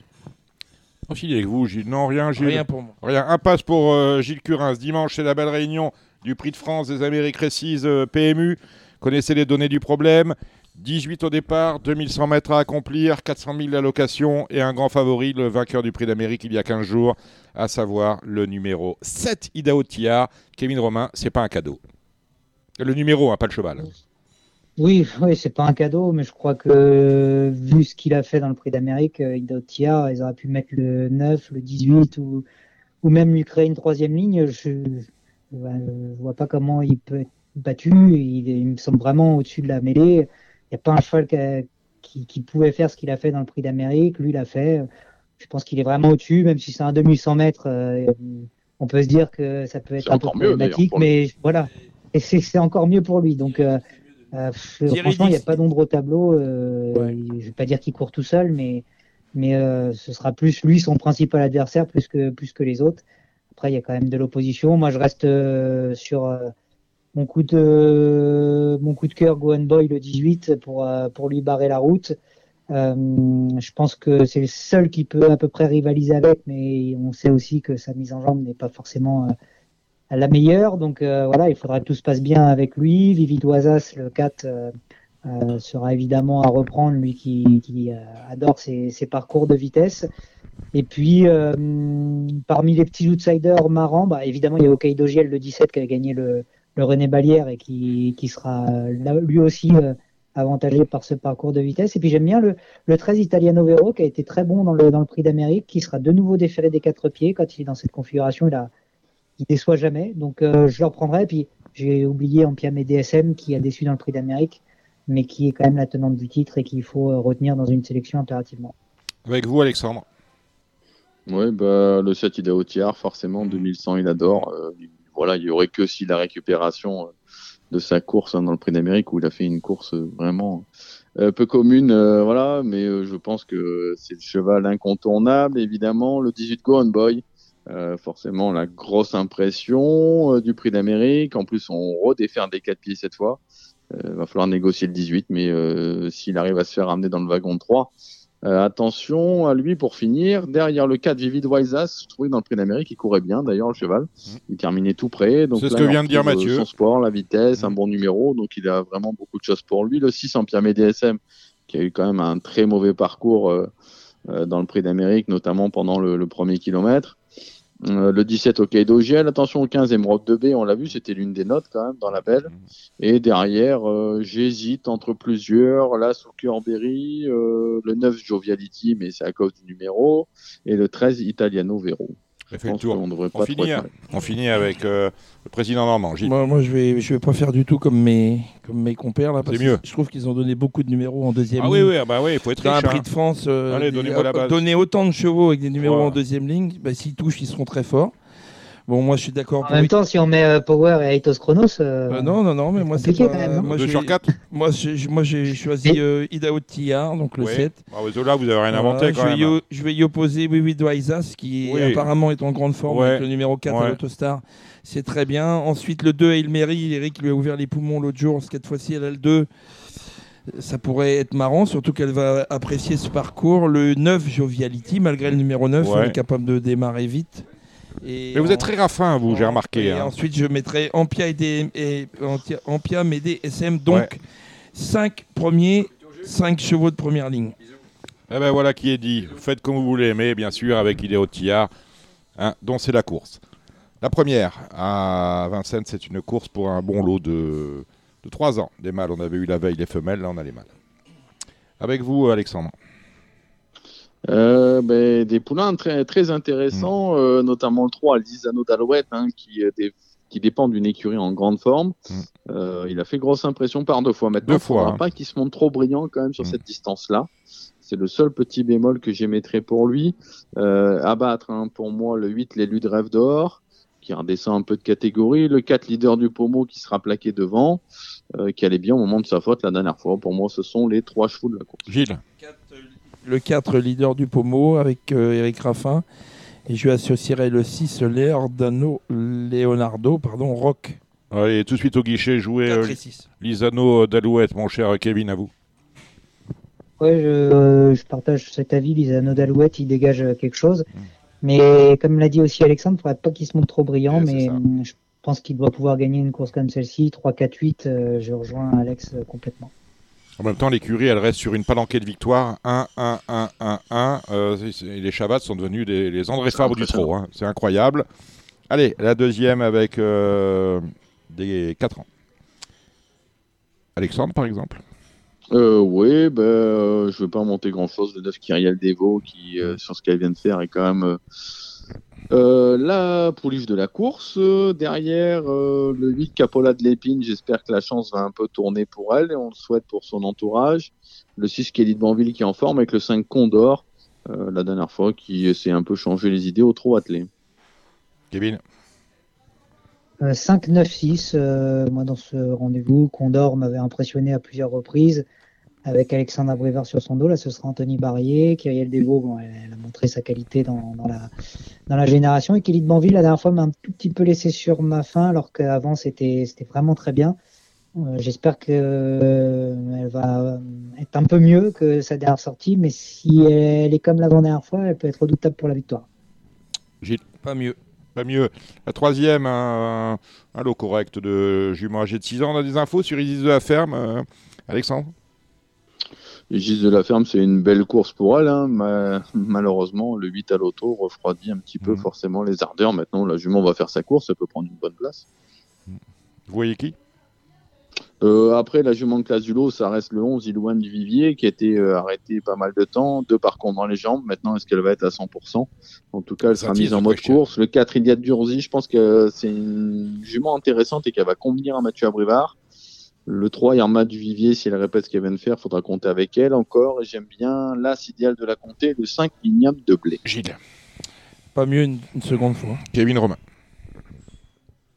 On finit avec vous, Gilles. Non, rien, Gilles. Rien pour moi. Rien. Un passe pour euh, Gilles Curins. Dimanche, c'est la belle réunion du Prix de France des Amériques Récises euh, PMU. Connaissez les données du problème. 18 au départ, 2100 mètres à accomplir, 400 000 d'allocation et un grand favori, le vainqueur du Prix d'Amérique il y a 15 jours, à savoir le numéro 7 Idaho Tia. Kevin Romain, c'est pas un cadeau. Le numéro, hein, pas le cheval. Oui, oui, c'est pas un cadeau, mais je crois que vu ce qu'il a fait dans le Prix d'Amérique, euh, Idaho Tia, ils auraient pu mettre le 9, le 18 ou, ou même lui créer une troisième ligne. Je, je vois pas comment il peut être battu. Il me semble vraiment au-dessus de la mêlée. Il n'y a pas un cheval qui, a- qui, qui pouvait faire ce qu'il a fait dans le Prix d'Amérique. Lui, il l'a fait. Je pense qu'il est vraiment au-dessus, même si c'est un demi 100 mètres. euh, on peut se dire que ça peut être un peu mieux, problématique, lui. mais voilà. Et c'est encore mieux pour lui. Donc, euh, euh, franchement, il n'y a pas d'ombre au tableau. Euh, Je vais pas dire qu'il court tout seul, mais, mais euh, ce sera plus lui son principal adversaire plus que, plus que les autres. Après, il y a quand même de l'opposition. Moi, je reste euh, sur euh, mon coup de mon coup de cœur, Gohan Boy, le 18, pour, euh, pour lui barrer la route. Euh, je pense que c'est le seul qui peut à peu près rivaliser avec, mais on sait aussi que sa mise en jambe n'est pas forcément euh, la meilleure. Donc voilà, il faudra que tout se passe bien avec lui. Vivi Doisas, le 4, euh, euh, sera évidemment à reprendre, lui qui, adore ses, parcours de vitesse. Et puis, parmi les petits outsiders marrants, bah, évidemment, il y a Hokkaido Giel, le 17, qui a gagné le, le René Balière et qui, qui sera là, lui aussi euh, avantagé par ce parcours de vitesse. Et puis, j'aime bien le, le 13 Italiano Vero, qui a été très bon dans le, dans le prix d'Amérique, qui sera de nouveau déféré des quatre pieds. Quand il est dans cette configuration, il, a, il déçoit jamais. Donc, euh, je le reprendrai. Puis, j'ai oublié Ampiam et DSM, qui a déçu dans le prix d'Amérique, mais qui est quand même la tenante du titre et qu'il faut euh, retenir dans une sélection impérativement. Avec vous, Alexandre? Ouais, bah, le 7 Idaho Tiar, forcément, 2100, il adore. Euh, voilà, il y aurait que si la récupération euh, de sa course hein, dans le Prix d'Amérique où il a fait une course euh, vraiment euh, peu commune, voilà, mais je pense que c'est le cheval incontournable, évidemment. Le 18 Go On Boy, forcément, la grosse impression du Prix d'Amérique. En plus, on redéfère des quatre pieds cette fois. Euh, va falloir négocier le 18, mais s'il arrive à se faire amener dans le wagon 3, euh, attention à lui pour finir. Derrière le 4 Vivid Waisas, je trouvais que dans le Prix d'Amérique, il courait bien d'ailleurs le cheval. Il terminait tout près. Donc C'est ce que il vient de dire Mathieu. Son sport, la vitesse, un bon numéro. Donc il a vraiment beaucoup de choses pour lui. Le 6 en Pierre DSM, qui a eu quand même un très mauvais parcours euh, euh, dans le Prix d'Amérique, notamment pendant le, le premier kilomètre. Euh, le 17 au Kaido GL, attention au 15 Emerald 2B, on l'a vu, c'était l'une des notes quand même dans la belle. Et derrière, euh, j'hésite entre plusieurs, là, Berry, euh, le 9 Joviality, mais c'est à cause du numéro, et le 13 Italiano Vero. On Je fait le pense tour. qu'on devrait On pas finit, trop être hein. on finit avec euh, le président Normand. Gilles. Moi, moi, je vais, je vais pas faire du tout comme mes, comme mes compères là. parce C'est mieux. que Je trouve qu'ils ont donné beaucoup de numéros en deuxième Ah oui, ligne. oui, ah bah oui, il faut être Dans un riche, prix hein. de France, euh, Allez, des- donnez-moi la base. donner autant de chevaux avec des numéros en deuxième ligne, bah, s'ils touchent, ils seront très forts. Bon, moi, je suis d'accord. En pour- même temps, si on met euh, Power et Aitos Chronos. euh, Euh, non, non, non, mais moi, c'est moi, Deux je sur vais- quatre Moi, moi, j'ai choisi euh, Idaho Tillard, donc le Oui. 7. Ah, ouais, là, vous avez rien inventé Voilà, quand je, vais même. y, o- je vais y opposer Oui Oui Doisas, qui Oui. apparemment est en grande forme Ouais. avec le numéro 4 Ouais. à l'Autostar. C'est très bien. Ensuite, le 2, Hail Mary. Eric lui a ouvert les poumons l'autre jour. Cette fois-ci, elle a le 2. Ça pourrait être marrant, surtout qu'elle va apprécier ce parcours. Le 9, Joviality, malgré le numéro 9, Ouais. elle est capable de démarrer vite. Et Mais vous en- êtes très raffin, vous, j'ai remarqué. et hein. ensuite, je mettrai Ampia et, D- et Antia- Ampia, Médé, SM. Donc, Ouais. 5 premiers, 5 chevaux de première ligne. Eh ben voilà qui est dit. Faites comme vous voulez, mais bien sûr avec Idéo Tillard, hein, dont c'est la course. La première à Vincennes, c'est une course pour un bon lot de, de 3 ans. Des mâles, on avait eu la veille les femelles, là on a les mâles. Avec vous, Alexandre. Euh, ben, des poulains très, très intéressants, euh, notamment le 3, Lisano d'Alouette, hein, qui, euh, qui dépend d'une écurie en grande forme. Euh, il a fait grosse impression par deux fois maintenant. Deux fois, faudra hein. pas qu'il se montre trop brillant quand même sur cette distance-là. C'est le seul petit bémol que j'émettrai pour lui. Euh, à battre, hein, pour moi, le 8, l'élu de rêve d'or, qui redescend un peu de catégorie. Le 4, leader du pommeau, qui sera plaqué devant, euh, qui allait bien au moment de sa faute la dernière fois. Pour moi, ce sont les trois chevaux de la course. Gilles. Le 4 leader du pommeau avec euh, Eric Raffin. Et je lui associerai le 6 Leonardo, Leonardo pardon, Rock. Allez, tout de suite au guichet, jouez euh. Lisano d'Alouette, mon cher Kevin, à vous. Ouais, je, euh, je partage cet avis. Lisano d'Alouette, il dégage euh, quelque chose. Mais comme l'a dit aussi Alexandre, il ne faudrait pas qu'il se montre trop brillant. Ouais, c'est mais hum, je pense qu'il doit pouvoir gagner une course comme celle-ci. 3, 4, 8, euh, je rejoins Alex euh, complètement. En même temps, l'écurie, elle reste sur une palanquée de victoires. 1, 1, 1, 1, 1. Euh, c'est- c'est- les Chavats sont devenus des- les André Fabre du trot. hein. C'est incroyable. Allez, la deuxième avec euh, des 4 ans. Alexandre, par exemple. Euh, oui, ben, euh, je ne vais pas monter grand-chose. Le 9 Kyriel Devo, qui, euh, sur ce qu'elle vient de faire, est quand même euh, la pouliche de la course. Euh, derrière, euh, le 8 Capola de l'Épine, j'espère que la chance va un peu tourner pour elle et on le souhaite pour son entourage. Le 6 Kelly de Banville qui est en forme avec le 5 Condor, euh, la dernière fois, qui essaie un peu changer les idées au trop attelé. Kevin. Euh, 5, 9, 6, euh, moi dans ce rendez-vous, Condor m'avait impressionné à plusieurs reprises avec Alexandre Abrivard sur son dos. Là, ce sera Anthony Barrier. Kyriel Devaux, bon, elle, elle a montré sa qualité dans, dans la, dans la génération. Et Kelly de Banville, la dernière fois, m'a un tout petit peu laissé sur ma faim, alors qu'avant, c'était c'était vraiment très bien. Euh, J'espère que euh, va euh, être un peu mieux que sa dernière sortie, mais si elle est comme l'avant-dernière fois, elle peut être redoutable pour la victoire. Gilles. Pas mieux. Pas mieux. La troisième, un, un lot correct de jument âgé de 6 ans. On a des infos sur Isis de la ferme. euh, Alexandre? Les Gis de la ferme, c'est une belle course pour elle. hein, mais malheureusement, le 8 à l'auto refroidit un petit peu forcément les ardeurs. Maintenant, la jument va faire sa course, elle peut prendre une bonne place. Vous voyez qui? Euh, après, la jument de classe du lot, ça reste le 11 Ilouane du Vivier qui a été euh, arrêté pas mal de temps, deux parcours dans les jambes. Maintenant, est-ce qu'elle va être à 100% En tout cas, elle sera mise en mode question. course. Le 4 Iliad Durzi, je pense que c'est une jument intéressante et qu'elle va convenir à Mathieu Abrivard. Le 3 Irma du Vivier, si elle répète ce qu'elle vient de faire, faudra compter avec elle encore. Et j'aime bien l'As idéal de la comté, le 5 Igname de Blé. Gilles. Pas mieux une, une seconde fois. Kevin Romain.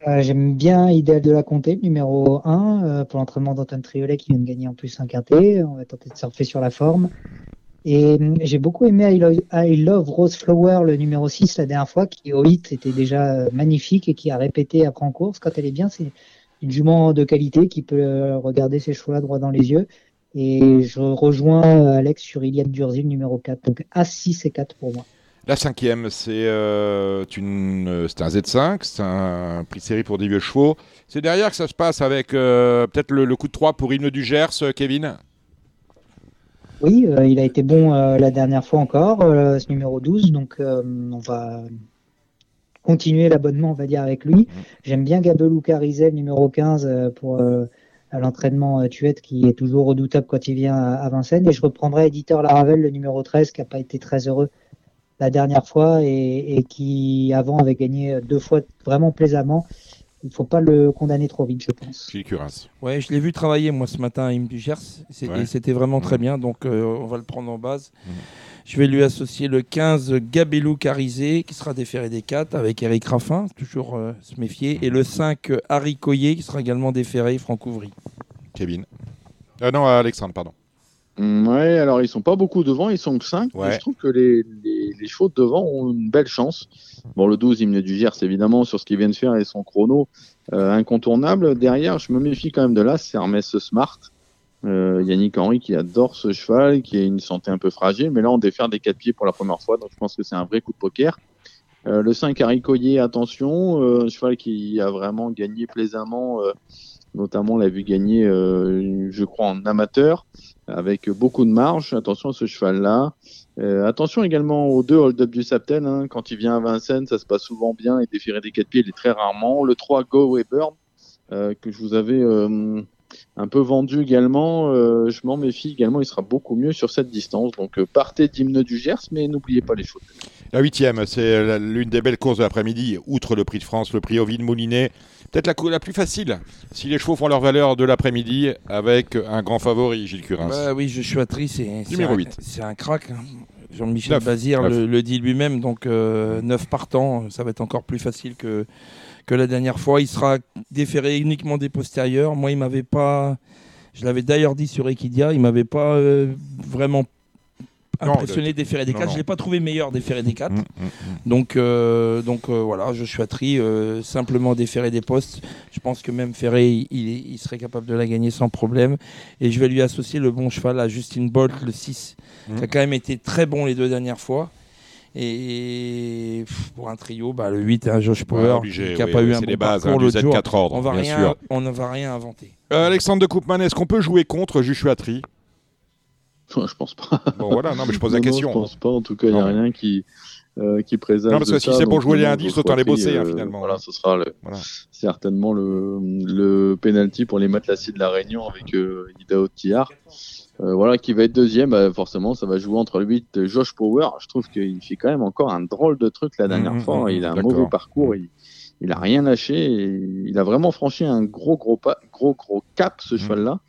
Euh, J'aime bien Idéal de la Comté, numéro 1, euh, pour l'entraînement d'Antoine Triolet qui vient de gagner en plus un quintet. On va tenter de surfer sur la forme. Et hum, j'ai beaucoup aimé I Love, I Love Rose Flower, le numéro 6, la dernière fois, qui au hit était déjà euh, magnifique et qui a répété après en course. Quand elle est bien, c'est une jument de qualité qui peut euh, regarder ses chevaux-là droit dans les yeux. Et je rejoins euh, Alex sur Iliad Durzil, numéro 4. Donc A6 et 4 pour moi. La cinquième, c'est euh, une- c'est un Z5, c'est un prix de série pour des vieux chevaux. C'est derrière que ça se passe avec euh, peut-être le, le coup de 3 pour Hymne du Gers, Kevin? Oui, euh, il a été bon la dernière fois encore, ce numéro 12, donc on va continuer l'abonnement, on va dire, avec lui. J'aime bien Gabelou Carizet, numéro 15, euh, pour euh, à l'entraînement euh, Tuette, qui est toujours redoutable quand il vient à, à Vincennes. Et je reprendrai Éditeur Laravel, le numéro 13, qui n'a pas été très heureux la dernière fois et, et qui, avant, avait gagné deux fois vraiment plaisamment. Il ne faut pas le condamner trop vite, je pense. Ouais, je l'ai vu travailler moi ce matin à Im du Gers c'est- Ouais. et c'était vraiment très bien, donc euh, on va le prendre en base. Je vais lui associer le 15 Gabelou Carizé qui sera déféré des 4 avec Eric Raffin, toujours euh, se méfier, et le 5 euh, Harry Coyer qui sera également déféré Franck Ouvry. Kevin. Euh, non, Alexandre, pardon. Mm, Ouais, alors ils sont pas beaucoup devant, ils sont que 5. Ouais. je trouve que les, les, les chevaux de devant ont une belle chance. Bon, le 12, Hymne du Gers, évidemment, sur ce qu'il vient de faire et son chrono, euh, incontournable. Derrière, je me méfie quand même de là, c'est Hermès Smart. Euh, Yannick Henry qui adore ce cheval, qui a une santé un peu fragile, mais là on défère des quatre pieds pour la première fois, donc je pense que c'est un vrai coup de poker. Euh, le 5 Harry attention, euh, un cheval qui a vraiment gagné plaisamment, euh, notamment on l'a vu gagner, euh, je crois, en amateur, avec beaucoup de marge. Attention à ce cheval-là. Euh, attention également aux deux hold-up du Sapten. hein. Quand il vient à Vincennes, ça se passe souvent bien et déférer des quatre pieds, il est très rarement. Le 3 Go euh, que je vous avais un peu vendu également. euh, je m'en méfie également, il sera beaucoup mieux sur cette distance. Donc euh, partez d'hymne du Gers, mais n'oubliez pas les choses. La huitième, c'est la- l'une des belles courses de l'après-midi, outre le prix de France, le prix Ovid Moulinet. Peut-être la, la plus facile, si les chevaux font leur valeur de l'après-midi, avec un grand favori, Gilles Curins. Bah oui, Tree, c'est c'est Numéro un- 8. C'est un crack. hein. Jean-Michel. Bazir le, le dit lui-même, donc 9 partants, ça va être encore plus facile que, que la dernière fois. Il sera déféré uniquement des postérieurs. Moi, il m'avait pas. Je l'avais d'ailleurs dit sur Equidia, il m'avait pas euh, vraiment impressionné le- déféré des non, 4. non. Je l'ai pas trouvé meilleur déféré des 4. Mm, mm, Donc, euh, donc euh, voilà, Tree, euh, simplement déféré des postes. Je pense que même Ferré, il, il- il serait capable de la gagner sans problème. Et je vais lui associer le bon cheval à Justin Bolt, le 6, Mhm. qui a quand même été très bon les deux dernières fois. Et pour un trio, bah, le 8, hein, Josh Ouais, Power, obligé, qui n'a oui, pas oui, eu un c'est bon les bases, parcours hein, du l'autre jour. Z4 ordre, on va bien rien, sûr. on ne va rien inventer. Euh, Alexandre de Koopman, est-ce qu'on peut jouer contre Joshua Tree Je pense pas. Bon, voilà, non, mais je pose la Non, non, question. je pense pas. En tout cas, il n'y a rien qui, euh, qui présage. Non, parce que si c'est pour jouer les non, indices, autant les bosser, hein, euh, finalement. Voilà, ce sera le- Voilà. certainement le, le penalty pour les matelassiers de la Réunion avec euh, Idao Tillard. Euh, voilà, qui va être deuxième. Bah, forcément, ça va jouer entre le 8 de Josh Power. Je trouve qu'il fait quand même encore un drôle de truc la dernière Mhm, fois. mhm, il a un mauvais parcours. Il, il a rien lâché. et il a vraiment franchi un gros, gros, pas, gros, gros cap, ce cheval-là.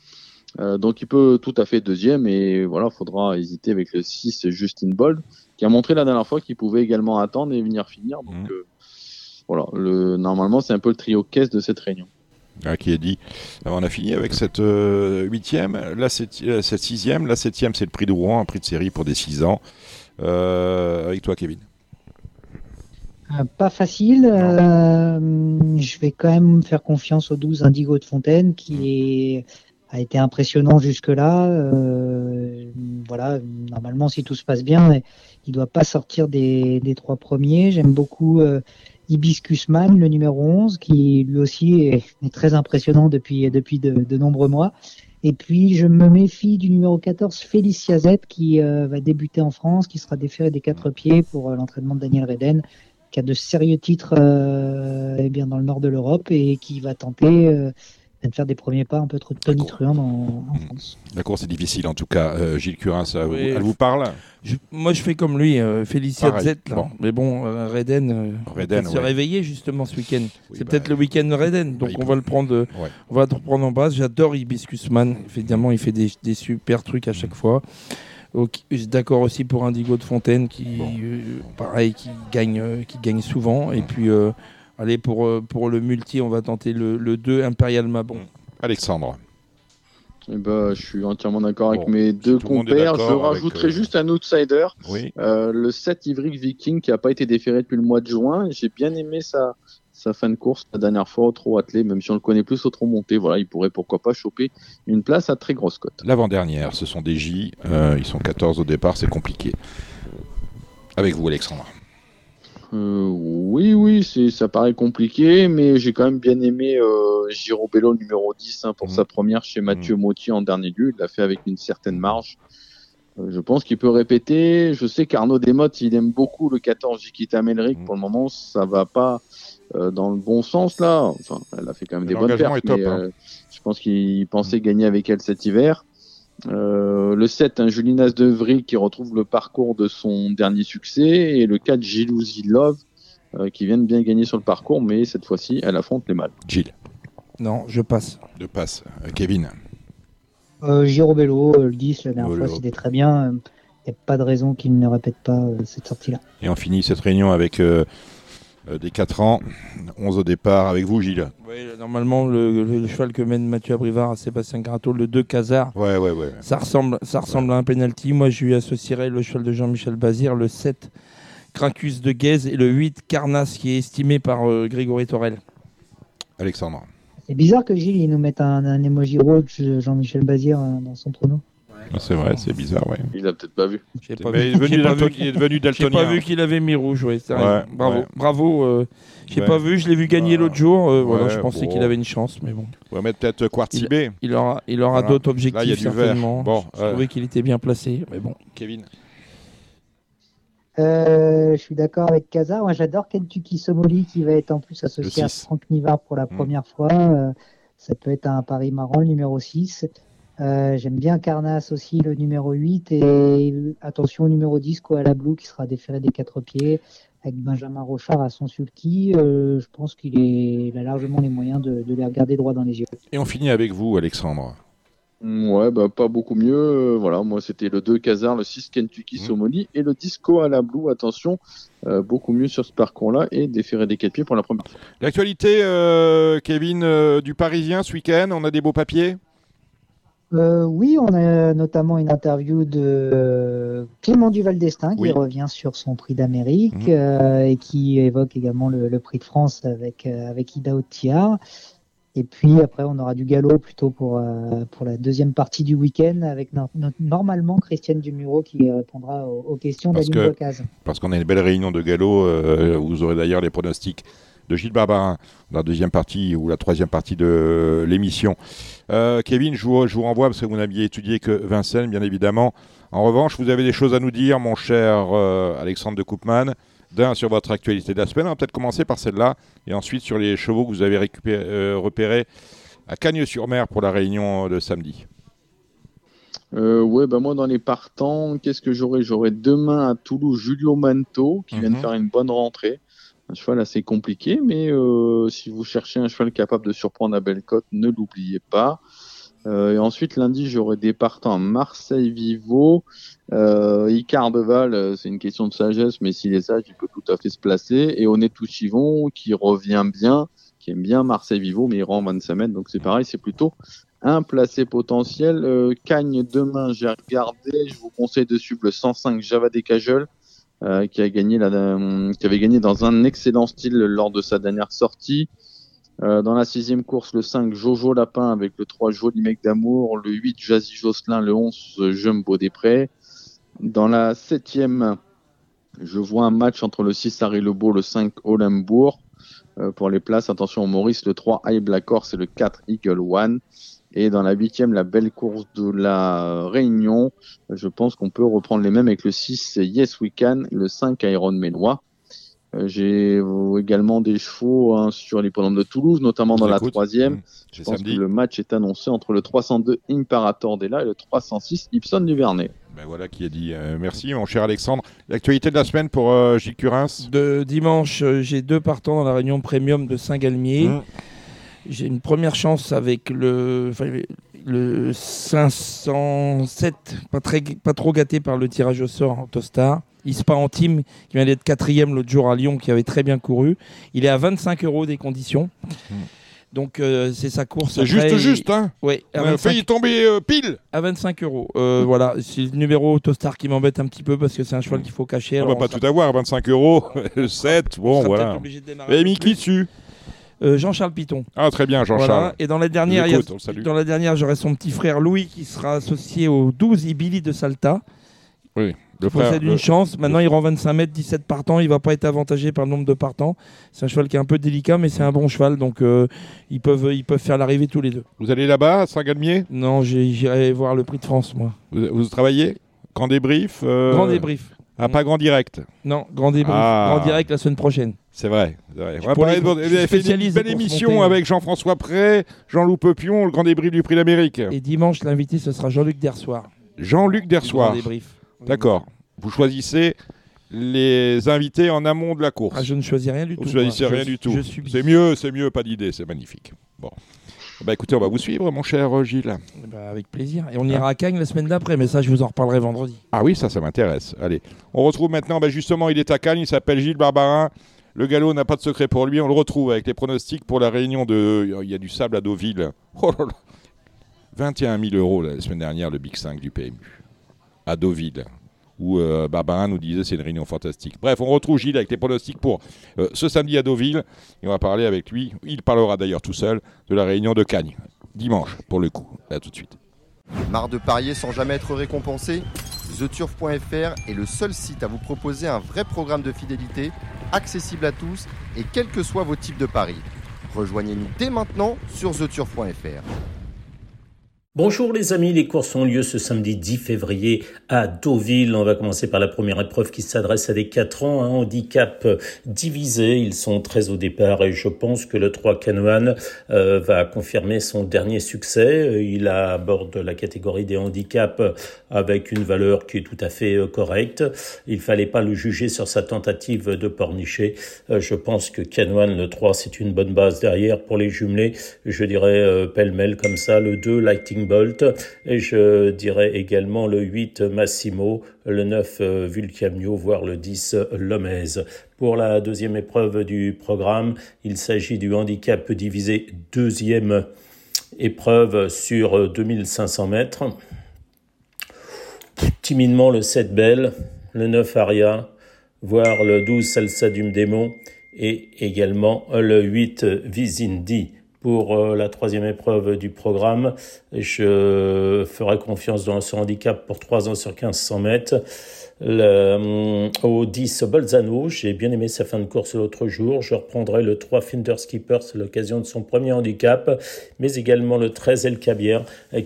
Euh, donc il peut tout à fait deuxième et voilà, faudra hésiter avec le 6 Justin Bold qui a montré la dernière fois qu'il pouvait également attendre et venir finir. Donc euh, voilà, le, normalement c'est un peu le trio caisse de cette réunion. Ah, qui est dit. Alors, on a fini avec cette euh, huitième, euh, cette sixième, la septième c'est le prix de Rouen, un prix de série pour des 6 ans. Euh, avec toi Kevin. Euh, Pas facile. euh, je vais quand même faire confiance au 12 Indigo de Fontaine qui est- a été impressionnant jusque-là. Euh, voilà, normalement, si tout se passe bien, il doit pas sortir des, des trois premiers. J'aime beaucoup euh, Hibiscus Man, le numéro 11, qui lui aussi est, très impressionnant depuis, depuis de, de nombreux mois. Et puis, je me méfie du numéro 14, Félicia Z, qui euh, va débuter en France, qui sera déféré des quatre pieds pour euh, l'entraînement de Daniel Reden, qui a de sérieux titres euh, eh bien, dans le nord de l'Europe et qui va tenter euh, de faire des premiers pas un peu trop tonitruants en, en France. La course est difficile en tout cas. Euh, Gilles Curin, ça, vous- Oui. elle vous parle? Je- moi, je fais comme lui, euh, Félicia Z. Bon. Mais bon, euh, Reden, euh, Reden, peut-être se ouais. réveiller justement ce week-end. Oui, c'est bah, peut-être le week-end de Reden, donc il on peut- va le prendre, euh, Ouais. on va le prendre en base. J'adore Hibiscus Man. Évidemment, il fait des, des super trucs à chaque fois. Ok, je suis D'accord aussi pour Indigo de Fontaine, qui, euh, pareil, qui gagne, euh, qui gagne souvent. Et puis, euh, allez pour euh, pour le multi, on va tenter le, le 2 Imperial Mabon. Alexandre. Eh ben, je suis entièrement d'accord avec Bon, mes deux est compères. Je rajouterai euh, juste un outsider. Oui. Euh, le 7 Ivric Viking qui n'a pas été déféré depuis le mois de juin. J'ai bien aimé sa, sa fin de course la dernière fois au trot attelé, même si on le connaît plus au trot monté. Voilà, il pourrait pourquoi pas choper une place à très grosse cote. L'avant-dernière, ce sont des J. euh, ils sont 14 au départ, c'est compliqué. Avec vous, Alexandre. Euh, oui, oui, c'est, ça paraît compliqué, mais j'ai quand même bien aimé euh, Giro Bello numéro 10 hein, pour Mhm. sa première chez Mathieu Motti en dernier lieu. Il l'a fait avec une certaine marge. Euh, je pense qu'il peut répéter. Je sais qu'Arnaud Desmottes, il aime beaucoup le 14 Jikita Melric. Mhm. Pour le moment, ça va pas euh, dans le bon sens là. Enfin, elle a fait quand même Mais des bonnes pertes, top, mais hein. euh, je pense qu'il pensait gagner avec elle cet hiver. Euh, le 7, un Julinas de Vry qui retrouve le parcours de son dernier succès. Et le 4, Gilouzi Love euh, qui vient de bien gagner sur le parcours, mais cette fois-ci, elle affronte les mâles. Gilles. Non, je passe. De passe. Euh, Kevin. Euh, Girobello, euh, le 10, la dernière Bello. fois, c'était très bien. Il n'y a pas de raison qu'il ne répète pas euh, cette sortie-là. Et on finit cette réunion avec des 4 ans. 11 au départ. Avec vous, Gilles. Oui, normalement, le, cheval que mène Mathieu Abrivard à Sébastien Garato, le 2 Casar, Ouais, ouais, ouais. ça ressemble, ça ressemble à un penalty. Moi, je lui associerais le cheval de Jean-Michel Bazir, le 7 Cracus de Guèze et le 8 Carnasse, qui est estimé par euh, Grégory Torel. Alexandre. C'est bizarre que Gilles il nous mette un, un emoji rouge de Jean-Michel Bazir euh, dans son prono. Ah, C'est vrai, c'est bizarre, ouais. Il a peut-être pas vu. J'ai pas Mais vu- il est devenu j'ai pas dalton- vu- il est devenu J'ai daltonien. pas vu qu'il avait mis rouge, ouais, c'est Ouais, vrai. Bravo, ouais. bravo. euh, j'ai Ouais. pas vu, je l'ai vu gagner l'autre jour. euh, voilà, ouais, je pensais bon. qu'il avait une chance, mais bon. On va mettre peut-être Quartibé. Il aura, il aura Voilà. d'autres Là, il y a objectifs du vert. certainement. Bon, je euh, trouvais qu'il était bien placé, mais bon. Kevin. Euh, je suis d'accord avec Kazar. Moi, j'adore Kentucky Somoli qui va être en plus associé à six. Franck Nivard pour la Mm. première fois. Euh, ça peut être un pari marrant, le numéro 6. Euh, J'aime bien Carnass aussi, le numéro 8. Et attention au numéro 10, Koala Blue, qui sera déféré des quatre pieds avec Benjamin Rochard à son sulky. Euh, je pense qu'il est- il a largement les moyens de, de les regarder droit dans les yeux. Et on finit avec vous, Alexandre. Ouais, bah, pas beaucoup mieux. Euh, voilà, moi, c'était le 2 Casar, le 6 Kentucky. Somoli et le disco à la Blue. Attention, euh, beaucoup mieux sur ce parcours-là et déféré des quatre pieds pour la première fois. L'actualité, euh, Kevin, euh, du Parisien ce week-end, on a des beaux papiers? Euh, oui, on a notamment une interview de euh, Clément Duval d'Estaing qui Oui. revient sur son prix d'Amérique Mhm. euh, et qui évoque également le, le prix de France avec, euh, avec Ida Otiar. Et puis après, on aura du galop plutôt pour, pour la deuxième partie du week-end avec no- no- normalement Christiane Dumuro qui répondra aux, aux questions d'Aline Bocaz. Parce qu'on a une belle réunion de galop. vous aurez d'ailleurs les pronostics de Gilles Barbarin dans la deuxième partie ou la troisième partie de l'émission. Euh, Kevin, je vous, je vous renvoie parce que vous n'aviez étudié que Vincennes, bien évidemment. En revanche, vous avez des choses à nous dire, mon cher euh, Alexandre de Koopman. D'un, sur votre actualité de la semaine. On va peut-être commencer par celle-là. Et ensuite, sur les chevaux que vous avez récupéré- euh, repérés à Cagnes-sur-Mer pour la réunion de samedi. Euh, ouais, bah moi dans les partants, qu'est-ce que j'aurai? J'aurai demain à Toulouse Julio Manto qui vient de Mhm. faire une bonne rentrée. Un cheval assez compliqué, mais euh, si vous cherchez un cheval capable de surprendre à Bellecote, ne l'oubliez pas. Euh, et ensuite lundi, j'aurai des partants à Marseille Vivo. Euh, euh, c'est une question de sagesse, mais s'il est sage, il peut tout à fait se placer. Et Honnêtou Chivon qui revient bien, qui aime bien Marseille Vivo, mais il rend 25 mètres, donc c'est pareil, c'est plutôt un placé potentiel. Cagne demain, j'ai regardé. Je vous conseille de suivre le 105 Java des Cajoles, euh, euh, qui avait gagné dans un excellent style lors de sa dernière sortie. Euh, dans la sixième course, le 5 Jojo Lapin avec le 3 Joli Mec d'amour, le 8 Jazzy Jocelyn, le 11 Jumbo des Prés. Dans la septième, je vois un match entre le 6 Harry Lebeau, le 5 Olembourg. Pour les places, attention au Maurice, le 3 High Black Horse et le 4 Eagle One. Et dans la huitième, la belle course de la Réunion, je pense qu'on peut reprendre les mêmes avec le 6 Yes We Can, le 5 Iron Ménois. Euh, J'ai également des chevaux hein, sur l'hippodrome de Toulouse, notamment dans la Écoute, troisième. mmh, Je pense samedi. que le match est annoncé entre le 302 Imperator Della et le 306 Ipson du Vernet. Ben voilà qui a dit. euh, merci, mon cher Alexandre. L'actualité de la semaine pour euh, Gilles Curins De dimanche, euh, j'ai deux partants dans la réunion premium de Saint-Galmier. Mmh. J'ai une première chance avec le, enfin, le 507, pas, très, pas trop gâté par le tirage au sort en Tostar. Ispa Antime, qui vient d'être quatrième l'autre jour à Lyon, qui avait très bien couru. Il est à 25 euros des conditions. Donc euh, c'est sa course. C'est Après, juste, il- juste, hein à On a 25 failli tomber euh, pile à 25 euros. Euh, Voilà, c'est le numéro Tostar qui m'embête un petit peu parce que c'est un cheval qu'il faut cacher. On Alors, va pas on sera- tout avoir, 25 euros, 7, bon voilà. obligé de démarrer Et mis qui dessus Euh, Jean-Charles Piton. Ah très bien, Jean-Charles. Voilà. Et dans la dernière, a- dans la dernière, j'aurai son petit frère Louis qui sera associé au 12 Ibili de Salta. Oui, le Il frère. possède une le- chance. Maintenant, il rend 25 mètres, 17 partants. Il va pas être avantagé par le nombre de partants. C'est un cheval qui est un peu délicat, mais c'est un bon cheval. Donc, euh, ils, peuvent, ils peuvent faire l'arrivée tous les deux. Vous allez là-bas, à Saint-Galmier? Non, j'irai voir le prix de France, moi. vous, vous travaillez? Grand débrief euh, Grand débrief. Ah, pas grand direct Non, grand débrief. Ah. Grand direct la semaine prochaine. C'est vrai. vrai. On va parler de Vous avez fait une belle émission avec Jean-François Pré, Jean-Loup Pepion, le grand débrief du prix d'Amérique. Et dimanche, l'invité, ce sera Jean-Luc Dersoir. Jean-Luc Dersoir. D'accord. Vous choisissez les invités en amont de la course. Ah, je ne choisis rien du Vous tout. choisissez moi. rien Je- du tout. C'est mieux, c'est mieux, pas d'idée, c'est magnifique. Bon. Bah écoutez, on va vous suivre, mon cher euh, Gilles. Bah, avec plaisir. Et on ira à Cagnes la semaine d'après, mais ça, je vous en reparlerai vendredi. Ah oui, ça, ça m'intéresse. Allez, on retrouve maintenant, bah, justement, il est à Cannes, il s'appelle Gilles Barbarin. Le galop n'a pas de secret pour lui. On le retrouve avec les pronostics pour la réunion de. Il y a du sable à Deauville. Oh là là. 21 000 euros la semaine dernière, le Big 5 du PMU. À Deauville. Où euh, nous disait c'est une réunion fantastique. Bref, on retrouve Gilles avec les pronostics pour euh, ce samedi à Deauville. Et on va parler avec lui. Il parlera d'ailleurs tout seul de la réunion de Cagnes. Dimanche, pour le coup. À tout de suite. Marre de parier sans jamais être récompensé? TheTurf.fr est le seul site à vous proposer un vrai programme de fidélité, accessible à tous et quels que soient vos types de paris. Rejoignez-nous dès maintenant sur TheTurf.fr. Bonjour les amis, les courses ont lieu ce samedi 10 février à Deauville. On va commencer par la première épreuve qui s'adresse à des 4 ans, un handicap divisé. Ils sont très au départ et je pense que le 3 Canoan euh, va confirmer son dernier succès. Il aborde la catégorie des handicaps avec une valeur qui est tout à fait euh, correcte. Il fallait pas le juger sur sa tentative de pornicher. Euh, je pense que Canoan, le 3, c'est une bonne base derrière pour les jumelés. Je dirais pêle-mêle comme ça, le 2 Lighting Bolt et je dirais également le 8 Massimo, le 9 euh, Vulcamio, voire le 10 Lomez. Pour la deuxième épreuve du programme, il s'agit du handicap divisé deuxième épreuve sur euh, 2500 mètres. Timidement le 7 Belle, le 9 Aria, voire le 12 Salsa Démon et également le 8 Visindi. Pour euh, la troisième épreuve du programme. Je ferai confiance dans ce handicap pour 3 ans sur 1500 mètres. Le, au 10 Bolzano, j'ai bien aimé sa fin de course l'autre jour. Je reprendrai le 3 Finder Skipper, c'est l'occasion de son premier handicap, mais également le 13 El Cabier,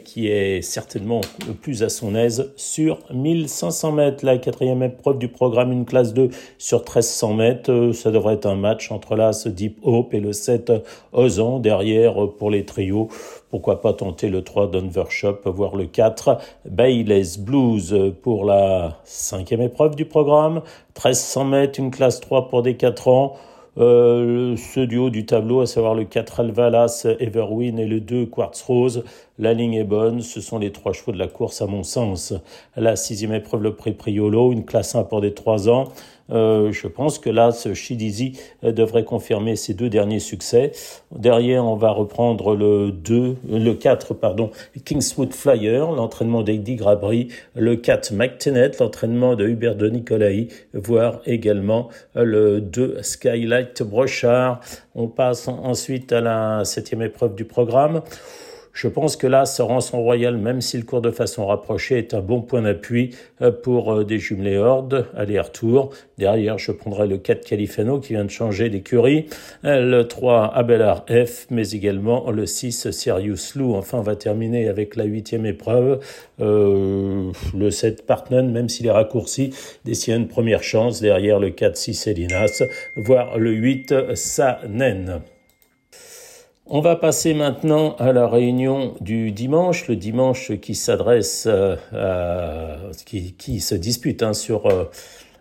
qui est certainement le plus à son aise sur 1500 mètres. La quatrième épreuve du programme, une classe 2 sur 1300 mètres. Ça devrait être un match entre l'As Deep Hope et le 7 Ozan. Derrière, pour les trios, pourquoi pas tenter le 3 Shop, voire le 4 Bayless Blues pour la cinquième épreuve du programme. 1300 mètres, une classe 3 pour des 4 ans. Euh, ce duo du tableau, à savoir le 4 Alvalas Everwin et le 2 Quartz Rose, la ligne est bonne, ce sont les trois chevaux de la course à mon sens. La sixième épreuve, le prix Priolo, une classe 1 pour des 3 ans. Euh, je pense que là, ce Shidizi euh, devrait confirmer ses deux derniers succès. Derrière, on va reprendre le 2, le 4, pardon, Kingswood Flyer, l'entraînement d'Eddie Grabry, le 4 McTennet, l'entraînement de Hubert de Nicolai, voire également le 2 Skylight Brochard. On passe ensuite à la septième épreuve du programme. Je pense que là, ce rançon royal, même s'il court de façon rapprochée, est un bon point d'appui euh, pour euh, des jumelés hordes, aller-retour. Derrière, je prendrai le 4 Califano qui vient de changer d'écurie, euh, le 3 Abelard F, mais également le 6 Sirius Lou. Enfin, on va terminer avec la huitième épreuve, le 7 Partnen, même s'il est raccourci, dessine une première chance. Derrière, le 4 6 Elinas, voire le 8 Sanen. On va passer maintenant à la réunion du dimanche, le dimanche qui s'adresse euh, qui, qui, se dispute hein, sur euh,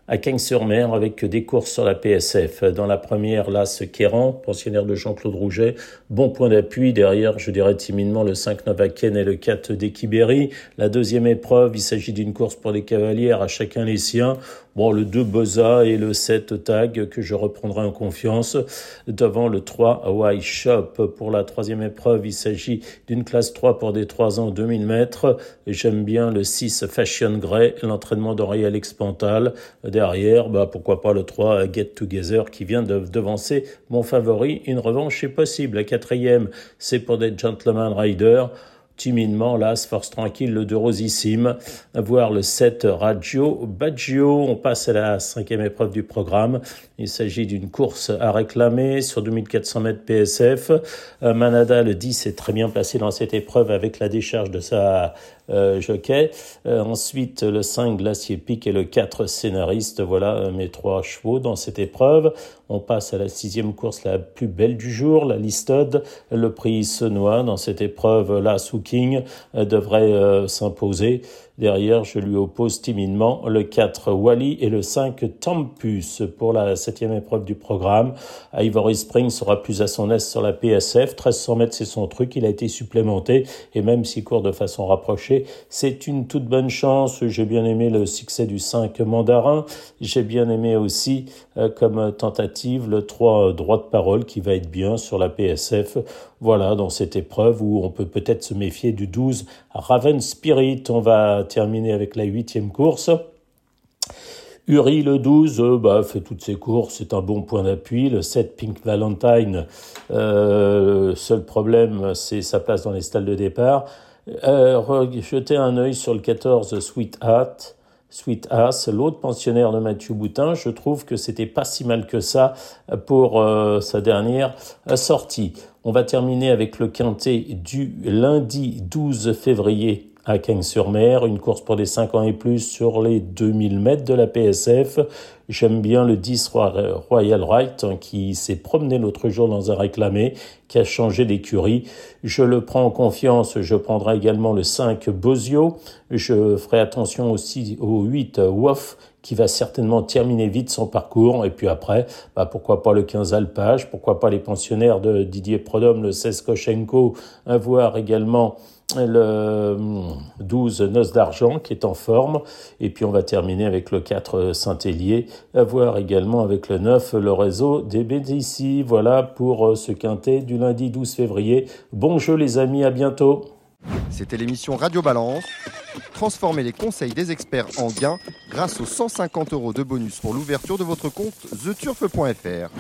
à Cagnes-sur-Mer avec des courses sur la PSF. Dans la première, ce Kéran, pensionnaire de Jean-Claude Rouget, bon point d'appui. Derrière, je dirais timidement le 5 Novaken et le 4 d'Equiberi. La deuxième épreuve, il s'agit d'une course pour les cavalières, à chacun les siens. Bon, le 2 Boza et le 7 Tag que je reprendrai en confiance devant le 3 Hawaii Shop. Pour la troisième épreuve, il s'agit d'une classe 3 pour des 3 ans 2000 mètres. J'aime bien le 6 Fashion Grey, l'entraînement d'Auréal Pantal. Derrière, bah, pourquoi pas le 3 Get Together qui vient de devancer mon favori. Une revanche est possible. La quatrième, c'est pour des Gentleman Riders timidement, l'As, force tranquille, le 2 Rosissime, voir le 7 Radio Baggio. On passe à la cinquième épreuve du programme. Il s'agit d'une course à réclamer sur 2400 mètres PSF. Euh, Manada, le 10, est très bien placé dans cette épreuve avec la décharge de sa euh, jockey. Euh, ensuite, le 5 Glacier Pic et le 4 Scénariste. Voilà euh, mes trois chevaux dans cette épreuve. On passe à la sixième course la plus belle du jour, la Listode. Le prix Senois dans cette épreuve, la King devrait s'imposer. Derrière, je lui oppose timidement le 4 Wally et le 5 Tempus pour la septième épreuve du programme. Ivory Spring sera plus à son aise sur la PSF. 1300 mètres, c'est son truc. Il a été supplémenté et même s'il court de façon rapprochée, c'est une toute bonne chance. J'ai bien aimé le succès du 5 Mandarin. J'ai bien aimé aussi comme tentative le 3 droit de parole qui va être bien sur la PSF. Voilà, dans cette épreuve où on peut peut-être se méfier du 12 Raven Spirit. On va terminer avec la huitième course. Uri, le 12, euh, bah, fait toutes ses courses, c'est un bon point d'appui. Le 7, Pink Valentine, euh, seul problème, c'est sa place dans les stalles de départ. Euh, jetez un œil sur le 14, Sweet Hat. Sweet Ass, l'autre pensionnaire de Mathieu Boutin, je trouve que c'était pas si mal que ça pour euh, sa dernière sortie. On va terminer avec le quintet du lundi 12 février à Cagnes-sur-Mer, une course pour des 5 ans et plus sur les 2000 mètres de la PSF. J'aime bien le 10 Royal Right hein, qui s'est promené l'autre jour dans un réclamé, qui a changé d'écurie. Je le prends en confiance. Je prendrai également le 5 Bozio. Je ferai attention aussi au 8 Woff qui va certainement terminer vite son parcours. Et puis après, bah pourquoi pas le 15 Alpage, pourquoi pas les pensionnaires de Didier Prodhomme, le 16 Koshenko, voir également le 12 Noces d'Argent qui est en forme, et puis on va terminer avec le 4 Saint-Hélier, à voir également avec le 9 le réseau des BDC. Voilà pour euh, ce quintet du lundi 12 février. Bon jeu les amis, à bientôt. C'était l'émission Radio Balance. Transformez les conseils des experts en gains grâce aux 150 euros de bonus pour l'ouverture de votre compte theturf.fr.